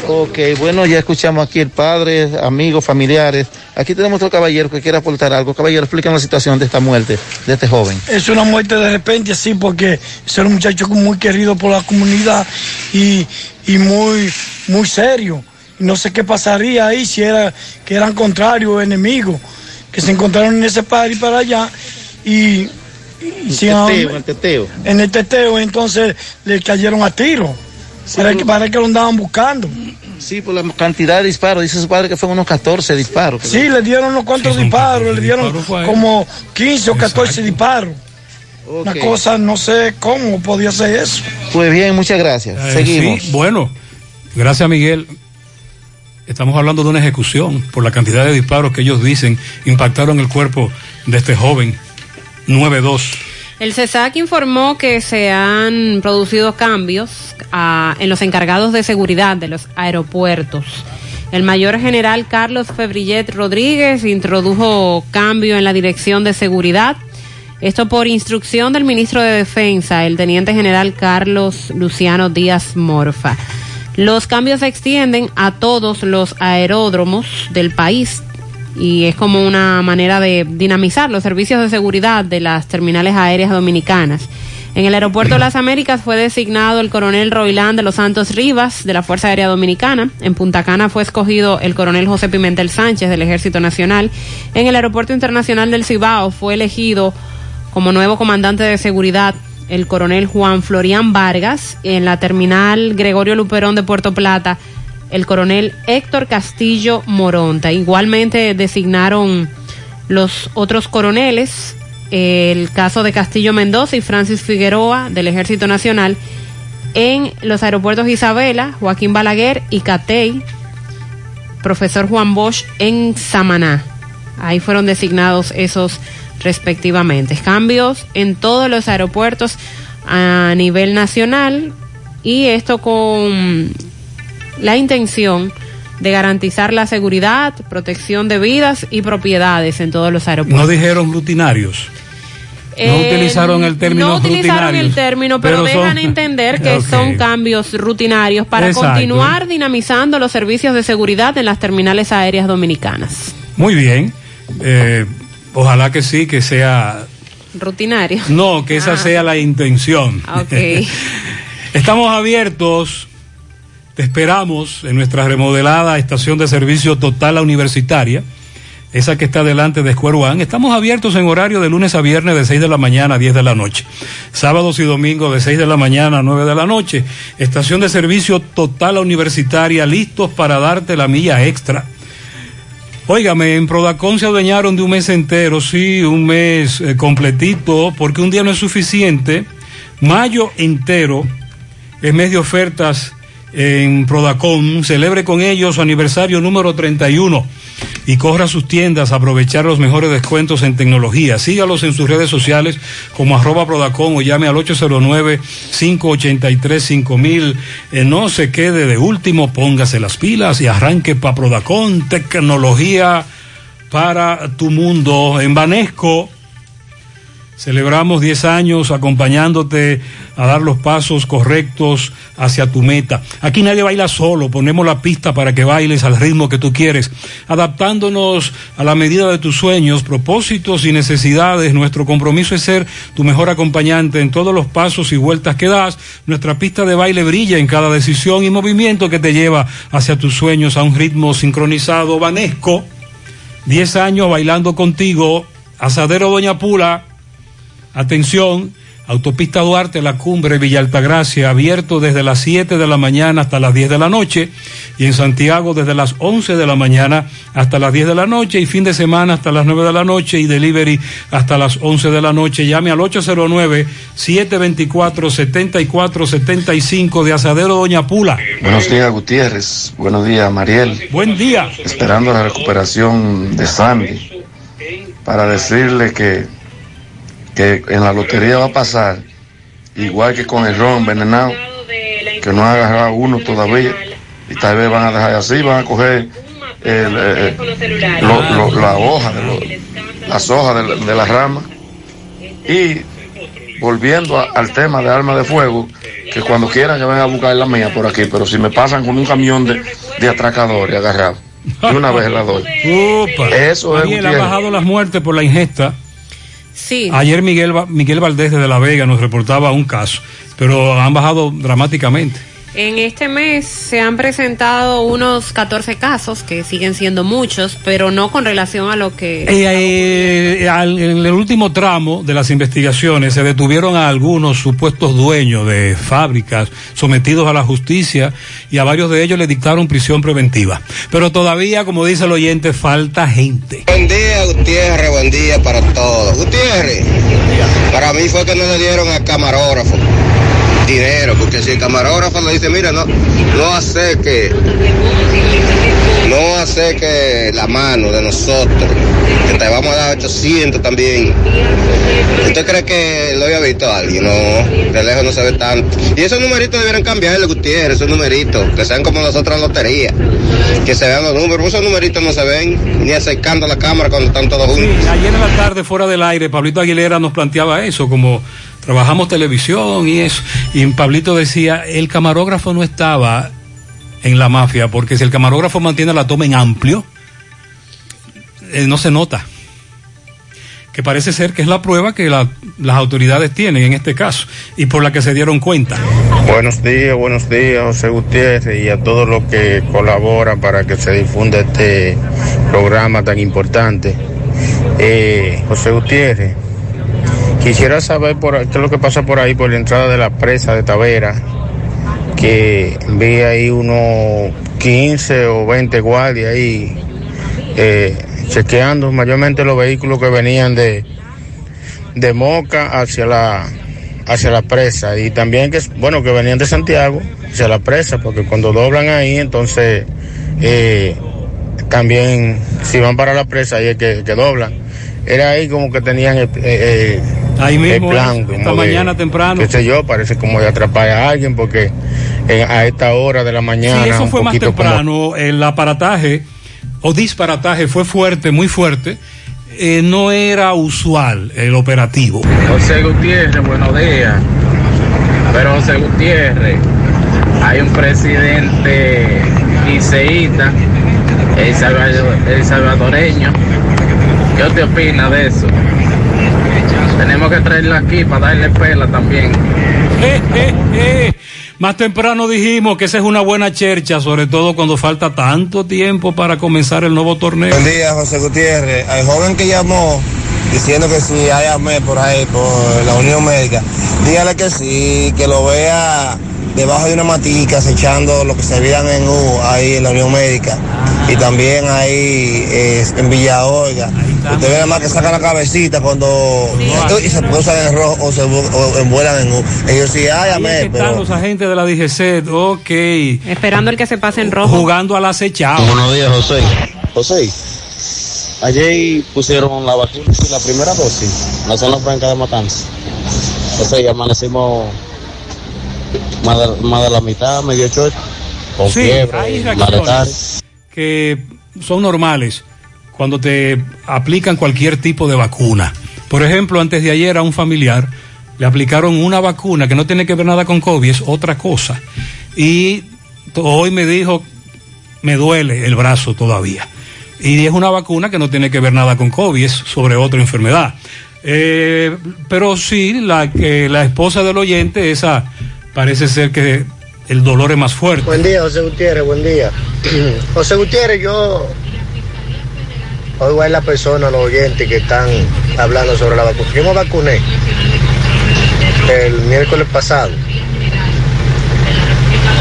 Ok, bueno, ya escuchamos aquí el padre, amigos, familiares. Aquí tenemos otro caballero que quiere aportar algo. Caballero, explícanos la situación de esta muerte, de este joven. Es una muerte de repente, sí, porque es un muchacho muy querido por la comunidad y, y muy, muy serio. No sé qué pasaría ahí si era que eran contrarios o enemigos, que se encontraron en ese par y para allá y, y El teteo, el teteo. en el teteo entonces le cayeron a tiro. Parece que, parece que lo andaban buscando. Sí, por la cantidad de disparos. Dice su padre que fueron unos 14 disparos. Sí, le dieron unos cuantos disparos, le dieron como 15 o 14 disparos. Una cosa, no sé cómo podía ser eso. Pues bien, muchas gracias. Eh, Seguimos. sí, bueno, gracias Miguel. Estamos hablando de una ejecución por la cantidad de disparos que ellos dicen impactaron el cuerpo de este joven 9-2. El CESAC informó que se han producido cambios ah, en los encargados de seguridad de los aeropuertos. El mayor general Carlos Febrillet Rodríguez introdujo cambio en la dirección de seguridad. Esto por instrucción del ministro de Defensa, el teniente general Carlos Luciano Díaz Morfa. Los cambios se extienden a todos los aeródromos del país y es como una manera de dinamizar los servicios de seguridad de las terminales aéreas dominicanas. En el aeropuerto de las Américas fue designado el coronel Roilán de los Santos Rivas de la Fuerza Aérea Dominicana. En Punta Cana fue escogido el coronel José Pimentel Sánchez del Ejército Nacional. En el Aeropuerto Internacional del Cibao fue elegido como nuevo comandante de seguridad el coronel Juan Florián Vargas. En la terminal Gregorio Luperón de Puerto Plata el coronel Héctor Castillo Moronta. Igualmente designaron los otros coroneles, el caso de Castillo Mendoza y Francis Figueroa del Ejército Nacional, en los aeropuertos Isabela, Joaquín Balaguer y Catey, profesor Juan Bosch en Samaná. Ahí fueron designados esos respectivamente. Cambios en todos los aeropuertos a nivel nacional y esto con la intención de garantizar la seguridad, protección de vidas y propiedades en todos los aeropuertos. No dijeron rutinarios. No Eh, utilizaron el término No utilizaron el término, pero, pero dejan son- entender que Ok. son cambios rutinarios para Exacto. continuar dinamizando los servicios de seguridad en las terminales aéreas dominicanas. Muy bien. Eh, ojalá que sí, que sea. Rutinario. No, que esa Ah. sea la intención. Ok. Estamos abiertos. Esperamos en nuestra remodelada estación de servicio total a universitaria, esa que está delante de Square One. Estamos abiertos en horario de lunes a viernes de 6 de la mañana a 10 de la noche. Sábados y domingos de 6 de la mañana a 9 de la noche. Estación de servicio total a universitaria, listos para darte la milla extra. Óigame, en Prodacon se adueñaron de un mes entero, sí, un mes eh, completito, porque un día no es suficiente. Mayo entero es mes de ofertas en Prodacon. Celebre con ellos su aniversario número 31 y corra sus tiendas a aprovechar los mejores descuentos en tecnología. Sígalos en sus redes sociales como arroba Prodacon o llame al 809-583-5000. Eh, no se quede de último, póngase las pilas y arranque para Prodacon, tecnología para tu mundo. En Banesco. Celebramos 10 años acompañándote a dar los pasos correctos hacia tu meta. Aquí nadie baila solo, ponemos la pista para que bailes al ritmo que tú quieres, adaptándonos a la medida de tus sueños, propósitos y necesidades. Nuestro compromiso es ser tu mejor acompañante en todos los pasos y vueltas que das. Nuestra pista de baile brilla en cada decisión y movimiento que te lleva hacia tus sueños a un ritmo sincronizado. Vanesco, 10 años bailando contigo. Asadero Doña Pula. Atención, Autopista Duarte, La Cumbre, Villa Altagracia, abierto desde las 7 de la mañana hasta las 10 de la noche y en Santiago desde las 11 de la mañana hasta las 10 de la noche y fin de semana hasta las 9 de la noche y delivery hasta las 11 de la noche. Llame al 809-724-7475 de Asadero Doña Pula. Buenos días, Gutiérrez. Buenos días, Mariel. Buen día. Esperando la recuperación de Sandy para decirle que, que en la lotería va a pasar, igual que con el ron envenenado, que no ha agarrado uno todavía y tal vez van a dejar así, van a coger el, eh, lo- lo- la hoja, de lo- las hojas de, la- de la rama y volviendo a- al tema de armas de fuego, que cuando quieran que vengan a buscar la mía por aquí, pero si me pasan con un camión de, de atracadores agarrado, de una vez la doy. Eso es, Daniel, ha Gutiérrez. bajado las muertes por la ingesta. Sí. Ayer Miguel, Miguel Valdés de La Vega nos reportaba un caso, pero han bajado dramáticamente. En este mes se han presentado unos 14 casos, que siguen siendo muchos, pero no con relación a lo que... Eh, eh, al- en el último tramo de las investigaciones se detuvieron a algunos supuestos dueños de fábricas sometidos a la justicia y a varios de ellos le dictaron prisión preventiva. Pero todavía, como dice el oyente, falta gente. Buen día, Gutiérrez, buen día para todos. Gutiérrez, para mí fue que no le dieron al camarógrafo dinero, porque si el camarógrafo le dice, mira, no, no hace que, no hace que la mano de nosotros, que te vamos a dar 800 también. ¿Usted cree que lo había visto alguien? No, de lejos no se ve tanto. Y esos numeritos debieran cambiarle, Gutiérrez, esos numeritos, que sean como las otras loterías, que se vean los números, esos numeritos no se ven, ni acercando a la cámara cuando están todos juntos. Ayer en la tarde, fuera del aire, Pablito Aguilera nos planteaba eso, como trabajamos televisión y eso. Y Pablito decía, el camarógrafo no estaba en la mafia, porque si el camarógrafo mantiene la toma en amplio, eh, no se nota. Que parece ser que es la prueba que la- las autoridades tienen en este caso y por la que se dieron cuenta. Buenos días, buenos días, José Gutiérrez, y a todos los que colaboran para que se difunda este programa tan importante. Eh, José Gutiérrez, quisiera saber por, qué es lo que pasa por ahí, por la entrada de la presa de Tavera, que vi ahí unos 15 o 20 guardias ahí eh, chequeando mayormente los vehículos que venían de, de Moca hacia la hacia la presa. Y también que bueno que venían de Santiago hacia la presa porque cuando doblan ahí entonces eh, también si van para la presa ahí es que, que doblan. Era ahí como que tenían eh, Ahí mismo, el plan eh, esta de- mañana temprano. qué sé yo parece como de atrapar a alguien porque a esta hora de la mañana Sí, eso fue más como- temprano. El aparataje o disparataje fue fuerte, muy fuerte. Eh, no era usual el operativo. José Gutiérrez, buenos días. Pero José Gutiérrez, hay un presidente liceísta, el, salvador- el salvadoreño. ¿Qué te opina de eso? Tenemos que traerlo aquí para darle pela también. Eh, eh, eh. Más temprano dijimos que esa es una buena chercha, sobre todo cuando falta tanto tiempo para comenzar el nuevo torneo. Buen día, José Gutiérrez. Al joven que llamó diciendo que si hay AME por ahí, por la Unión Médica, dígale que sí, que lo vea debajo de una matica acechando lo que se vean en U ahí en la Unión Médica. Y también ahí eh, en Villa Olga. Usted ve nada más que sacan la cabecita cuando y se posan en rojo o se o envuelan en U. Ellos sí hay Ahí es que están pero los agentes de la DGC, ok. Esperando el que se pase en rojo. Jugando al acechado. Buenos días, José. José, ayer pusieron la vacuna, la primera dosis, la zona franca de Matanza. José, ya amanecimos más de, más de la mitad, medio chocho, con Sí, fiebre, hay reacciones que son normales cuando te aplican cualquier tipo de vacuna. Por ejemplo, antes de ayer a un familiar le aplicaron una vacuna que no tiene que ver nada con COVID, es otra cosa. Y hoy me dijo, me duele el brazo todavía. Y es una vacuna que no tiene que ver nada con COVID, es sobre otra enfermedad. Eh, pero sí, la, que la esposa del oyente, esa parece ser que el dolor es más fuerte. Buen día, José Gutiérrez, buen día. José Gutiérrez, yo oigo a la persona, los oyentes que están hablando sobre la vacuna. Yo me vacuné el miércoles pasado.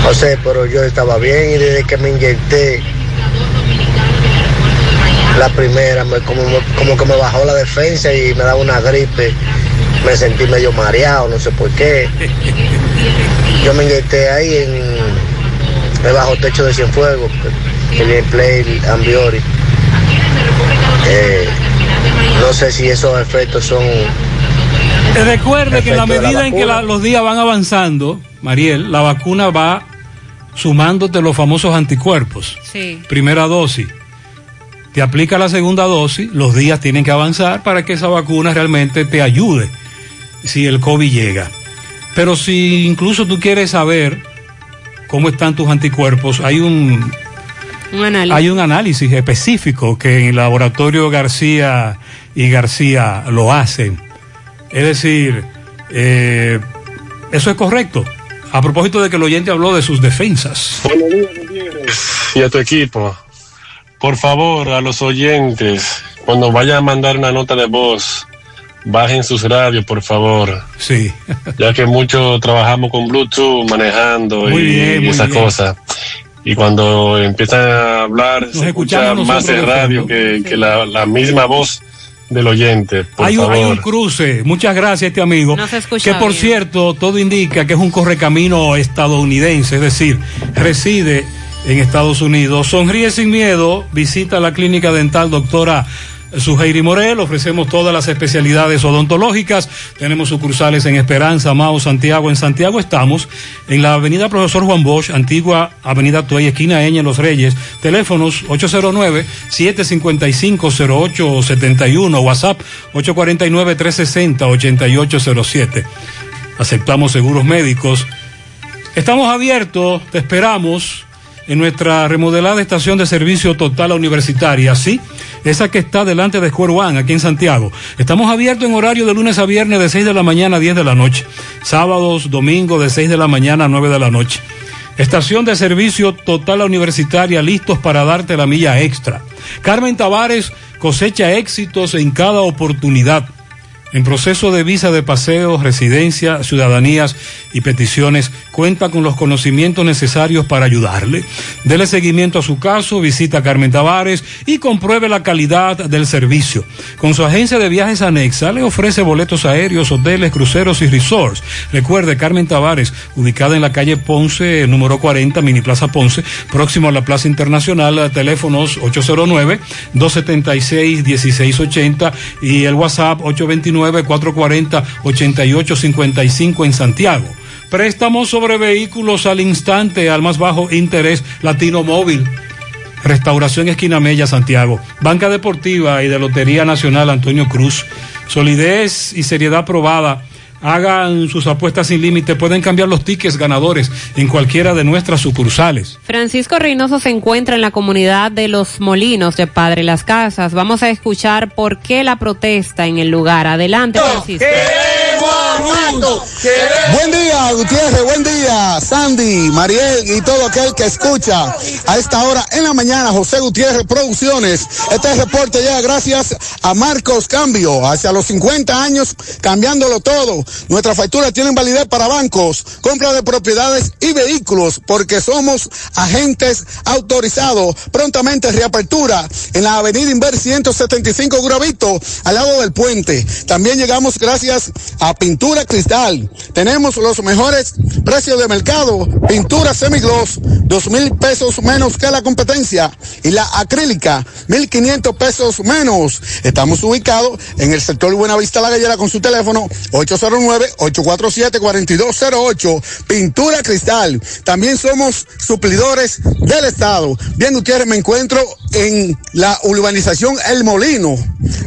José, pero yo estaba bien y desde que me inyecté la primera, me- como, como que me bajó la defensa y me daba una gripe. Me sentí medio mareado, no sé por qué. Yo me inyecté ahí en el bajo techo de Cienfuegos, el Play Ambiori. Eh, no sé si esos efectos son. Recuerde que en la medida en que la- los días van avanzando, Mariel, la vacuna va sumándote los famosos anticuerpos. Sí. Primera dosis. Te aplica la segunda dosis, los días tienen que avanzar para que esa vacuna realmente te ayude si el COVID llega. Pero si incluso tú quieres saber cómo están tus anticuerpos, hay un, Un análisis. hay un análisis específico que en el laboratorio García y García lo hacen. Es decir, eh, eso es correcto. A propósito de que el oyente habló de sus defensas. Y a tu equipo. Por favor, a los oyentes, cuando vayan a mandar una nota de voz, bajen sus radios, por favor. Sí. Ya que muchos trabajamos con Bluetooth, manejando Muy y, bien, muy esas bien. cosas. Y cuando empiezan a hablar, se escucha más el radio que, que la, la misma voz del oyente. Por Hay un, favor. hay un cruce. Muchas gracias, este amigo. No se escucha que por bien. cierto, todo indica que es un correcamino estadounidense, es decir, reside en Estados Unidos. Sonríe sin miedo, visita la clínica dental doctora Suheiri Morel, ofrecemos todas las especialidades odontológicas, tenemos sucursales en Esperanza, Mao, Santiago. En Santiago estamos en la avenida Profesor Juan Bosch, antigua avenida Tuey, esquina Eña, Los Reyes, teléfonos 809-755-0871, WhatsApp 849-360-8807. Aceptamos seguros médicos. Estamos abiertos, te esperamos en nuestra remodelada estación de servicio total universitaria, sí, esa que está delante de Square One, aquí en Santiago. Estamos abiertos en horario de lunes a viernes de 6 de la mañana a 10 de la noche, sábados, domingos de 6 de la mañana a 9 de la noche. Estación de servicio total universitaria, listos para darte la milla extra. Carmen Tavares cosecha éxitos en cada oportunidad. En proceso de visa de paseo, residencia, ciudadanías y peticiones, cuenta con los conocimientos necesarios para ayudarle. Dele seguimiento a su caso, visita a Carmen Tavares y compruebe la calidad del servicio. Con su agencia de viajes anexa, le ofrece boletos aéreos, hoteles, cruceros y resorts. Recuerde, Carmen Tavares, ubicada en la calle Ponce, número 40, Mini Plaza Ponce, próximo a la Plaza Internacional, teléfonos 809-276-1680 y el WhatsApp 829-440-8855 en Santiago. Préstamos sobre vehículos al instante, al más bajo interés, Latino Móvil. Restauración Esquina Mella, Santiago. Banca Deportiva y de Lotería Nacional Antonio Cruz. Solidez y seriedad probada. Hagan sus apuestas sin límite. Pueden cambiar los tickets ganadores en cualquiera de nuestras sucursales. Francisco Reynoso se encuentra en la comunidad de Los Molinos de Padre Las Casas. Vamos a escuchar por qué la protesta en el lugar. Adelante, Francisco. Buen día, Gutiérrez, buen día, Sandy, Mariel y todo aquel que escucha a esta hora en la mañana, José Gutiérrez Producciones. Este reporte llega gracias a Marcos Cambio, hacia los 50 años, cambiándolo todo. Nuestras facturas tienen validez para bancos, compra de propiedades y vehículos, porque somos agentes autorizados. Prontamente reapertura en la avenida Inver 175 Gravito, al lado del puente. También llegamos gracias a Pintura Cristal. Tenemos los mejores precios de mercado. Pintura semigloss, dos mil pesos menos que la competencia. Y la acrílica, mil quinientos pesos menos. Estamos ubicados en el sector Buenavista La Gallera con su teléfono 809-847-4208. Pintura Cristal. También somos suplidores del Estado. Bien, Gutiérrez, me encuentro en la urbanización El Molino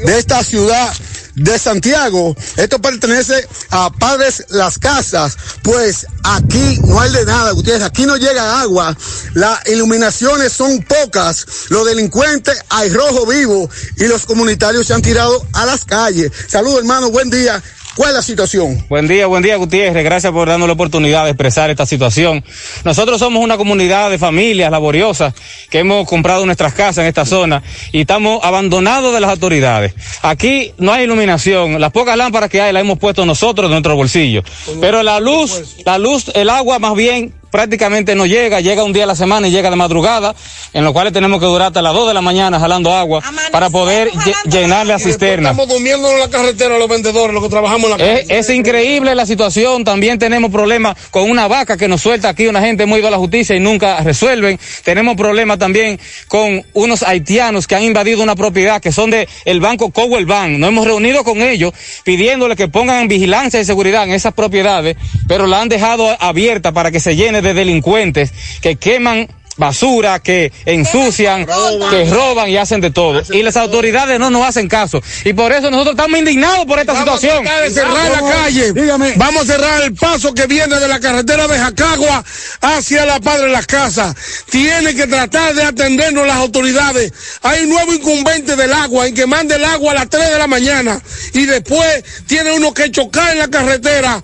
de esta ciudad de Santiago. Esto pertenece a Padres Las Casas, pues aquí no hay de nada, Gutiérrez. Aquí no llega agua. Las iluminaciones son pocas. Los delincuentes hay rojo vivo y los comunitarios se han tirado a las calles. Saludos, hermano. Buen día. ¿Cuál es la situación? Buen día, buen día Gutiérrez, gracias por darnos la oportunidad de expresar esta situación. Nosotros somos una comunidad de familias laboriosas que hemos comprado nuestras casas en esta zona y estamos abandonados de las autoridades. Aquí no hay iluminación, las pocas lámparas que hay las hemos puesto nosotros de nuestro bolsillo. Pero la luz, la luz, el agua más bien prácticamente no llega, llega un día a la semana y llega de madrugada, en lo cual tenemos que durar hasta las 2 de la mañana jalando agua para poder lle- llenar la cisterna. Estamos durmiendo en la carretera los vendedores, los que trabajamos en la Es, calle. es increíble la situación. También tenemos problemas con una vaca que nos suelta aquí. Una gente muy ido a la justicia y nunca resuelven. Tenemos problemas también con unos haitianos que han invadido una propiedad que son de el banco Cowell Bank. Nos hemos reunido con ellos pidiéndole que pongan vigilancia y seguridad en esas propiedades, pero la han dejado abierta para que se llene de delincuentes que queman basura, que ensucian, que roban y hacen de todo. Y las autoridades no nos hacen caso. Y por eso nosotros estamos indignados por esta Vamos situación. a de cerrar la calle. Vamos a cerrar el paso que viene de la carretera de Jacagua hacia la Padre de las Casas. Tiene que tratar de atendernos las autoridades. Hay un nuevo incumbente del agua en que mande el agua a las 3 de la mañana y después tiene uno que chocar en la carretera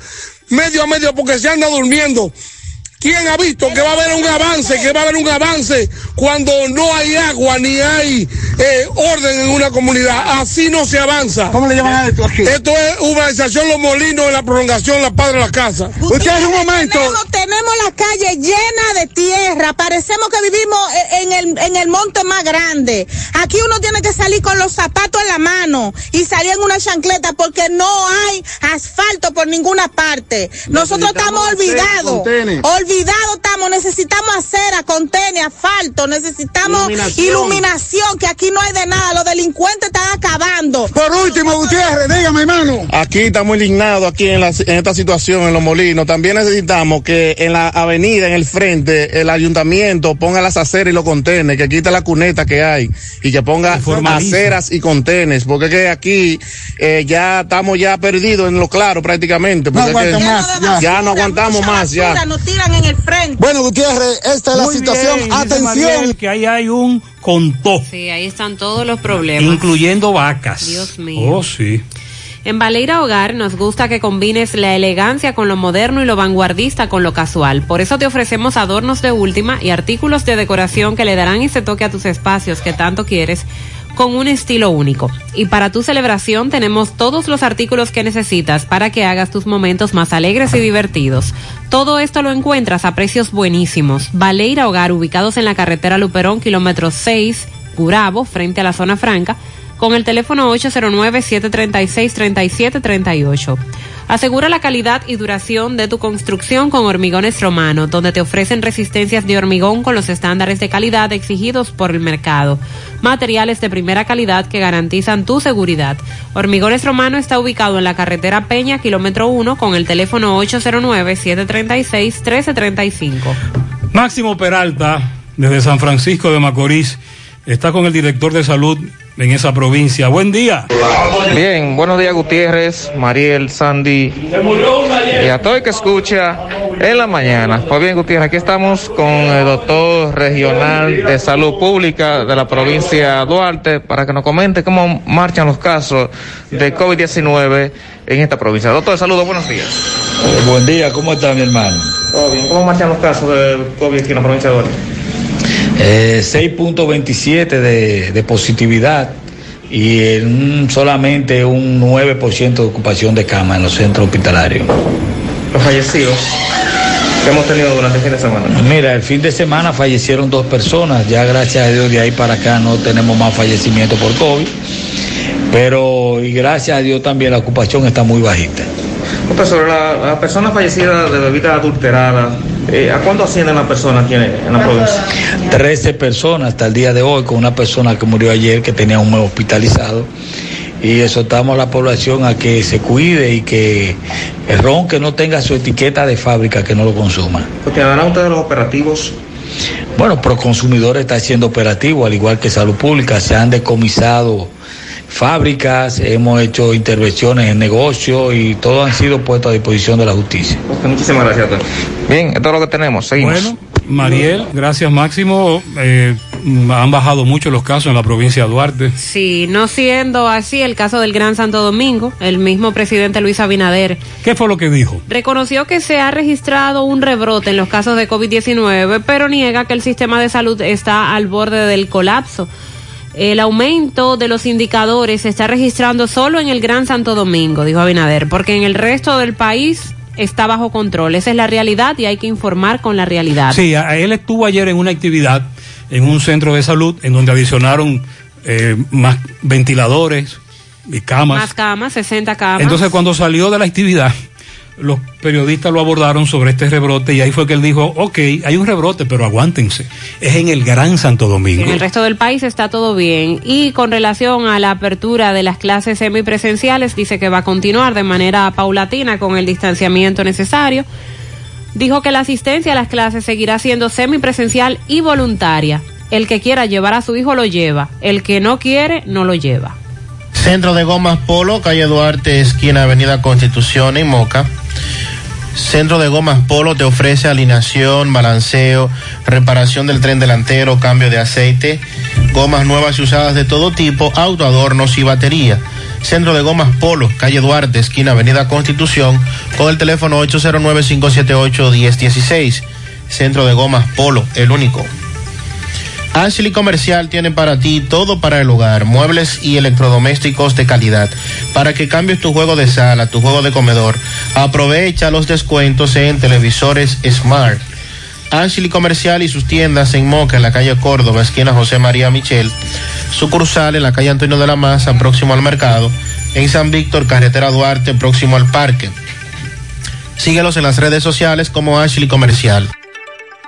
medio a medio porque se anda durmiendo. ¿Quién ha visto que va a haber un avance, que va a haber un avance cuando no hay agua ni hay eh, orden en una comunidad? Así no se avanza. ¿Cómo le llaman a esto aquí? Esto es urbanización Los Molinos en la prolongación La Padre de la Casa. Ustedes un momento. Tenemos, tenemos la calle llena de tierra, parecemos que vivimos en el, en el monte más grande. Aquí uno tiene que salir con los zapatos en la mano y salir en una chancleta porque no hay asfalto por ninguna parte. Nosotros estamos olvidados. Olvidados estamos, necesitamos acera, contener, asfalto, necesitamos Iluminación. iluminación. que aquí no hay de nada. Los delincuentes están acabando. Por último, Gutiérrez, dígame, hermano. Aquí estamos indignados aquí en, la- en esta situación en Los Molinos. También necesitamos que en la avenida, en el frente, el ayuntamiento ponga las aceras y los contenes, que quite la cuneta que hay y que ponga aceras y contenes, porque es que aquí eh, ya estamos ya perdidos en lo claro prácticamente. No más, ya. ya no aguantamos más, ya. Nos tiran en el frente. Bueno, Gutiérrez, esta es la situación. bien, Atención. Mariel que ahí hay un contó, Sí, ahí están todos los problemas. incluyendo vacas. Dios mío. Oh, sí. En Baleira Hogar nos gusta que combines la elegancia con lo moderno y lo vanguardista con lo casual. Por eso te ofrecemos adornos de última y artículos de decoración que le darán ese toque a tus espacios que tanto quieres con un estilo único. Y para tu celebración tenemos todos los artículos que necesitas para que hagas tus momentos más alegres y divertidos. Todo esto lo encuentras a precios buenísimos. Baleira Hogar, ubicados en la carretera Luperón, kilómetro 6, Curabo, frente a la zona franca, con el teléfono 809-736-3738. Asegura la calidad y duración de tu construcción con Hormigones Romano, donde te ofrecen resistencias de hormigón con los estándares de calidad exigidos por el mercado. Materiales de primera calidad que garantizan tu seguridad. Hormigones Romano está ubicado en la carretera Peña, kilómetro 1, con el teléfono 809-736-1335. Máximo Peralta, desde San Francisco de Macorís, está con el director de salud en esa provincia. Buen día. Bien, buenos días Gutiérrez, Mariel, Sandy y a todo el que escucha en la mañana. Pues bien Gutiérrez, aquí estamos con el doctor regional de salud pública de la provincia Duarte para que nos comente cómo marchan los casos de COVID-19 en esta provincia. Doctor, saludos, buenos días. buen día, ¿cómo está mi hermano? Todo bien, ¿cómo marchan los casos de COVID aquí en la provincia de Duarte? Eh, 6.27 de, de positividad y en un- solamente un 9% de ocupación de cama en los centros hospitalarios. Los fallecidos que hemos tenido durante el fin de semana. Mira, el fin de semana fallecieron dos personas, ya gracias a Dios de ahí para acá no tenemos más fallecimientos por COVID, pero y gracias a Dios también la ocupación está muy bajita. Doctor, sobre la, la persona fallecida de bebida adulterada, eh, ¿a cuánto ascienden las personas aquí en, en la provincia? 13 personas hasta el día de hoy, con una persona que murió ayer que tenía un hospitalizado. Y exhortamos a la población a que se cuide y que el ron que no tenga su etiqueta de fábrica, que no lo consuma. ¿Continuarán ustedes los operativos? Bueno, Proconsumidor está haciendo operativo, al igual que Salud Pública, se han decomisado fábricas, hemos hecho intervenciones en negocios y todo han sido puestos a disposición de la justicia. muchísimas gracias, doctor. Bien, esto es lo que tenemos, seguimos. Bueno, Mariel, gracias Máximo. Eh, han bajado mucho los casos en la provincia de Duarte. Sí, no siendo así el caso del Gran Santo Domingo, el mismo presidente Luis Abinader ¿Qué fue lo que dijo? reconoció que se ha registrado un rebrote en los casos de COVID-19, pero niega que el sistema de salud está al borde del colapso. El aumento de los indicadores se está registrando solo en el Gran Santo Domingo, dijo Abinader, porque en el resto del país está bajo control. Esa es la realidad y hay que informar con la realidad. Sí, a- él estuvo ayer en una actividad en un centro de salud en donde adicionaron eh, más ventiladores y camas. Más camas, 60 camas. Entonces cuando salió de la actividad, los periodistas lo abordaron sobre este rebrote y ahí fue que él dijo, ok, hay un rebrote, pero aguántense. Es en el Gran Santo Domingo. En el resto del país está todo bien. Y con relación a la apertura de las clases semipresenciales, dice que va a continuar de manera paulatina con el distanciamiento necesario. Dijo que la asistencia a las clases seguirá siendo semipresencial y voluntaria. El que quiera llevar a su hijo lo lleva. El que no quiere, no lo lleva. Centro de Gomas Polo, calle Duarte, esquina Avenida Constitución en Moca. Centro de Gomas Polo te ofrece alineación, balanceo, reparación del tren delantero, cambio de aceite, gomas nuevas y usadas de todo tipo, autoadornos y batería. Centro de Gomas Polo, calle Duarte, esquina Avenida Constitución, con el teléfono 809-578-1016. Centro de Gomas Polo, el único. Ashley Comercial tiene para ti todo para el hogar, muebles y electrodomésticos de calidad. Para que cambies tu juego de sala, tu juego de comedor, aprovecha los descuentos en televisores Smart. Ashley Comercial y sus tiendas en Moca, en la calle Córdoba, esquina José María Michel. Sucursal en la calle Antonio de la Maza, próximo al mercado. En San Víctor, carretera Duarte, próximo al parque. Síguelos en las redes sociales como Ashley Comercial.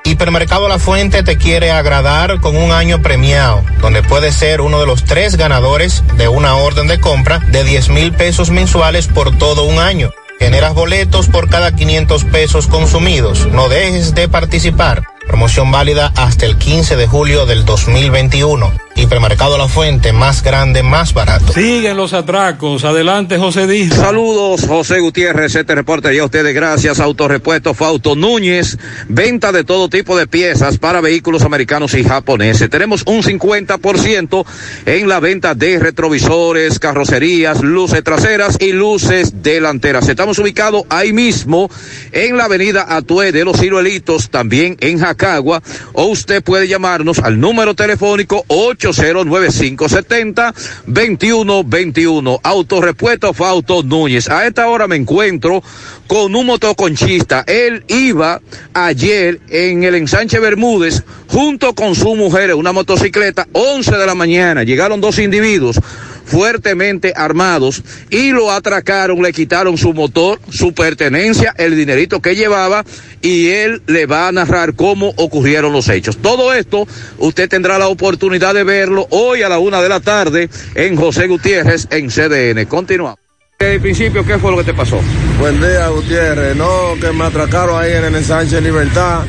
Hipermercado La Fuente te quiere agradar con un año premiado, donde puedes ser uno de los tres ganadores de una orden de compra de 10 mil pesos mensuales por todo un año. Generas boletos por cada 500 pesos consumidos. No dejes de participar. Promoción válida hasta el 15 de julio del 2021. Hipermercado La Fuente, más grande, más barato. Siguen los atracos. Adelante, José Díaz. Saludos, José Gutiérrez. Este reporte ya a ustedes gracias. Autorepuesto Fauto Núñez. Venta de todo tipo de piezas para vehículos americanos y japoneses. Tenemos un 50% en la venta de retrovisores, carrocerías, luces traseras y luces delanteras. Estamos ubicados ahí mismo en la avenida Atue de los Ciruelitos, también en Jacagua. O usted puede llamarnos al número telefónico 809-570-2121. Autorepuesto Fauto Núñez. A esta hora me encuentro con un motoconchista. Él iba ayer en el ensanche Bermúdez junto con su mujer en una motocicleta, 11 de la mañana. Llegaron dos individuos fuertemente armados y lo atracaron, le quitaron su motor, su pertenencia, el dinerito que llevaba y él le va a narrar cómo ocurrieron los hechos. Todo esto usted tendrá la oportunidad de verlo hoy a la una de la tarde en José Gutiérrez en CDN. Continuamos. Desde el principio, ¿qué fue lo que te pasó? Buen día, Gutiérrez. No, que me atracaron ahí en el ensanche Libertad.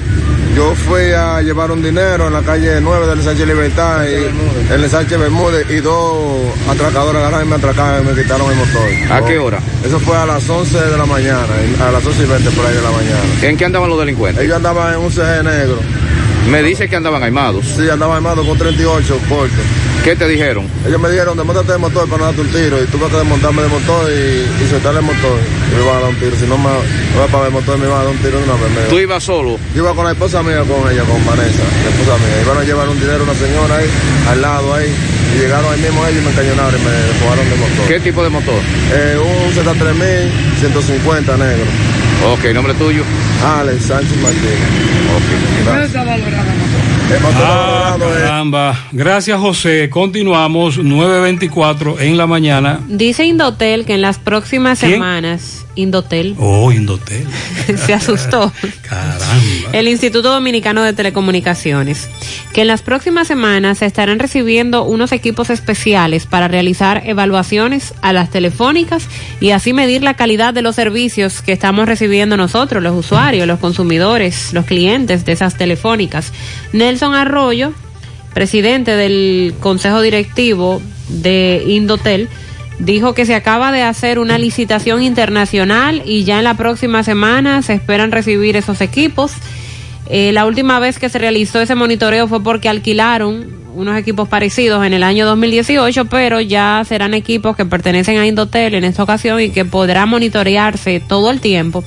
Yo fui a llevar un dinero en la calle 9 del ensanche Libertad, y, en el ensanche Bermúdez, y dos atracadores agarraron y me atracaron y me quitaron el motor. ¿A qué hora? Eso fue a las 11 de la mañana, a las 11 y 20 por ahí de la mañana. ¿En qué andaban los delincuentes? Ellos andaban en un CG negro. Me dice que andaban armados. Sí, andaban armados con 38 cortes. ¿Qué te dijeron? Ellos me dijeron, desmontate del motor para no darte un tiro. Y tuve que desmontarme del motor y, y soltarle el motor. Y me iban a dar un tiro. Si no me, me iba a pagar el motor, me iban a dar un tiro de una vez. ¿Tú ibas solo? Yo iba con la esposa mía, con ella, con Vanessa, la esposa mía. Iban a llevar un dinero a una señora ahí, al lado ahí. Y llegaron ahí mismo ellos y me encañonaron y me robaron del motor. ¿Qué tipo de motor? Eh, un Z3000, 150 negro. Ok, ¿nombre tuyo? Alex Sánchez Martínez. Motor Ah, es- caramba. Gracias, José. Continuamos, 9.24 en la mañana. Dice Indotel que en las próximas ¿Quién? semanas, Indotel, Oh, Indotel. se asustó. Caramba. El Instituto Dominicano de Telecomunicaciones, que en las próximas semanas se estarán recibiendo unos equipos especiales para realizar evaluaciones a las telefónicas y así medir la calidad de los servicios que estamos recibiendo nosotros, los usuarios, los consumidores, los clientes de esas telefónicas. Nelson Arroyo, presidente del Consejo Directivo de Indotel, dijo que se acaba de hacer una licitación internacional y ya en la próxima semana se esperan recibir esos equipos. Eh, la última vez que se realizó ese monitoreo fue porque alquilaron unos equipos parecidos en el año 2018, pero ya serán equipos que pertenecen a Indotel en esta ocasión y que podrá monitorearse todo el tiempo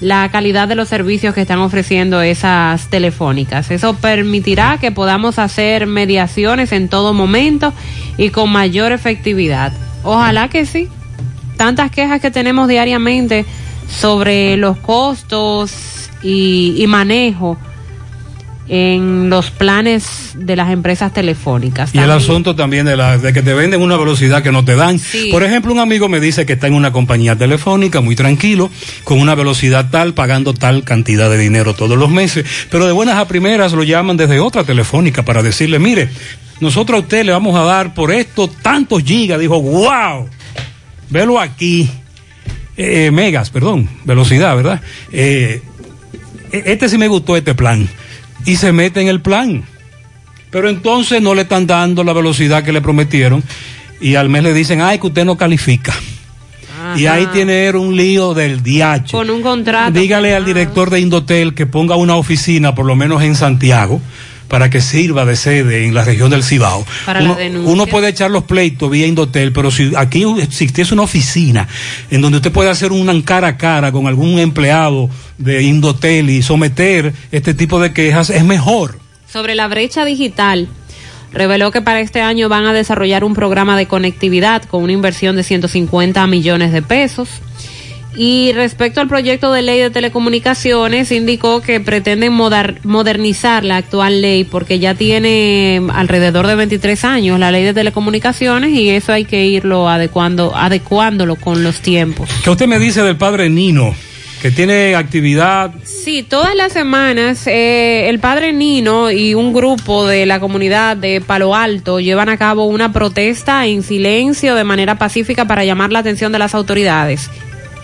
la calidad de los servicios que están ofreciendo esas telefónicas. Eso permitirá que podamos hacer mediaciones en todo momento y con mayor efectividad. Ojalá que sí. Tantas quejas que tenemos diariamente sobre los costos y, manejo en los planes de las empresas telefónicas. Y el asunto también de, la, de que te venden una velocidad que no te dan. Sí. Por ejemplo, un amigo me dice que está en una compañía telefónica muy tranquilo, con una velocidad tal, pagando tal cantidad de dinero todos los meses, pero de buenas a primeras lo llaman desde otra telefónica para decirle, mire, nosotros a usted le vamos a dar por esto tantos gigas. Dijo, wow, velo aquí. Eh, megas, perdón, velocidad, ¿verdad? Eh, e- este sí me gustó este plan. Y se mete en el plan. Pero entonces no le están dando la velocidad que le prometieron y al mes le dicen, ay, que usted no califica. Y ahí tiene un lío del DH. Con un contrato. Dígale al director de Indotel que ponga una oficina, por lo menos en Santiago, para que sirva de sede en la región del Cibao. Para uno puede echar los pleitos vía Indotel, pero si aquí existiese una oficina en donde usted puede hacer un cara a cara con algún empleado de Indotel y someter este tipo de quejas, es mejor. sobre la brecha digital. Reveló que para este año van a desarrollar un programa de conectividad con una inversión de 150 millones de pesos. Y respecto al proyecto de ley de telecomunicaciones, indicó que pretenden modernizar la actual ley porque ya tiene alrededor de 23 años la ley de telecomunicaciones y eso hay que irlo adecuando, adecuándolo con los tiempos. ¿Qué usted me dice del padre Nino, que tiene actividad Sí, todas las semanas eh, el padre Nino y un grupo de la comunidad de Palo Alto llevan a cabo una protesta en silencio de manera pacífica para llamar la atención de las autoridades.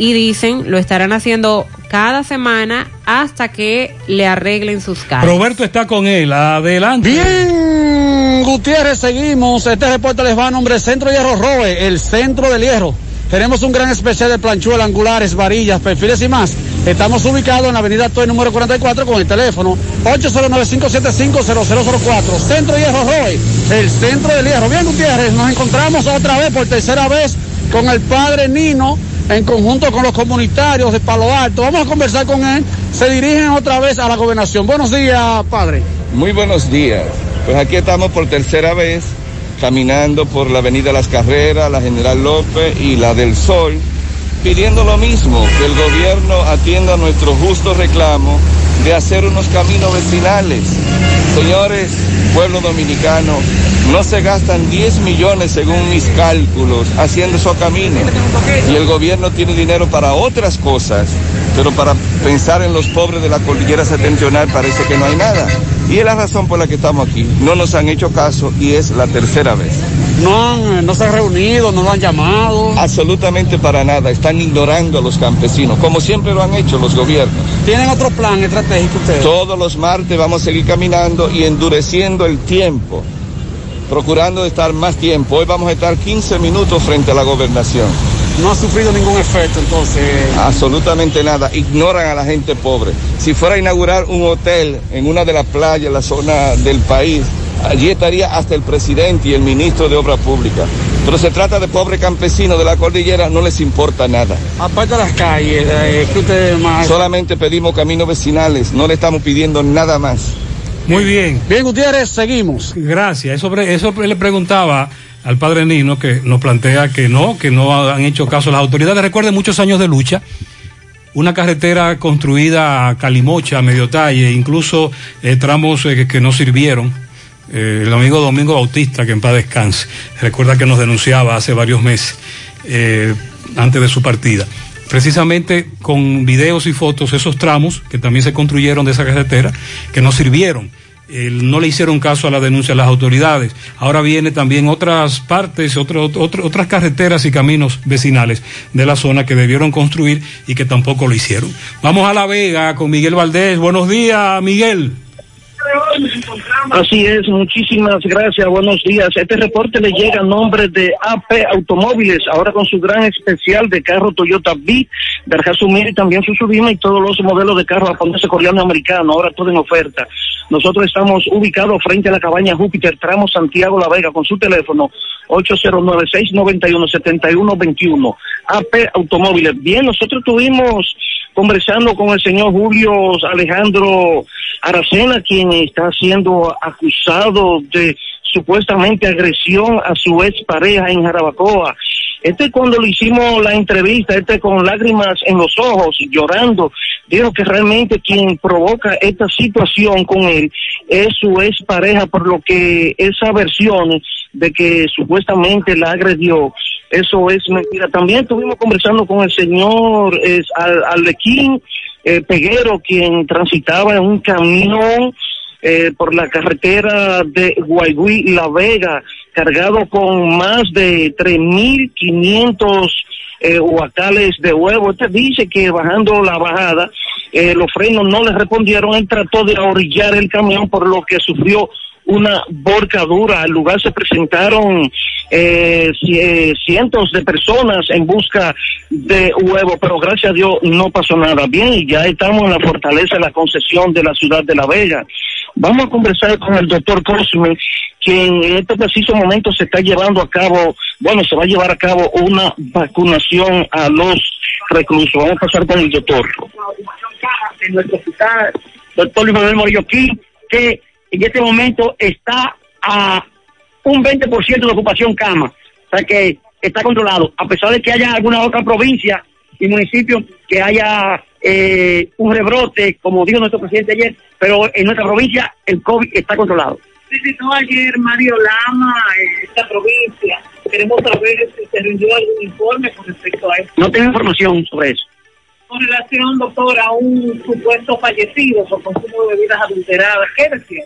Y dicen, lo estarán haciendo cada semana hasta que le arreglen sus casos. Roberto está con él, adelante. Bien, Gutiérrez, seguimos. Este reporte les va a nombre Centro Hierro Roe, el centro del hierro. Tenemos un gran especial de planchuelas, angulares, varillas, perfiles y más. Estamos ubicados en la avenida Toy número 44 con el teléfono 809-575-0004. Centro Hierro Roe, el centro del hierro. Bien, Gutiérrez, nos encontramos otra vez por tercera vez con el padre Nino en conjunto con los comunitarios de Palo Alto. Vamos a conversar con él. Se dirigen otra vez a la gobernación. Buenos días, padre. Muy buenos días. Pues aquí estamos por tercera vez caminando por la Avenida Las Carreras, la General López y la del Sol, pidiendo lo mismo, que el gobierno atienda nuestro justo reclamo de hacer unos caminos vecinales. Señores, pueblo dominicano, no se gastan 10 millones según mis cálculos haciendo esos caminos. Y el gobierno tiene dinero para otras cosas, pero para pensar en los pobres de la cordillera septentrional parece que no hay nada. Y es la razón por la que estamos aquí. No nos han hecho caso y es la tercera vez. No, han, no se han reunido, no lo han llamado. Absolutamente para nada. Están ignorando a los campesinos, como siempre lo han hecho los gobiernos. ¿Tienen otro plan estratégico ustedes? Todos los martes vamos a seguir caminando y endureciendo el tiempo, procurando estar más tiempo. Hoy vamos a estar 15 minutos frente a la gobernación. No ha sufrido ningún efecto entonces. Absolutamente nada. Ignoran a la gente pobre. Si fuera a inaugurar un hotel en una de las playas, la zona del país, allí estaría hasta el presidente y el ministro de Obras Públicas. Pero se trata de pobres campesinos de la cordillera, no les importa nada. Aparte de las calles, eh, que ustedes más. Solamente pedimos caminos vecinales, no le estamos pidiendo nada más. Muy bien. Bien, Gutiérrez, seguimos. Gracias. Eso, eso le preguntaba al padre Nino que nos plantea que no, que no han hecho caso las autoridades. Recuerden muchos años de lucha. Una carretera construida a Calimocha, a medio talle, incluso eh, tramos eh, que, que no sirvieron. Eh, el amigo Domingo Bautista, que en paz descanse, recuerda que nos denunciaba hace varios meses, eh, antes de su partida. Precisamente con videos y fotos, esos tramos que también se construyeron de esa carretera, que no sirvieron. No le hicieron caso a la denuncia de las autoridades. Ahora viene también otras partes, otras carreteras y caminos vecinales de la zona que debieron construir y que tampoco lo hicieron. Vamos a La Vega con Miguel Valdés. Buenos días, Miguel. Así es, muchísimas gracias, buenos días. Este reporte le llega a nombre de AP Automóviles, ahora con su gran especial de carro Toyota B, Berjasumir y también su Subima y todos los modelos de carro japonés, coreano americano, ahora todo en oferta. Nosotros estamos ubicados frente a la cabaña Júpiter, tramo Santiago La Vega, con su teléfono 809-691-7121. AP Automóviles. Bien, nosotros tuvimos conversando con el señor Julio Alejandro Aracena, quien está siendo acusado de supuestamente agresión a su ex pareja en Jarabacoa. Este cuando le hicimos la entrevista, este con lágrimas en los ojos, llorando, dijo que realmente quien provoca esta situación con él es su ex pareja, por lo que esa versión de que supuestamente la agredió, eso es mentira. También estuvimos conversando con el señor Al- Arlequín eh, Peguero, quien transitaba en un camión eh, por la carretera de Guaygüí La Vega, cargado con más de 3.500 eh, huacales de huevo. Este dice que bajando la bajada, eh, los frenos no le respondieron. Él trató de orillar el camión, por lo que sufrió una volcadura. Al lugar se presentaron eh, eh, cientos de personas en busca de huevo, pero gracias a Dios no pasó nada. Bien, y ya estamos en la fortaleza de la concesión de la ciudad de La Vega. Vamos a conversar con el doctor Cosme, quien en este preciso momento se está llevando a cabo, bueno, se va a llevar a cabo una vacunación a los reclusos. Vamos a pasar con el doctor. en nuestro hospital, doctor Luis Manuel Morillo que en este momento está a un 20% de ocupación cama. O sea que está controlado, a pesar de que haya alguna otra provincia y municipio que haya eh, un rebrote, como dijo nuestro presidente ayer, pero en nuestra provincia el COVID está controlado. Visitó ayer Mario Lama en esta provincia. Queremos saber si se rindió algún informe con respecto a esto. No tengo información sobre eso. Con relación, doctor, a un supuesto fallecido por consumo de bebidas adulteradas, ¿qué decía?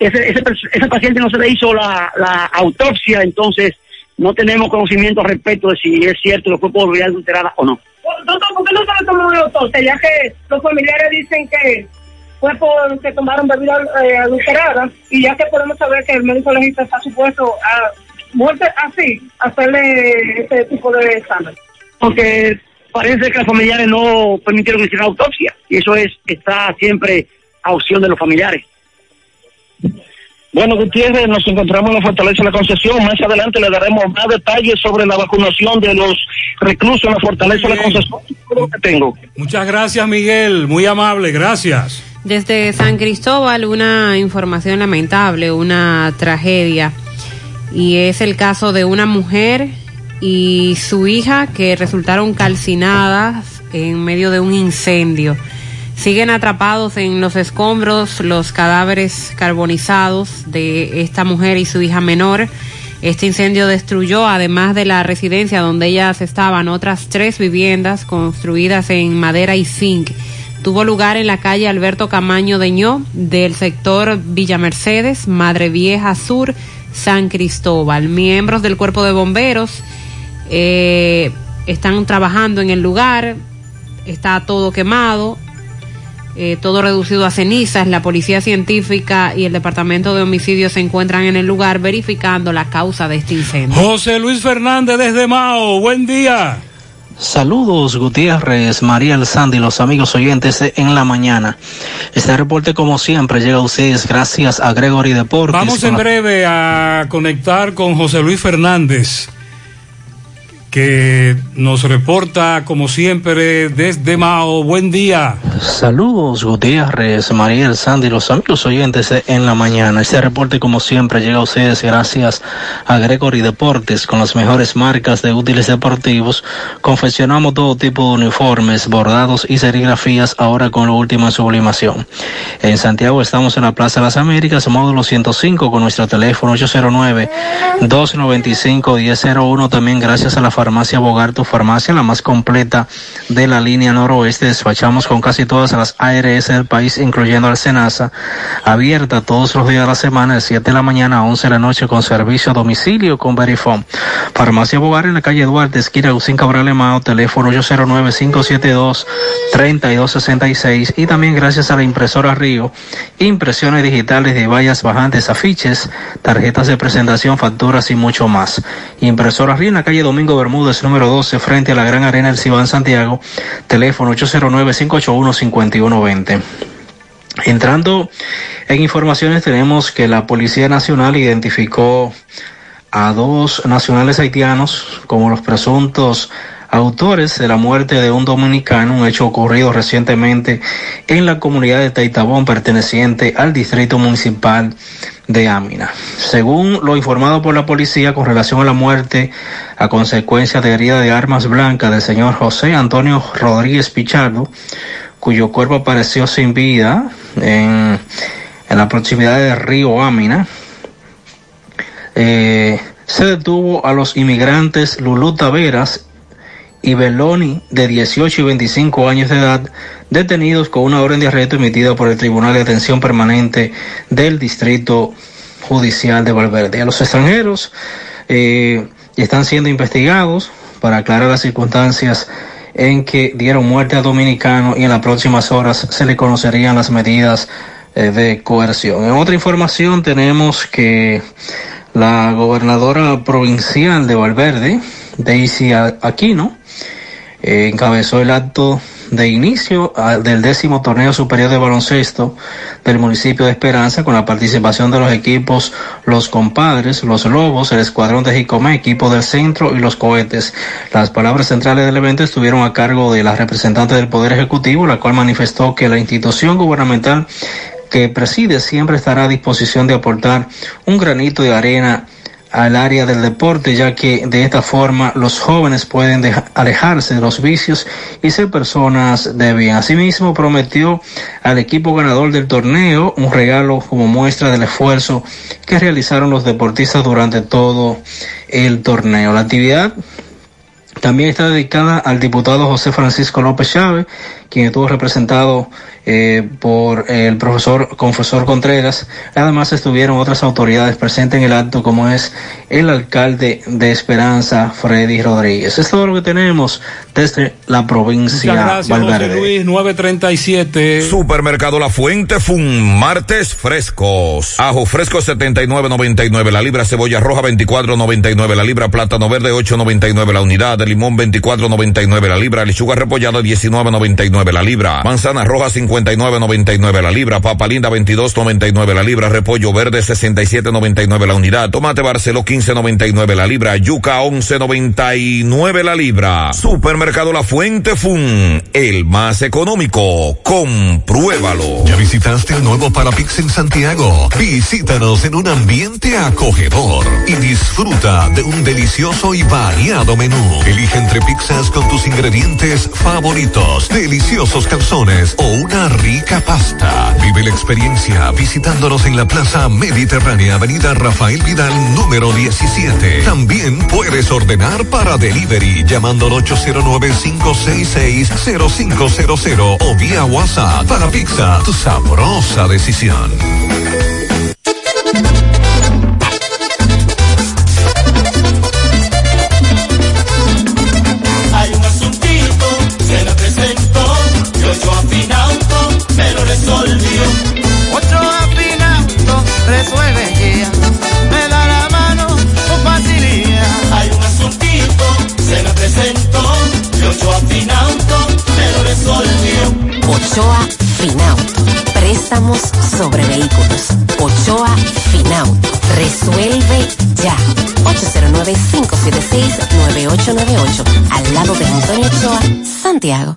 Ese, ese, ese paciente no se le hizo la, la autopsia, entonces no tenemos conocimiento al respecto de si es cierto que fue por vía adulterada o no. Doctor, ¿por qué no se le tomó una autopsia? Ya que los familiares dicen que fue por que tomaron bebidas eh, adulteradas y ya que podemos saber que el médico legista está supuesto a muerte así, hacerle este tipo de examen. Porque parece que los familiares no permitieron que hiciera autopsia y eso es está siempre a opción de los familiares. Bueno, Gutiérrez, nos encontramos en la Fortaleza de la Concesión. Más adelante le daremos más detalles sobre la vacunación de los reclusos en la Fortaleza de la lo que tengo. Muchas gracias, Miguel. Muy amable. Gracias. Desde San Cristóbal, una información lamentable, una tragedia. Y es el caso de una mujer y su hija que resultaron calcinadas en medio de un incendio. Siguen atrapados en los escombros los cadáveres carbonizados de esta mujer y su hija menor. Este incendio destruyó, además de la residencia donde ellas estaban, otras tres viviendas construidas en madera y zinc. Tuvo lugar en la calle Alberto Camaño de del sector Villa Mercedes, Madre Vieja Sur, San Cristóbal. Miembros del cuerpo de bomberos eh, están trabajando en el lugar, está todo quemado, eh, todo reducido a cenizas. La policía científica y el departamento de homicidios se encuentran en el lugar verificando la causa de este incendio. José Luis Fernández desde Mao. Buen día. Saludos Gutiérrez, María El Sandy, los amigos oyentes de En la Mañana. Este reporte como siempre llega a ustedes gracias a Gregory Deportes. Vamos en la- breve a conectar con José Luis Fernández, que nos reporta como siempre desde Mao. Buen día. Saludos Gutiérrez, María El Sandy, los amigos oyentes En la Mañana. Este reporte como siempre llega a ustedes gracias a Gregory Deportes con las mejores marcas de útiles deportivos. Confeccionamos todo tipo de uniformes, bordados y serigrafías ahora con lo último en sublimación. En Santiago estamos en la Plaza de las Américas, módulo 105 con nuestro teléfono 809-295-1001. También gracias a la farmacia Bogar, tu farmacia, la más completa de la línea noroeste. Despachamos con casi todas las ARS del país, incluyendo al Senasa, abierta todos los días de la semana, de 7 de la mañana a 11 de la noche con servicio a domicilio con Verifone. Farmacia Bogar en la calle Duarte, esquina Agustín Cabral Emao, teléfono 809-572-3266 y también gracias a la impresora Río, impresiones digitales de vallas bajantes, afiches, tarjetas de presentación, facturas y mucho más. Impresora Río en la calle Domingo Bermúdez, número 12, frente a la Gran Arena del Cibán Santiago, teléfono 809-581-5120. Entrando en informaciones, tenemos que la Policía Nacional identificó a dos nacionales haitianos como los presuntos autores de la muerte de un dominicano, un hecho ocurrido recientemente en la comunidad de Taitabón perteneciente al distrito municipal de Ámina. Según lo informado por la policía con relación a la muerte a consecuencia de herida de armas blancas del señor José Antonio Rodríguez Pichardo, cuyo cuerpo apareció sin vida en, en la proximidad del río Ámina, eh, se detuvo a los inmigrantes Lulú Taveras y Beloni de 18 y 25 años de edad detenidos con una orden de arresto emitida por el Tribunal de Atención Permanente del Distrito Judicial de Valverde. A los extranjeros eh, están siendo investigados para aclarar las circunstancias en que dieron muerte a dominicano y en las próximas horas se le conocerían las medidas eh, de coerción. En otra información tenemos que la gobernadora provincial de Valverde, Daisy Aquino, eh, encabezó el acto de inicio ah, del décimo torneo superior de baloncesto del municipio de Esperanza con la participación de los equipos Los Compadres, Los Lobos, el Escuadrón de Jicomé, equipo del centro y los cohetes. Las palabras centrales del evento estuvieron a cargo de la representante del Poder Ejecutivo, la cual manifestó que la institución gubernamental que preside siempre estará a disposición de aportar un granito de arena al área del deporte, ya que de esta forma los jóvenes pueden alejarse de los vicios y ser personas de bien. Asimismo, prometió al equipo ganador del torneo un regalo como muestra del esfuerzo que realizaron los deportistas durante todo el torneo. La actividad también está dedicada al diputado José Francisco López Chávez, quien estuvo representado eh, por el profesor Confesor Contreras. Además estuvieron otras autoridades presentes en el acto, como es el alcalde de Esperanza, Freddy Rodríguez. Es todo lo que tenemos desde la provincia Muchas gracias, José Valverde. Luis, 937. Supermercado La Fuente Fun, martes frescos. Ajo fresco 79.99 la libra, cebolla roja 24.99 la libra, plátano verde 8.99 la unidad, limón 24.99 la libra, lechuga repollada 19.99 la libra, manzana roja 59.99 la libra, papa linda 22.99 la libra, repollo verde 67.99 la unidad, tomate barcelo 15.99 la libra, yuca 11.99 la libra. Supermercado La Fuente Fun, el más económico. Compruébalo. ¿Ya visitaste el nuevo Parapix en Santiago? Visítanos en un ambiente acogedor y disfruta de un delicioso y variado menú. Elige entre pizzas con tus ingredientes favoritos, deliciosos calzones o una rica pasta. Vive la experiencia visitándonos en la Plaza Mediterránea, Avenida Rafael Vidal, número 17. También puedes ordenar para delivery llamando al 809-566-0500 o vía WhatsApp para pizza, tu sabrosa decisión. Resuelve ya, me da la mano con facilidad. Hay un asuntito, se me presentó, yo yo afinauto, me lo resolvió. Ochoa Finauto. Préstamos sobre vehículos. Ochoa Finauto. Resuelve ya. 809-576-9898. Al lado de Antonio Ochoa, Santiago.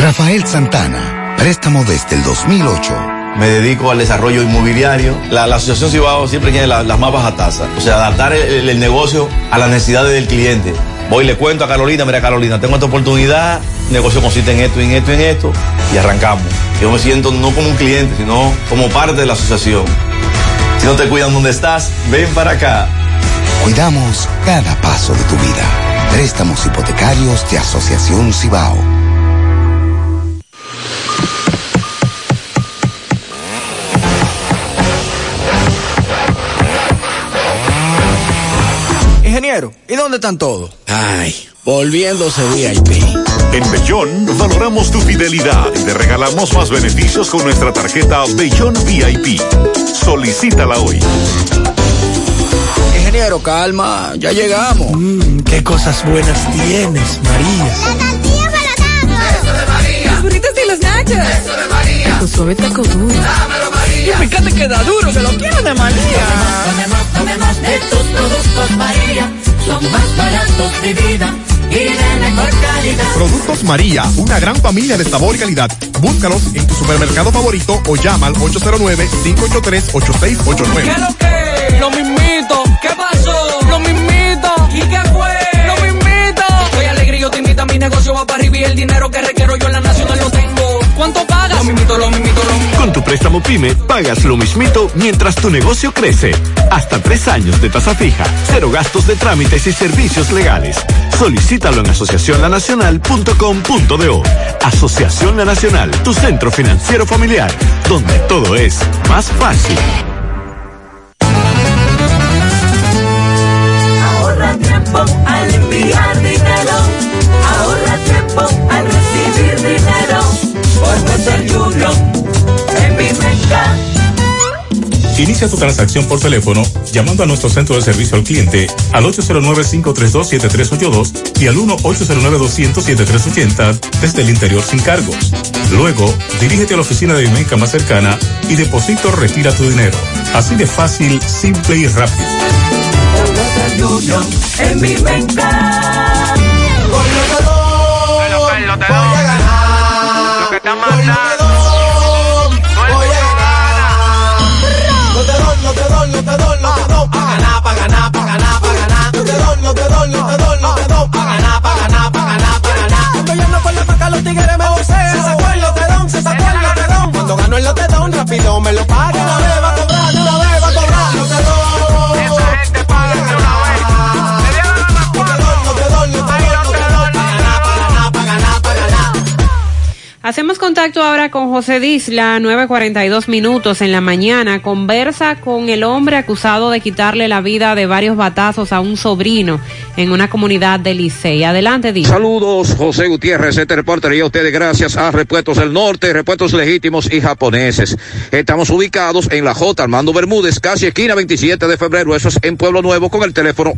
Rafael Santana, préstamo desde el 2008. Me dedico al desarrollo inmobiliario. La, Asociación Cibao siempre tiene la- las más bajas tasas. O sea, adaptar el- el negocio a las necesidades del cliente. Voy y le cuento a Carolina, mira Carolina, tengo esta oportunidad, el negocio consiste en esto, en esto, en esto, y arrancamos. Yo me siento no como un cliente, sino como parte de la asociación. Si no te cuidan donde estás, ven para acá. Cuidamos cada paso de tu vida. Préstamos hipotecarios de Asociación Cibao. Ingeniero, ¿y dónde están todos? Ay, volviéndose VIP. En Bellón valoramos tu fidelidad y te regalamos más beneficios con nuestra tarjeta Bellón VIP. Solicítala hoy. Ingeniero, calma, ya llegamos. Mm, qué cosas buenas tienes, María. Los burritos y los nachos. Eso de María. Tu suave taco duro. Y fíjate que da duro, que lo quiero de María. Tomemos, tomemos de tus productos María, son más baratos de vida y de mejor calidad. Productos María, una gran familia de sabor y calidad. Búscalos en tu supermercado favorito o llama al 809-583-8689. ¿Qué lo que? Lo mismito. ¿Qué pasó? Lo mismito. ¿Y qué fue? Lo mismito. Soy alegre y yo te invito a mi negocio va para arriba y el dinero que requiero yo en la. ¿Cuánto pagas? Lo mismito, lo mismito, lo mismito. Con tu préstamo PYME pagas lo mismito mientras tu negocio crece. Hasta tres años de tasa fija, cero gastos de trámites y servicios legales. Solicítalo en asociacionlanacional.com.do. Asociación La Nacional, tu centro financiero familiar, donde todo es más fácil. Ahorra tiempo al enviar dinero. Ahorra tiempo Inicia tu transacción por teléfono llamando a nuestro centro de servicio al cliente al 809-532-7382 y al 1-809-200-7380 desde el interior sin cargos. Luego, dirígete a la oficina de Vimenca más cercana y deposito retira tu dinero. Así de fácil, simple y rápido. en mi venta. Con lo que doy, voy a ganar. Lo que está matando. Tigres me bocean. Se sacó el lotedón, se sacó el lotedón. Cuando gano el lotedón, rápido me lo paga. Hacemos contacto ahora con José Disla, 9.42 minutos en la mañana. Conversa con el hombre acusado de quitarle la vida de varios batazos a un sobrino en una comunidad de Licey. Adelante, Disla. Saludos, José Gutiérrez, este reporte y a ustedes gracias a Repuestos del Norte, Repuestos Legítimos y Japoneses. Estamos ubicados en la J. Armando Bermúdez, casi esquina 27 de febrero, eso es en Pueblo Nuevo, con el teléfono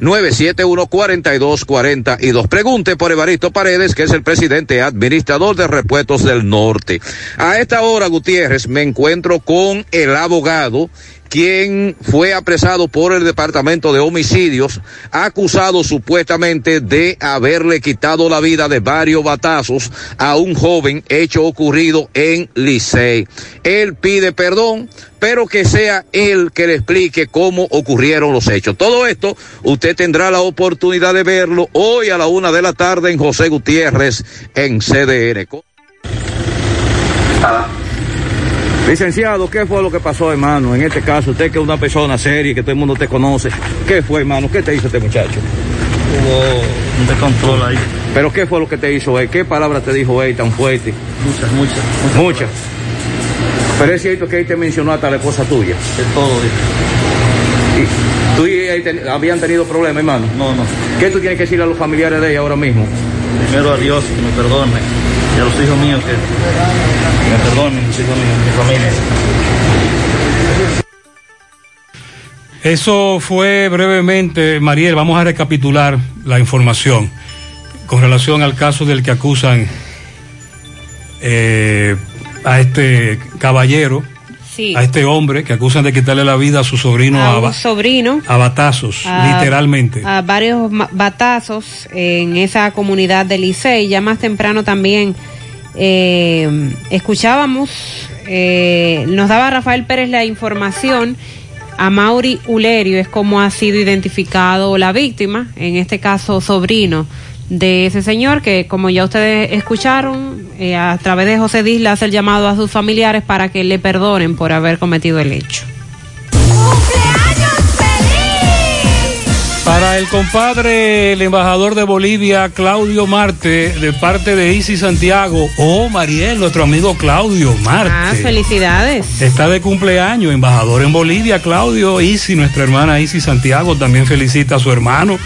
809-971-4242. Pregunte por Evaristo Paredes, que es el presidente administrador de Repuestos del Norte. A esta hora, Gutiérrez, me encuentro con el abogado quien fue apresado por el Departamento de Homicidios, acusado supuestamente de haberle quitado la vida de varios batazos a un joven hecho ocurrido en Licey. Él pide perdón, pero que sea él que le explique cómo ocurrieron los hechos. Todo esto usted tendrá la oportunidad de verlo hoy a la una de la tarde en José Gutiérrez en CDR. Licenciado, ¿qué fue lo que pasó, hermano? En este caso, usted que es una persona seria, que todo el mundo te conoce. ¿Qué fue, hermano? ¿Qué te hizo este muchacho? Hubo un descontrol ahí. ¿Pero qué fue lo que te hizo él? ¿Qué palabras te dijo él tan fuerte? Muchas, muchas. Muchas. Pero es cierto que él te mencionó hasta la esposa tuya. De todo, ¿Y tú y él ten- habían tenido problemas, hermano? No, no. ¿Qué tú tienes que decirle a los familiares de ella ahora mismo? Primero a Dios que me perdone. Y a los hijos míos que, me perdonen, los hijos míos, mi familia. Eso fue brevemente, Mariel, vamos a recapitular la información con relación al caso del que acusan eh, a este caballero, Sí. a este hombre que acusan de quitarle la vida a su sobrino a sobrino. a batazos, a- literalmente. A varios batazos en esa comunidad de Licey. Ya más temprano también eh, escuchábamos, eh, nos daba Rafael Pérez la información. A Mauri Ulerio es como ha sido identificado la víctima, en este caso sobrino de ese señor que como ya ustedes escucharon, eh, a través de José Disla hace el llamado a sus familiares para que le perdonen por haber cometido el hecho. Para el compadre, el embajador de Bolivia, Claudio Marte, de parte de Isi Santiago, oh Mariel, nuestro amigo Claudio Marte. Ah, felicidades. Está de cumpleaños, embajador en Bolivia, Claudio Isi, nuestra hermana Isi Santiago, también felicita a su hermano.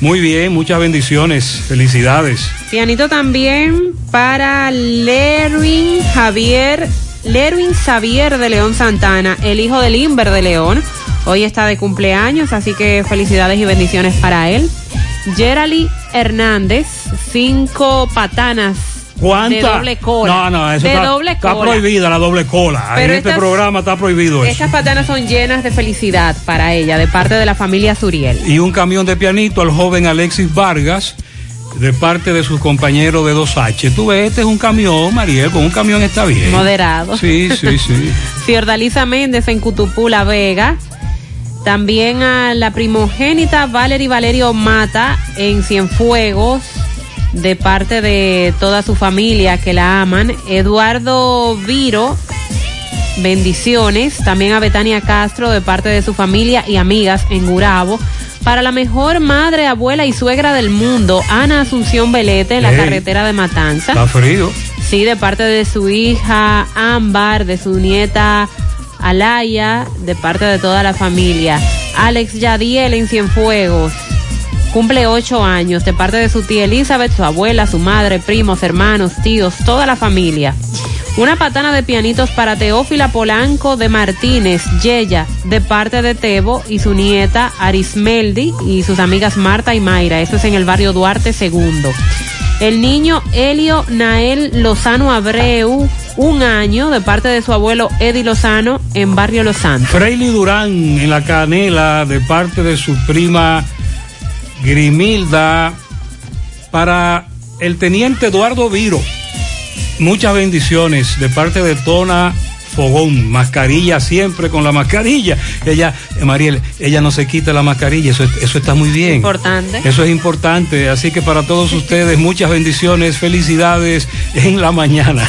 Muy bien, muchas bendiciones, felicidades. Pianito también para Lerwin Javier, Lerwin Xavier de León Santana, el hijo del Inver de León. Hoy está de cumpleaños, así que felicidades y bendiciones para él. Gerali Hernández, cinco patanas ¿Cuánta? de doble cola. No, no, eso de está, doble está cola. prohibida la doble cola. Pero en este programa está prohibido eso. Estas patanas son llenas de felicidad para ella, de parte de la familia Zuriel. y un camión de pianito al joven Alexis Vargas de parte de sus compañeros de 2H. Tú ves, este es un camión, Mariel, con un camión está bien. Moderado. Sí, sí, sí. Fiordalisa Méndez en Cutupú, La Vega. También a la primogénita Valery Valerio Mata en Cienfuegos, de parte de toda su familia que la aman. Eduardo Viro, bendiciones. También a Betania Castro, de parte de su familia y amigas en Gurabo. Para la mejor madre, abuela y suegra del mundo, Ana Asunción Belete, en la carretera de Matanza. Está frío. Sí, de parte de su hija Ámbar, de su nieta Alaya, de parte de toda la familia. Alex Yadiel en Cienfuegos. Cumple ocho años, de parte de su tía Elizabeth, su abuela, su madre, primos, hermanos, tíos, toda la familia. Una patana de pianitos para Teófila Polanco de Martínez, Yeya, de parte de Tebo y su nieta Arismeldi y sus amigas Marta y Mayra. Eso es en el barrio Duarte II. El niño Helio Nael Lozano Abreu, un año, de parte de su abuelo Eddie Lozano en barrio Los Santos. Freily Durán en la canela de parte de su prima Grimilda para el teniente Eduardo Viro. Muchas bendiciones de parte de Tona Fogón, mascarilla siempre con la mascarilla. Ella, eh, Mariel, ella no se quita la mascarilla, eso, eso está muy bien. Importante. Eso es importante, así que para todos ustedes muchas bendiciones, felicidades en la mañana.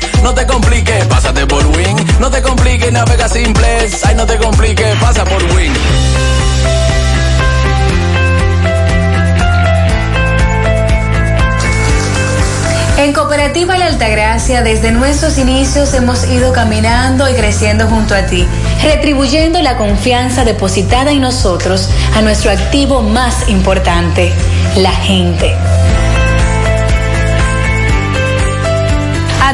No te compliques, pásate por Win. No te compliques, navega simplex. Ay, no te compliques, pasa por Win. En Cooperativa La Altagracia, desde nuestros inicios hemos ido caminando y creciendo junto a ti, retribuyendo la confianza depositada en nosotros a nuestro activo más importante, la gente.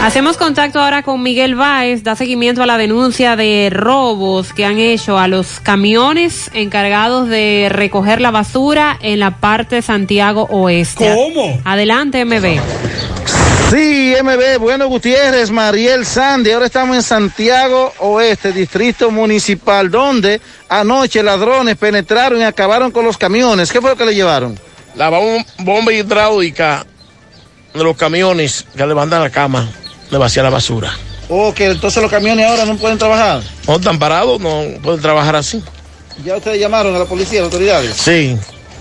Hacemos contacto ahora con Miguel Báez, da seguimiento a la denuncia de robos que han hecho a los camiones encargados de recoger la basura en la parte de Santiago Oeste. ¿Cómo? Adelante, MB. Sí, MB, bueno Gutiérrez, Mariel Sandy, ahora estamos en Santiago Oeste, Distrito Municipal, donde anoche ladrones penetraron y acabaron con los camiones. ¿Qué fue lo que le llevaron? La bom- bomba hidráulica de los camiones que levantan la cama de vaciar la basura. Ok, entonces los camiones ahora no pueden trabajar. No están parados, no pueden trabajar así. Ya ustedes llamaron a la policía, a las autoridades. Sí,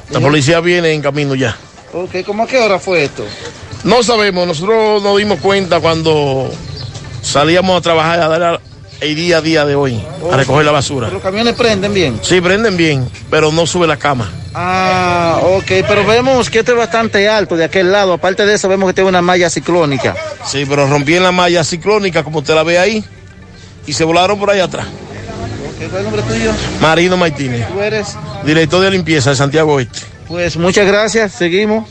la policía viene en camino ya. Ok, ¿cómo a qué hora fue esto? No sabemos, nosotros nos dimos cuenta cuando salíamos a trabajar a dar el día a día de hoy, a recoger la basura. Los camiones prenden bien. Sí, prenden bien, pero no sube la cama. Ah, ok, pero vemos que este es bastante alto de aquel lado. Aparte de eso, vemos que tiene una malla ciclónica. Sí, pero rompí en la malla ciclónica, como usted la ve ahí, y se volaron por allá atrás. Ok, ¿Cuál es el nombre tuyo? Marino Martínez, Tú eres. director de limpieza de Santiago Oeste. Pues muchas gracias, seguimos.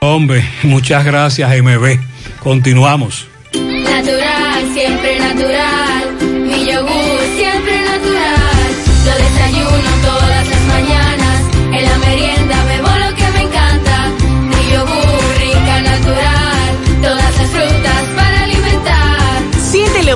Hombre, muchas gracias, MB. Continuamos.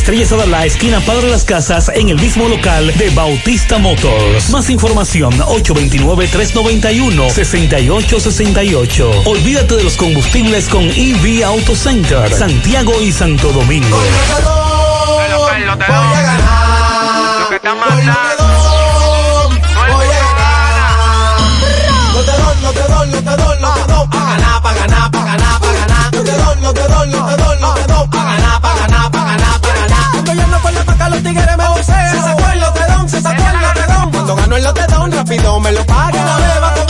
Estrellas Adalá, esquina Padre Las Casas, en el mismo local de Bautista Motors. Más información 829-391-6868. Olvídate de los combustibles con EV Auto Center, Santiago y Santo Domingo. Lo que está mandando. Voy a ganar. No te doy, no te doy, no te doy, no te doy. Pa' ganar, pa' ganar, pa' ganar, los tigres me. Se sacó el lotedón, se sacó el lotedón. Cuando gano el lotedón, rápido me lo paga. Una vez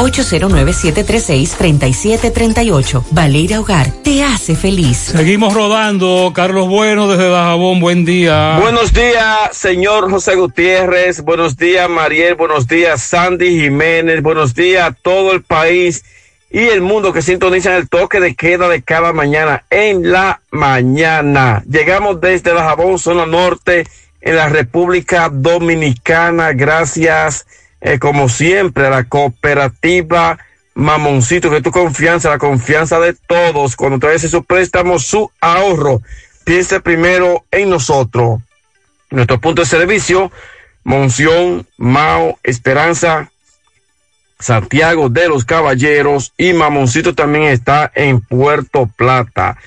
809-736-3738. Valeria Hogar te hace feliz. Seguimos rodando. Carlos Bueno desde Dajabón, buen día. Buenos días, señor José Gutiérrez. Buenos días, Mariel. Buenos días, Sandy Jiménez. Buenos días a todo el país y el mundo que sintonizan el toque de queda de cada mañana en la mañana. Llegamos desde Dajabón, zona norte, en la República Dominicana. Gracias, eh, como siempre, a la cooperativa Mamoncito, que tu confianza, la confianza de todos. Cuando traes su préstamo, su ahorro, piense primero en nosotros. Nuestro punto de servicio, Monción, Mao, Esperanza, Santiago de los Caballeros y Mamoncito también está en Puerto Plata.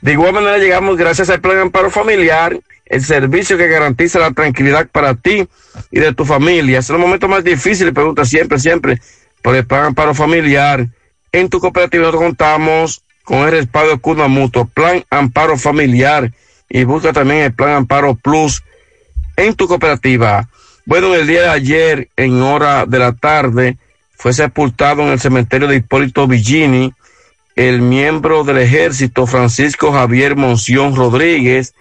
De igual manera llegamos gracias al Plan Amparo Familiar, el servicio que garantiza la tranquilidad para ti y de tu familia. Es el momento más difícil, pregunta siempre, siempre, por el Plan Amparo Familiar. En tu cooperativa nosotros contamos con el respaldo Cuna Mutuo, Plan Amparo Familiar y busca también el Plan Amparo Plus en tu cooperativa. Bueno, el día de ayer, en hora de la tarde, fue sepultado en el cementerio de Hipólito Villini el miembro del ejército Francisco Javier Monción Rodríguez,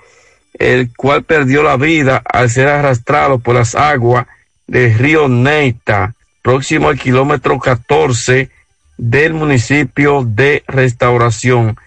el cual perdió la vida al ser arrastrado por las aguas del río Neita, próximo al kilómetro 14 del municipio de Restauración.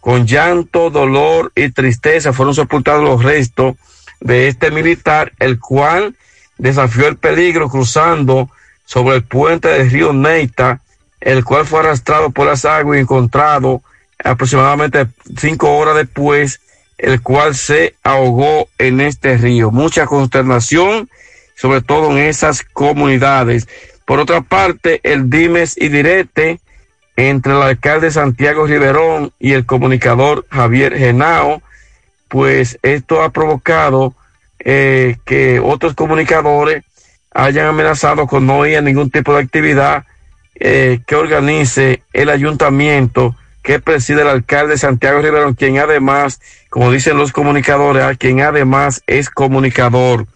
Con llanto, dolor y tristeza fueron sepultados los restos de este militar, el cual desafió el peligro cruzando sobre el puente del río Neita, el cual fue arrastrado por las aguas y encontrado aproximadamente cinco horas después, el cual se ahogó en este río. Mucha consternación, sobre todo en esas comunidades. Por otra parte, el dimes y direte entre el alcalde Santiago Riverón y el comunicador Javier Genao, pues esto ha provocado eh, que otros comunicadores hayan amenazado con no ir a ningún tipo de actividad eh, que organice el ayuntamiento que preside el alcalde Santiago Riverón, quien además, como dicen los comunicadores, a quien además es comunicador,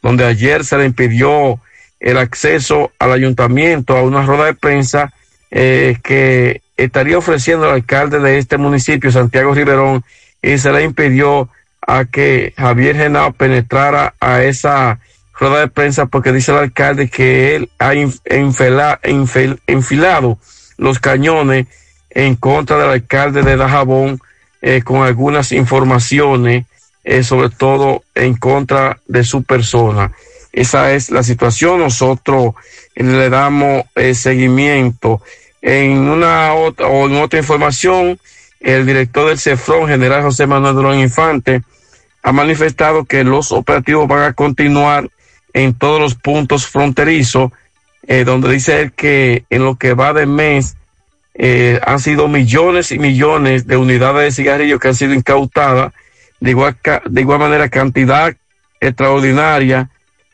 donde ayer se le impidió el acceso al ayuntamiento a una rueda de prensa eh, que estaría ofreciendo el alcalde de este municipio, Santiago Riverón, y se le impidió a que Javier Genao penetrara a esa rueda de prensa porque dice el alcalde que él ha enfil, enfilado los cañones en contra del alcalde de Dajabón eh, con algunas informaciones, eh, sobre todo en contra de su persona. Esa es la situación. Nosotros le damos eh, seguimiento. En una otra, o en otra información, el director del CEFRON, general José Manuel Durán Infante, ha manifestado que los operativos van a continuar en todos los puntos fronterizos, eh, donde dice él que en lo que va de mes eh, han sido millones y millones de unidades de cigarrillos que han sido incautadas, de igual, de igual manera cantidad extraordinaria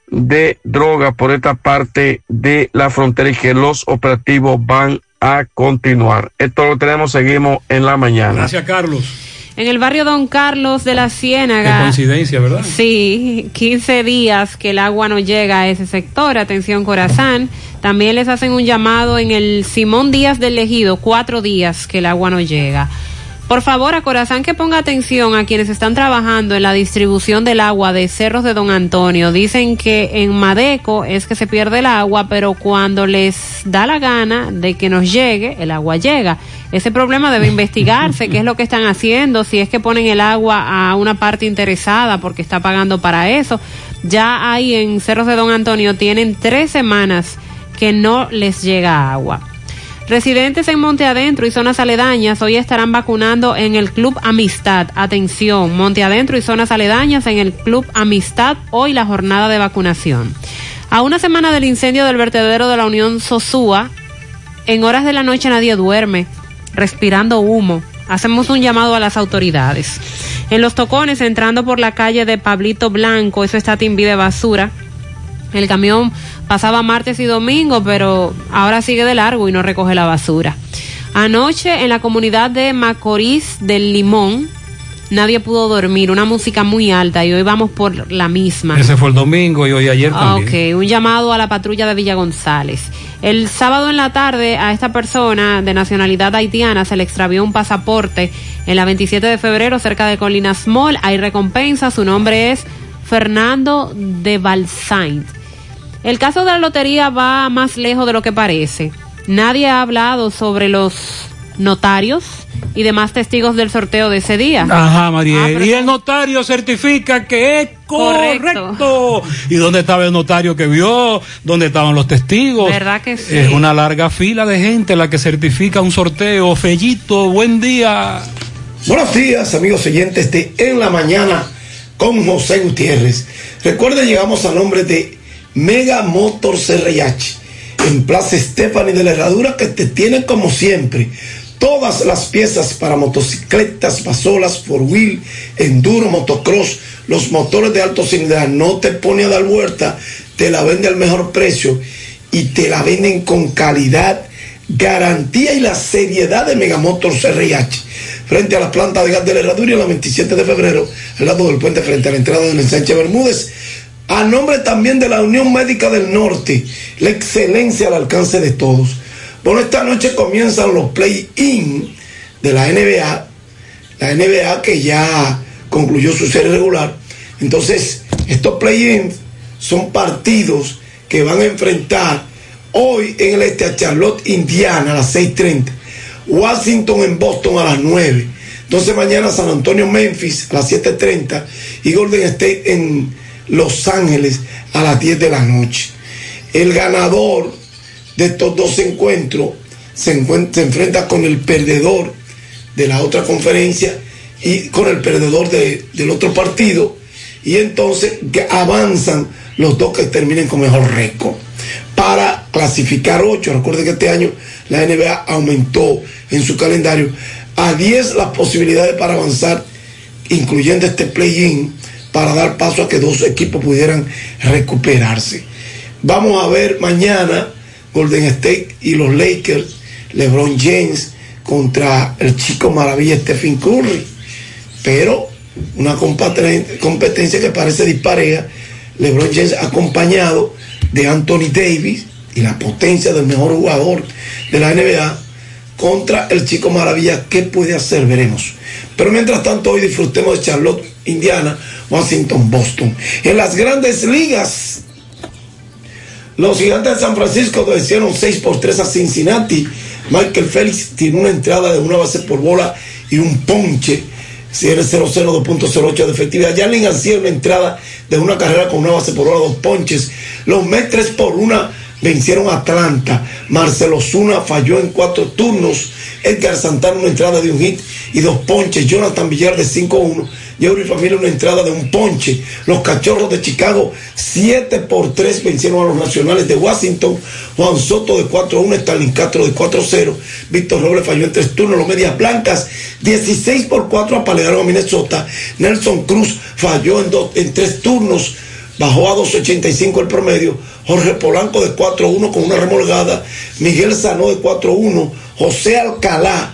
de droga por esta parte de la frontera y que los operativos van a continuar. Esto lo tenemos, seguimos en la mañana. Gracias, Carlos. En el barrio Don Carlos de la Qué Ciénaga. coincidencia, ¿verdad? Sí, 15 días que el agua no llega a ese sector. Atención, Corazán. También les hacen un llamado en el Simón Díaz del Ejido, cuatro días que el agua no llega. Por favor, a Corazán que ponga atención a quienes están trabajando en la distribución del agua de Cerros de Don Antonio. Dicen que en Madeco es que se pierde el agua, pero cuando les da la gana de que nos llegue, el agua llega. Ese problema debe investigarse, qué es lo que están haciendo, si es que ponen el agua a una parte interesada porque está pagando para eso. Ya ahí en Cerros de Don Antonio tienen tres semanas que no les llega agua. Residentes en Monte Adentro y zonas aledañas hoy estarán vacunando en el Club Amistad. Atención, Monte Adentro y zonas aledañas en el Club Amistad. Hoy la jornada de vacunación. A una semana del incendio del vertedero de la Unión Sosúa, en horas de la noche nadie duerme, respirando humo. Hacemos un llamado a las autoridades. En los tocones, entrando por la calle de Pablito Blanco, eso está timbi de basura. El camión pasaba martes y domingo, pero ahora sigue de largo y no recoge la basura. Anoche en la comunidad de Macorís del Limón, nadie pudo dormir, una música muy alta y hoy vamos por la misma. Ese fue el domingo y hoy ayer Ah, también. Ok, un llamado a la patrulla de Villa González. El sábado en la tarde a esta persona de nacionalidad haitiana se le extravió un pasaporte en la 27 de febrero cerca de Colinas Mall. Hay recompensa, su nombre es Fernando de Balsaint. El caso de la lotería va más lejos de lo que parece. Nadie ha hablado sobre los notarios y demás testigos del sorteo de ese día. Ajá, Mariel. y el notario certifica que es correcto. ¿Y dónde estaba el notario que vio? ¿Dónde estaban los testigos? ¿Verdad que sí? Es una larga fila de gente la que certifica un sorteo. Fellito, buen día. Buenos días, amigos oyentes de En la Mañana con José Gutiérrez. Recuerden, llegamos a nombre de Mega Motor CRH en Plaza Stephanie de la Herradura que te tiene como siempre todas las piezas para motocicletas, pasolas, four wheel, enduro, motocross, los motores de alto cilindrada. No te pone a dar vuelta, te la vende al mejor precio y te la venden con calidad, garantía y la seriedad de Megamotor CRH. Frente a la planta de gas de la Herradura la 27 de febrero, al lado del puente frente a la entrada del ensanche Bermúdez. A nombre también de la Unión Médica del Norte, la excelencia al alcance de todos. Bueno, esta noche comienzan los play-in de la NBA. La NBA que ya concluyó su serie regular. Entonces, estos play-ins son partidos que van a enfrentar hoy en el este a Charlotte, Indiana, a las 6.30. Washington en Boston a las 9. Entonces mañana San Antonio, Memphis a las 7.30 y Golden State en Los Ángeles a las 10 de la noche. El ganador de estos dos encuentros se, encuent- se enfrenta con el perdedor de la otra conferencia y con el perdedor de- del otro partido y entonces avanzan los dos que terminen con mejor récord para clasificar 8. Recuerden que este año la NBA aumentó en su calendario a 10 las posibilidades para avanzar, incluyendo este play-in, para dar paso a que dos equipos pudieran recuperarse. Vamos a ver mañana Golden State y los Lakers, LeBron James contra el chico maravilla Stephen Curry. Pero una competencia, que parece dispareja. LeBron James acompañado de Anthony Davis y la potencia del mejor jugador de la NBA contra el chico maravilla. ¿Qué puede hacer? Veremos. Pero mientras tanto, hoy disfrutemos de Charlotte, Indiana, Washington, Boston. En las grandes ligas, los gigantes de San Francisco vencieron 6 por 3 a Cincinnati. Michael Félix tiene una entrada de una base por bola y un ponche. Cierre 0-0, 2.08 de efectividad. Jarlin García una entrada de una carrera con una base por bola, dos ponches. Los Mets 3 por 1 vencieron a Atlanta. Marcelo Zuna falló en cuatro turnos. Edgar Santana una entrada de un hit y dos ponches. Jonathan Villar de 5-1 Yeuro y familia una entrada de un ponche. Los cachorros de Chicago 7 por 3 vencieron a los nacionales de Washington. Juan Soto de 4 a 1, Stalin Castro de 4 a 0. Víctor Robles falló en tres turnos. Los medias blancas 16 por 4 apalearon a Minnesota. Nelson Cruz falló en, dos, en tres turnos. Bajó a 2.85 el promedio. Jorge Polanco de 4-1 con una remolgada. Miguel Sanó de 4-1. José Alcalá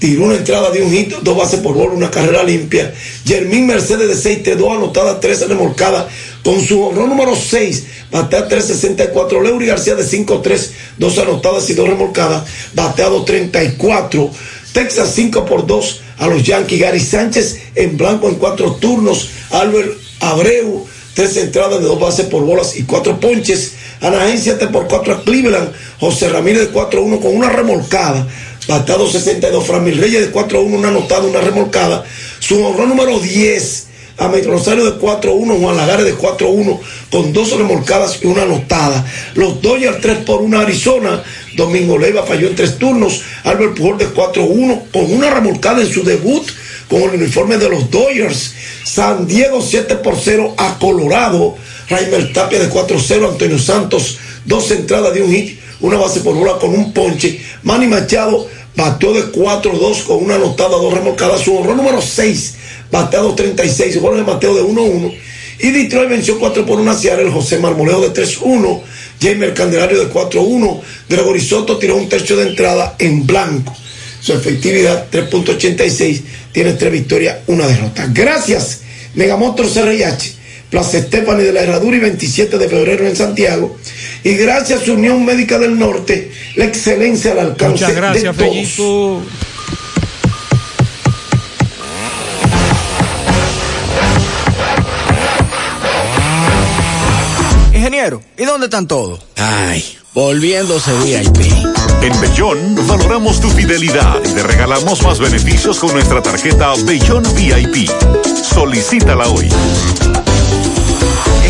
tiró una entrada de un hit, dos bases por bola, una carrera limpia. Jermín Mercedes de 6-2 anotada, 13 remolcadas con su honrón número 6. Batea 3.64. Leury García de 5-3, dos anotadas y dos remolcadas. Bateado 34. Texas 5 por 2 a los Yankees. Gary Sánchez en blanco en cuatro turnos. Albert Abreu tres entradas de dos bases por bolas y cuatro ponches. Anaheim 7 por 4 a Cleveland. José Ramírez de 4-1 con una remolcada. Batado 62. Framil Reyes de 4-1, una anotada, una remolcada. Su honrón número 10 a Rosario de 4-1, Juan Lagares de 4-1 con dos remolcadas y una anotada. Los Dodgers 3 por 1 Arizona. Domingo Leiva falló en tres turnos. Albert Pujol de 4-1 con una remolcada en su debut con el uniforme de los Dodgers. San Diego 7 por 0 a Colorado. Raimer Tapia de 4-0. Antonio Santos, dos entradas de un hit, una base por bola con un ponche. Manny Machado bateó de 4-2 con una anotada, dos remolcadas. Su honor número 6, bateado 36. Jorge Mateo de 1-1. Y Detroit venció 4 por 1 hacia el José Marmolejo de 3-1. Jamer Candelario de 4-1. Gregory Soto tiró un tercio de entrada en blanco. Su efectividad 3.86. Tiene tres victorias, una derrota. Gracias, Megamotor CRIH. Plaza Estefani de la Herradura y 27 de febrero en Santiago. Y gracias a Unión Médica del Norte, la excelencia al alcance Muchas gracias, de todos. Fellito. Ingeniero, ¿y dónde están todos? Ay, volviéndose VIP. En Bellón valoramos tu fidelidad y te regalamos más beneficios con nuestra tarjeta Bellón VIP. Solicítala hoy.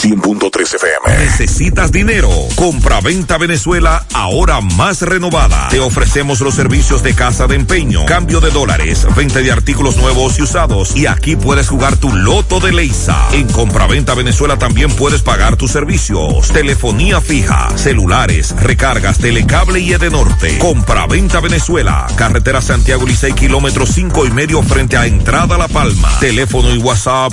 100.3 FM. ¿Necesitas dinero? Compra-venta Venezuela, ahora más renovada. Te ofrecemos los servicios de casa de empeño, cambio de dólares, venta de artículos nuevos y usados. Y aquí puedes jugar tu loto de Leisa. En Compra-venta Venezuela también puedes pagar tus servicios. Telefonía fija, celulares, recargas, telecable y Edenorte. Compra-venta Venezuela. Carretera Santiago Licey, kilómetro cinco y medio frente a Entrada La Palma. Teléfono y WhatsApp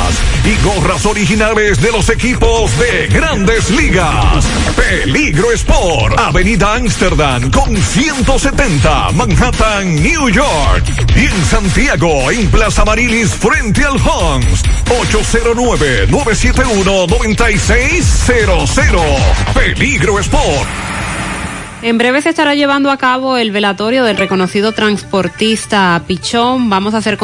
y gorras originales de los equipos de grandes ligas. Peligro Sport, Avenida Amsterdam con 170, Manhattan, New York. Y en Santiago, en Plaza Marilis, frente al Hans, 809-971-9600. Peligro Sport. En breve se estará llevando a cabo el velatorio del reconocido transportista Pichón. Vamos a hacer contacto